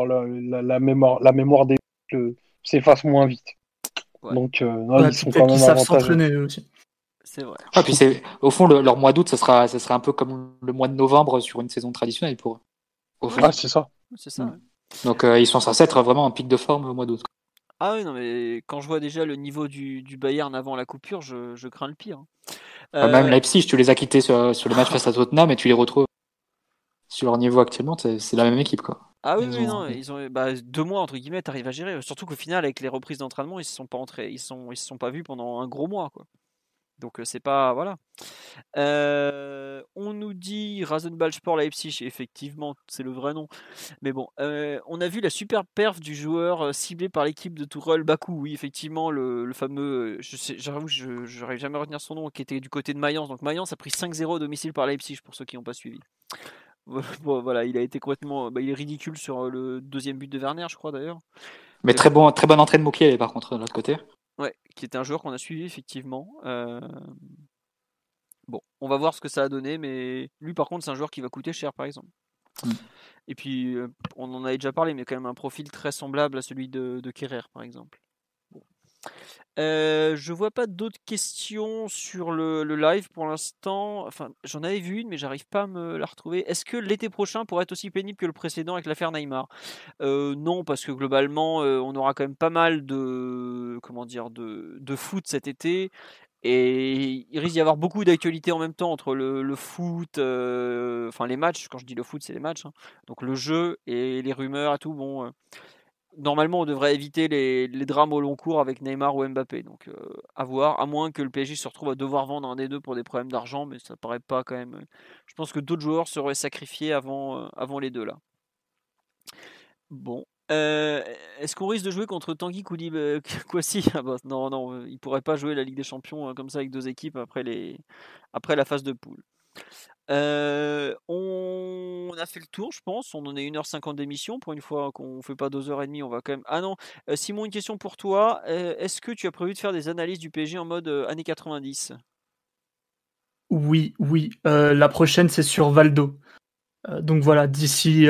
la, mémoire, la mémoire des s'efface moins vite. Donc euh, ils sont quand même savent s'entraîner aussi. C'est vrai. Ah, puis au fond, leur mois d'août, ça sera, ça sera un peu comme le mois de novembre sur une saison traditionnelle pour eux. Ah, c'est ça. C'est ça. Mm. Donc ils sont censés être vraiment en pic de forme au mois d'août. Ah oui, non, mais quand je vois déjà le niveau du, du Bayern avant la coupure, je, je crains le pire. Ah, même euh, Leipzig, tu les as quittés sur, sur le match face à Tottenham et tu les retrouves sur leur niveau actuellement, c'est la même équipe. Quoi. Ah oui, oui, non, ils ont bah, deux mois entre guillemets, t'arrives à gérer. Surtout qu'au final, avec les reprises d'entraînement, ils se sont pas entrés, ils sont, ils se sont pas vus pendant un gros mois, quoi. Donc c'est pas voilà. on nous dit Rasenball Sport Leipzig, effectivement, c'est le vrai nom. Mais bon, on a vu la super perf du joueur ciblé par l'équipe de Tourelle Bakou. Oui, effectivement, le, fameux, je sais, j'avoue, je n'arrive jamais à retenir son nom, qui était du côté de Mayence. Donc Mayence a pris 5-0 domicile par Leipzig pour ceux qui n'ont pas suivi. Bon, voilà, il a été complètement, bah, il est ridicule sur le deuxième but de Werner, je crois d'ailleurs. Mais très bon, très bonne entrée de Mokiel par contre de l'autre côté. Ouais, qui était un joueur qu'on a suivi effectivement. Euh, bon, on va voir ce que ça a donné, mais lui par contre c'est un joueur qui va coûter cher par exemple. Mmh. Et puis euh, on en avait déjà parlé, mais quand même un profil très semblable à celui de, de par exemple. Euh, je vois pas d'autres questions sur le, live pour l'instant. Enfin, j'en avais vu une, mais j'arrive pas à me la retrouver. Est-ce que l'été prochain pourrait être aussi pénible que le précédent avec l'affaire Neymar? Non, parce que globalement, on aura quand même pas mal de comment dire de, de foot cet été. Et il risque d'y avoir beaucoup d'actualités en même temps entre le, foot, enfin les matchs. Quand je dis le foot, c'est les matchs. Hein. donc le jeu et les rumeurs et tout. Bon, normalement, on devrait éviter les, drames au long cours avec Neymar ou Mbappé. Donc, euh, à voir, à moins que le PSG se retrouve à devoir vendre un des deux pour des problèmes d'argent, mais ça paraît pas quand même. Euh, je pense que d'autres joueurs seraient sacrifiés avant, euh, avant les deux là. Bon. Est-ce qu'on risque de jouer contre Tanguy Koulibaly ah bah, Non, non, il pourrait pas jouer la Ligue des Champions comme ça avec deux équipes après, les... après la phase de poule. On a fait le tour, je pense. On en est 1h50 d'émission. Pour une fois qu'on fait pas 2h30, on va quand même. Ah non, Simon, une question pour toi. Est-ce que tu as prévu de faire des analyses du PSG en mode années 90 Oui, oui. la prochaine, c'est sur Valdo. donc voilà, d'ici.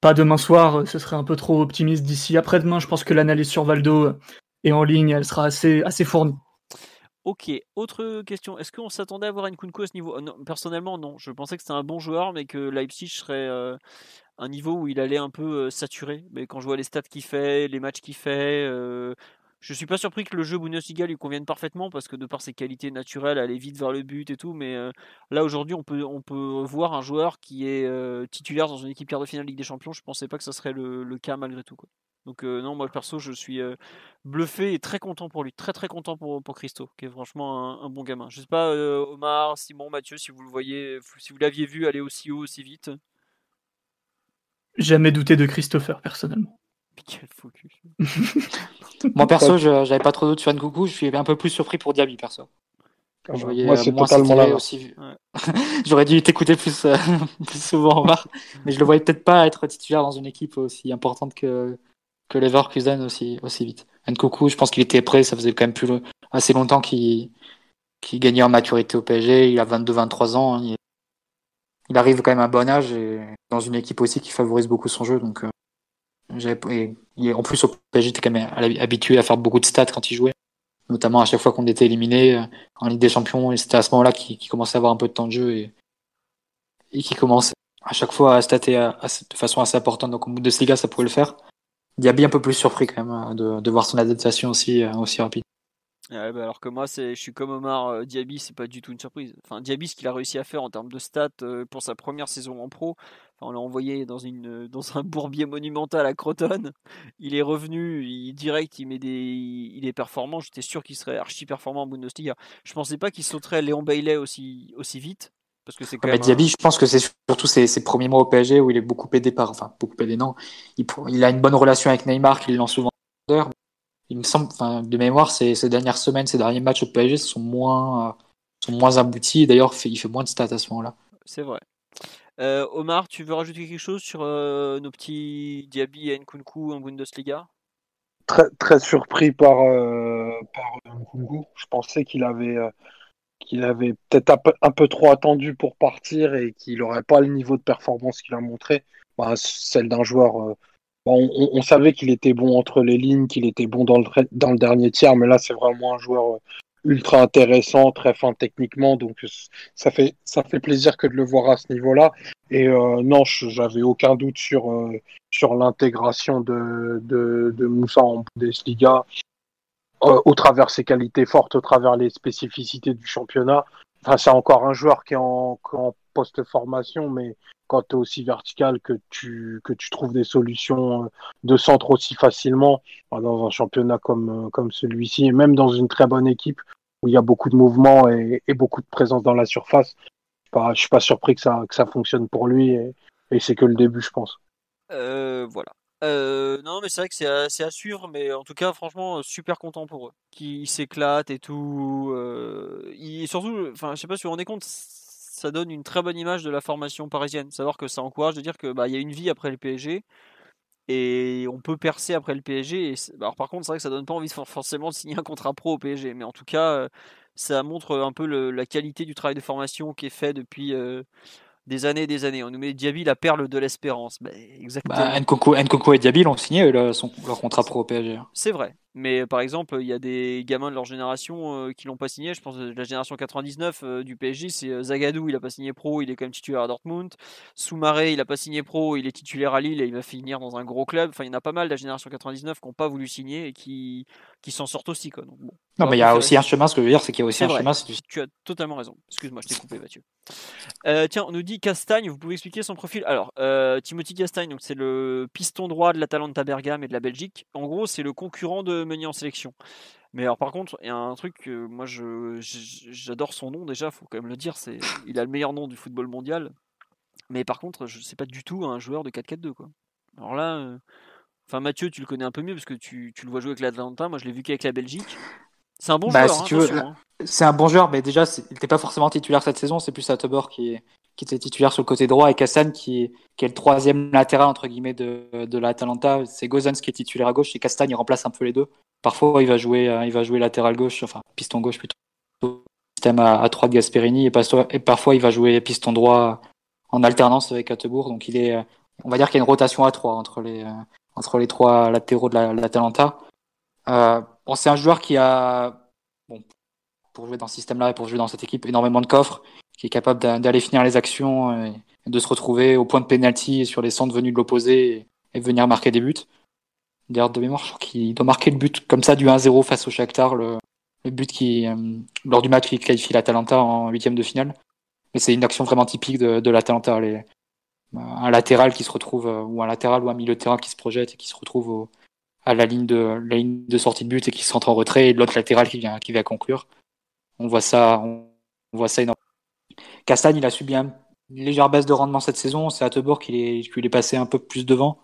pas demain soir, ce serait un peu trop optimiste. D'ici après-demain, je pense que l'analyse sur Valdo est en ligne, elle sera assez, assez fournie. Ok, autre question. Est-ce qu'on s'attendait à voir Nkunku à ce niveau? Personnellement, non. Je pensais que c'était un bon joueur, mais que Leipzig serait euh, un niveau où il allait un peu euh, saturer. Mais quand je vois les stats qu'il fait, les matchs qu'il fait, euh, je suis pas surpris que le jeu Bundesliga lui convienne parfaitement parce que de par ses qualités naturelles, aller vite vers le but et tout. Mais là aujourd'hui, on peut on peut voir un joueur qui est titulaire dans une équipe quart de finale Ligue des Champions. Je pensais pas que ça serait le, cas malgré tout. Donc euh, non, moi perso, je suis euh, bluffé et très content pour lui, très très content pour, pour Christo, qui est franchement un, bon gamin. Je sais pas, euh, Omar, Simon, Mathieu, si vous le voyez, si vous l'aviez vu aller aussi haut, aussi vite. Jamais douté de Christopher, personnellement. Quel focus. moi perso, j'avais pas trop doute sur Nkoukou, je suis un peu plus surpris pour Diaby, perso. Je voyais, moi, c'est totalement là. Aussi... J'aurais dû t'écouter plus, plus souvent, Omar, mais je le voyais peut-être pas être titulaire dans une équipe aussi importante que, que Leverkusen aussi, aussi vite. Nkoku, je pense qu'il était prêt, ça faisait quand même plus assez longtemps qu'il gagnait en maturité au PSG. Il a 22-23 ans. Hein. il, arrive quand même à un bon âge et dans une équipe aussi qui favorise beaucoup son jeu. Donc, euh, et, en plus, au PSG, était quand même habitué à faire beaucoup de stats quand il jouait. Notamment à chaque fois qu'on était éliminé euh, en Ligue des Champions. Et c'était à ce moment-là qu'il commençait à avoir un peu de temps de jeu et, et qui commence à chaque fois à stater de façon assez importante. Donc, au bout de Liga, ça pourrait le faire. Diaby un peu plus surpris quand même euh, de, voir son adaptation aussi, euh, aussi rapide. Bah alors que moi, je suis comme Omar, euh, Diaby, c'est pas du tout une surprise. Enfin, Diaby, ce qu'il a réussi à faire en termes de stats pour sa première saison en pro, on l'a envoyé dans, une, dans un bourbier monumental à Croton. Il est revenu, il, direct, il, met des, il est performant. J'étais sûr qu'il serait archi performant en Bundesliga. Je pensais pas qu'il sauterait Léon Bailey aussi, aussi vite. Parce que c'est quand même Diaby, je pense que c'est surtout ses, premiers mois au PSG où il est beaucoup aidé par. Enfin, beaucoup aidé, non. Il, il a une bonne relation avec Neymar, qui lance souvent. Il me semble, enfin, de mémoire, ces, ces dernières semaines, ces derniers matchs au PSG sont moins, sont moins aboutis. D'ailleurs, il fait moins de stats à ce moment-là. C'est vrai. Euh, Omar, tu veux rajouter quelque chose sur euh, nos petits Diaby et Nkunku en Bundesliga? Très, très surpris par, euh, Nkunku. Je pensais qu'il avait, qu'il avait peut-être un peu, trop attendu pour partir et qu'il n'aurait pas le niveau de performance qu'il a montré. Bah, celle d'un joueur. on, savait qu'il était bon entre les lignes, qu'il était bon dans le, dernier tiers, mais là, c'est vraiment un joueur ultra intéressant, très fin techniquement, donc ça fait plaisir que de le voir à ce niveau-là. Et euh, non, j'avais aucun doute sur euh, l'intégration de, de, de Moussa en Bundesliga, euh, au travers ses qualités fortes, au travers les spécificités du championnat. Enfin, c'est encore un joueur qui est en, en post-formation, mais quand tu es aussi vertical que tu, que tu trouves des solutions de centre aussi facilement dans un championnat comme, comme celui-ci, et même dans une très bonne équipe où il y a beaucoup de mouvements et, beaucoup de présence dans la surface. Je ne suis pas surpris que ça, que ça fonctionne pour lui et, c'est que le début, je pense. Euh, voilà. Euh, non, mais c'est vrai que c'est à, suivre, mais en tout cas, franchement, super content pour eux. Qui s'éclatent et tout. Euh, surtout, enfin, je sais pas si vous vous rendez compte, ça donne une très bonne image de la formation parisienne. Savoir que ça encourage de dire que bah, y a une vie après le PSG et on peut percer après le PSG. alors par contre, c'est vrai que ça donne pas envie forcément de signer un contrat pro au PSG, mais en tout cas, euh, ça montre un peu la qualité du travail de formation qui est fait depuis euh, des années et des années. On nous met Diaby la perle de l'espérance. Bah, exactement. Bah, Nkoko, et Diaby l'ont signé leur contrat pro au PSG. Hein. C'est vrai. Mais par exemple, il y a des gamins de leur génération euh, qui l'ont pas signé. Je pense que la génération 99 euh, du PSG, c'est euh, Zagadou, il a pas signé pro, il est quand même titulaire à Dortmund. Soumaré, il a pas signé pro, il est titulaire à Lille et il va finir dans un gros club. Enfin, il y en a pas mal de la génération 99 qui n'ont pas voulu signer et qui, qui s'en sortent aussi. Quoi. non, mais il y a aussi un chemin, ce que je veux dire, c'est qu'il y a aussi un chemin. Tu as totalement raison. Excuse-moi, je t'ai coupé, Mathieu. tiens, on nous dit Castagne, vous pouvez expliquer son profil? Alors, Timothy Castagne, c'est le piston droit de l'Atalanta Bergame et de la Belgique. En gros, c'est le concurrent de Meunier en sélection. Mais alors par contre, il y a un truc que moi je j'adore son nom déjà, faut quand même le dire, c'est il a le meilleur nom du football mondial. Mais par contre, je sais pas du tout un joueur de 4-4-2 quoi. Alors là, euh, enfin Mathieu, tu le connais un peu mieux parce que tu, tu le vois jouer avec l'Atlanta. Moi, je l'ai vu qu'avec la Belgique. C'est un bon bah, joueur. Hein, hein. C'est un bon joueur, mais déjà, il n'était pas forcément titulaire cette saison. C'est plus Atobor qui, est, qui était titulaire sur le côté droit et Kassan qui, qui est le troisième latéral entre guillemets de, de l'Atalanta. C'est Gozans qui est titulaire à gauche et Castagne remplace un peu les deux. Parfois il va jouer, euh, il va jouer latéral gauche, enfin piston gauche plutôt. Système à, à 3 de Gasperini et, et, parfois il va jouer piston droit en alternance avec Atebourg. Donc il est, euh, on va dire qu'il y a une rotation à 3 entre les, euh, entre les trois latéraux de l'Atalanta. Euh, bon, c'est un joueur qui a, bon, pour jouer dans ce système-là et pour jouer dans cette équipe, énormément de coffres qui est capable d'aller finir les actions et de se retrouver au point de pénalty sur les centres venus de l'opposé et, venir marquer des buts. D'ailleurs, de mémoire, je crois qu'il doit marquer le but comme ça du 1-0 face au Shakhtar, le, le but qui, euh, lors du match qui qualifie l'Atalanta en huitième de finale. Mais c'est une action vraiment typique de, l'Atalanta. Un latéral qui se retrouve, euh, ou un latéral ou un milieu de terrain qui se projette et qui se retrouve à la ligne, de, la ligne de sortie de but et qui se rentre en retrait et l'autre latéral qui vient, qui vient conclure. On voit ça, on, on voit ça énormément Castagne, il a subi une légère baisse de rendement cette saison. C'est Atebourg qui est, est passé un peu plus devant,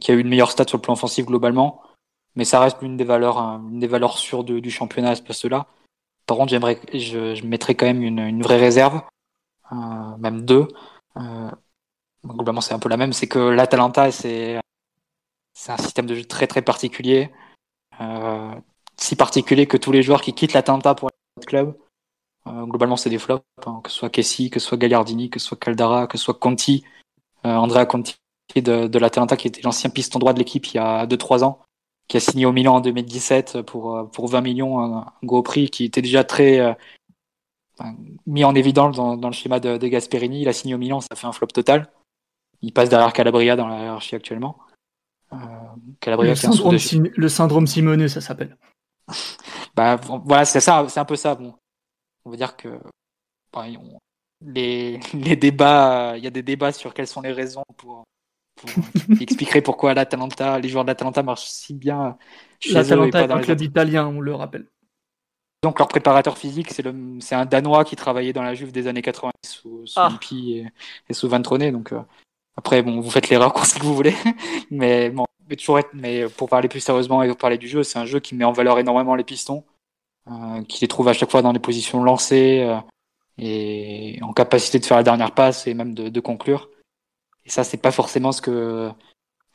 qui a eu une meilleure stat sur le plan offensif globalement. Mais ça reste une des valeurs, une des valeurs sûres du championnat à ce poste-là. Par contre, j'aimerais, je, je mettrais quand même une, vraie réserve, euh, même deux. Euh, globalement, c'est un peu la même. C'est que l'Atalanta, c'est, c'est un système de jeu très très particulier. Euh, si particulier que tous les joueurs qui quittent l'Atalanta pour le club euh, globalement, c'est des flops, hein, que ce soit Kessi, que ce soit Gagliardini, que ce soit Caldara, que ce soit Conti, euh, Andrea Conti de, de l'Atalanta, qui était l'ancien piston droit de l'équipe il y a 2-3 ans, qui a signé au Milan en 2017 pour, euh, pour 20 millions, un, gros prix, qui était déjà très mis en évidence dans, dans le schéma de, de, Gasperini. Il a signé au Milan, ça fait un flop total. Il passe derrière Calabria dans la hiérarchie actuellement. Euh, Calabria, le, syndrome, le syndrome Simone, ça s'appelle. bah voilà, c'est ça, c'est un peu ça. Bon on va dire que les, les débats, il y a des débats sur quelles sont les raisons pour, pour qui expliqueraient pourquoi l'Atalanta, les joueurs de l'Atalanta marchent si bien. L'Atalanta est un club italien, on le rappelle. Donc leur préparateur physique, c'est, le, c'est un Danois qui travaillait dans la Juve des années 80 sous, sous ah. et, et, sous Van Donc euh, après, bon, vous faites l'erreur quand que vous voulez, mais bon, mais toujours être, mais pour parler plus sérieusement et pour parler du jeu, c'est un jeu qui met en valeur énormément les pistons, euh, qui les trouve à chaque fois dans des positions lancées euh, et en capacité de faire la dernière passe et même de, de conclure. Et ça, c'est pas forcément ce que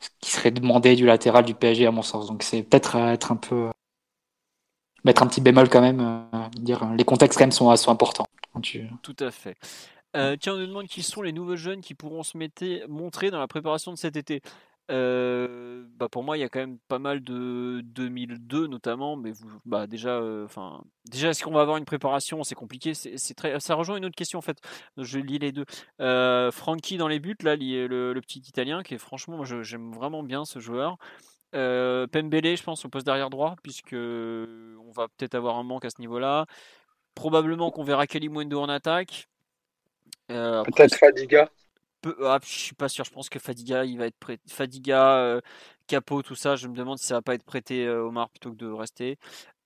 ce qui serait demandé du latéral du PSG à mon sens. Donc c'est peut-être être un peu mettre un petit bémol quand même, euh, dire les contextes quand même sont, sont importants. Tout à fait. Euh, tiens, on nous demande qui sont les nouveaux jeunes qui pourront se montrer dans la préparation de cet été. Euh, bah pour moi, il y a quand même pas mal de 2002 notamment, mais vous, bah déjà, enfin, déjà, est-ce qu'on va avoir une préparation? C'est compliqué. C'est très, ça rejoint une autre question en fait. Je lis les deux. Frankie dans les buts, là, le, petit Italien, qui est franchement, j'aime vraiment bien ce joueur. Euh, Pembele, je pense, au poste d'arrière droit, puisque on va peut-être avoir un manque à ce niveau-là. Probablement qu'on verra Mwendo en attaque. Euh, peut-être Fadiga. Ah, je suis pas sûr. Je pense que Fadiga, il va être prêt. Fadiga, euh, Capot, tout ça. Je me demande si ça va pas être prêté euh, Omar plutôt que de rester.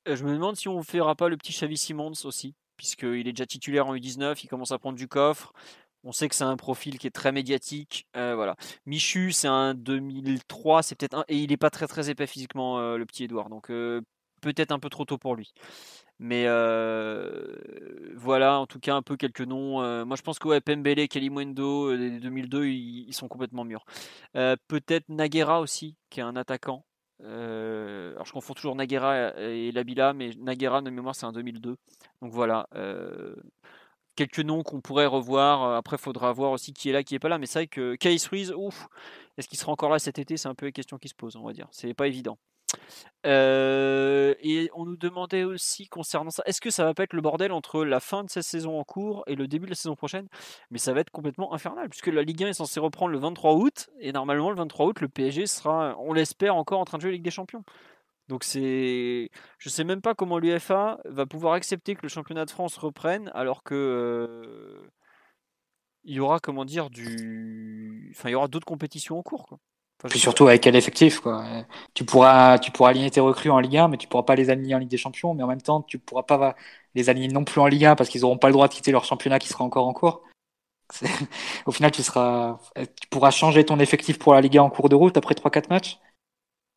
je me demande si on ne fera pas le petit Xavi Simons aussi, puisqu'il est déjà titulaire en U19. Il commence à prendre du coffre. On sait que c'est un profil qui est très médiatique. Euh, voilà. Michu, c'est un 2003, c'est peut-être un... et il n'est pas très très épais physiquement, euh, le petit Edouard. Donc euh, peut-être un peu trop tôt pour lui. Mais voilà, en tout cas, un peu quelques noms. moi, je pense que ouais, Pembele, Kalimwendo, des 2002, ils, sont complètement mûrs. peut-être Naguera aussi, qui est un attaquant. alors, je confonds toujours Naguera et Labila, mais Naguera, de mémoire, c'est un 2002. Donc voilà quelques noms qu'on pourrait revoir. Après, faudra voir aussi qui est là, qui est pas là. Mais c'est vrai que Case Ruiz, ouf, est-ce qu'il sera encore là cet été? C'est un peu la question qui se pose, on va dire. C'est pas évident. Euh, et on nous demandait aussi concernant ça, est-ce que ça va pas être le bordel entre la fin de cette saison en cours et le début de la saison prochaine? Mais ça va être complètement infernal, puisque la Ligue 1 est censée reprendre le 23 août, et normalement le 23 août, le PSG sera, on l'espère, encore en train de jouer Ligue des Champions. Donc c'est, je sais même pas comment l'UFA va pouvoir accepter que le championnat de France reprenne alors que euh, il y aura comment dire du, enfin il y aura d'autres compétitions en cours. Puis surtout avec quel effectif quoi. Tu pourras, tu pourras aligner tes recrues en Ligue 1, mais tu pourras pas les aligner en Ligue des Champions. Mais en même temps, tu pourras pas les aligner non plus en Ligue 1 parce qu'ils auront pas le droit de quitter leur championnat qui sera encore en cours. Au final, tu seras, tu pourras changer ton effectif pour la Ligue 1 en cours de route après 3-4 matchs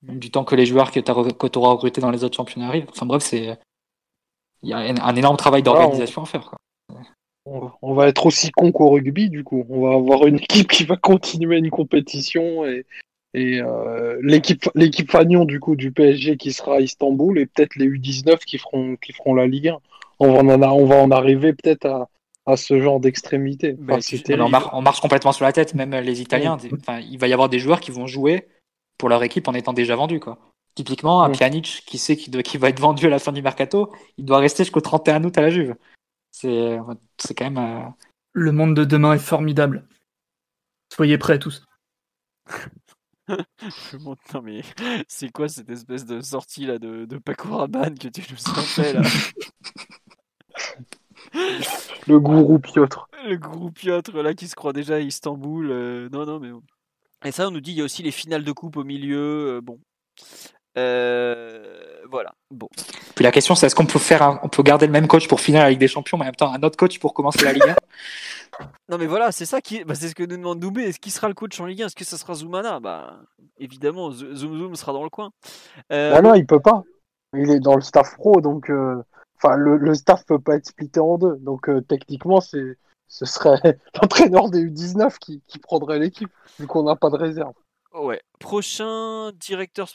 du temps que les joueurs que tu auras recrutés dans les autres championnats arrivent. Enfin bref, c'est il y a un énorme travail d'organisation à faire. On, va être aussi con qu'au rugby, du coup. On va avoir une équipe qui va continuer une compétition et, et euh, l'équipe l'équipe Fagnon du coup du PSG qui sera à Istanbul et peut-être les U19 qui feront qui feront la Ligue 1. On va en, on va en arriver peut-être à, à ce genre d'extrémité. on, marche complètement sur la tête, même les Italiens. il va y avoir des joueurs qui vont jouer pour leur équipe en étant déjà vendu. Quoi. Typiquement, un Pjanic qui sait qu'il qui va être vendu à la fin du mercato, il doit rester jusqu'au 31 août à la Juve. C'est, c'est quand même. Euh, Le monde de demain est formidable. Soyez prêts tous. Non mais c'est quoi cette espèce de sortie là de, de Paco Rabanne que tu nous as fait là? Le gourou Piotr. Le gourou Piotr là qui se croit déjà à Istanbul. Euh, non non mais et ça, on nous dit il y a aussi les finales de coupe au milieu. Euh, bon. Euh, voilà. Bon. Puis la question, c'est est-ce qu'on peut faire, on peut garder le même coach pour finir la Ligue des Champions, mais en même temps un autre coach pour commencer la Ligue 1 Non, mais voilà, c'est ça qui, bah, c'est ce que nous demande Doubé. Est-ce qui sera le coach en Ligue 1 Est-ce que ça sera Zoumana? Bah, évidemment, Zoom Zoom sera dans le coin. Euh... Bah non, il peut pas. Il est dans le staff pro, donc, euh, enfin, le, le, staff peut pas être splitté en deux. Donc, techniquement, c'est ce serait l'entraîneur des U19 qui, qui prendrait l'équipe, vu qu'on n'a pas de réserve. Ouais. Prochain directeur.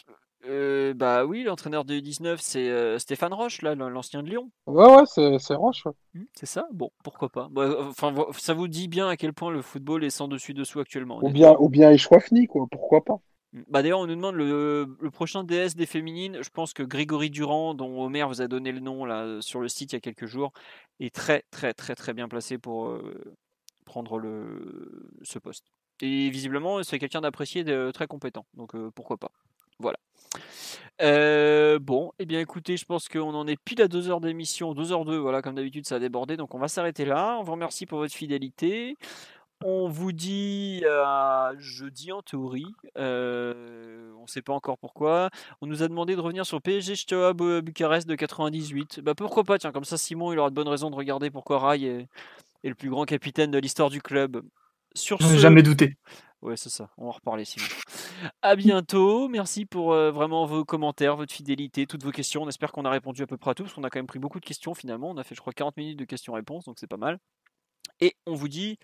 Euh, bah oui, l'entraîneur des U19, c'est euh, Stéphane Roche, là, l'ancien de Lyon. Ouais, ouais, c'est Roche. Hmm, c'est ça? Bon, pourquoi pas. Bah, enfin, ça vous dit bien à quel point le football est sans dessus-dessous actuellement. Ou bien, ou bien Échouafni, quoi, pourquoi pas. Bah d'ailleurs, on nous demande le, prochain DS des féminines. Je pense que Grégory Durand, dont Omer vous a donné le nom là sur le site il y a quelques jours, est très très très très bien placé pour euh, prendre le, ce poste. Et visiblement, c'est quelqu'un d'apprécié, de très compétent. Donc euh, pourquoi pas. Voilà. bon, eh bien écoutez, je pense qu'on en est pile à 2 heures d'émission, 2 heures 2, voilà, comme d'habitude ça a débordé, donc on va s'arrêter là. On vous remercie pour votre fidélité. On vous dit jeudi en théorie. on ne sait pas encore pourquoi. On nous a demandé de revenir sur PSG Steaua Bucarest de 98. Bah pourquoi pas, tiens, comme ça Simon il aura de bonnes raisons de regarder pourquoi Rai est, le plus grand capitaine de l'histoire du club. Sur ce... Jamais douté. Ouais, c'est ça. On va en reparler, Simon. À bientôt. Merci pour vraiment vos commentaires, votre fidélité, toutes vos questions. On espère qu'on a répondu à peu près à tout, parce qu'on a quand même pris beaucoup de questions finalement. On a fait, je crois, 40 minutes de questions-réponses, donc c'est pas mal. Et on vous dit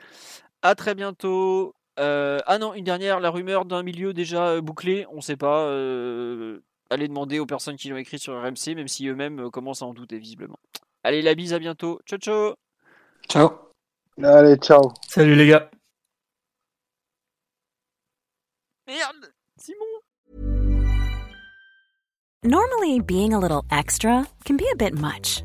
à très bientôt. Euh, ah non, une dernière, la rumeur d'un milieu déjà euh, bouclé, on ne sait pas. Euh, allez demander aux personnes qui l'ont écrit sur RMC, même si eux-mêmes commencent à en douter visiblement. Allez, la bise, à bientôt. Ciao, ciao. Ciao. Allez, ciao. Salut les gars. Merde, Simon. Normally, being a little extra can be a bit much,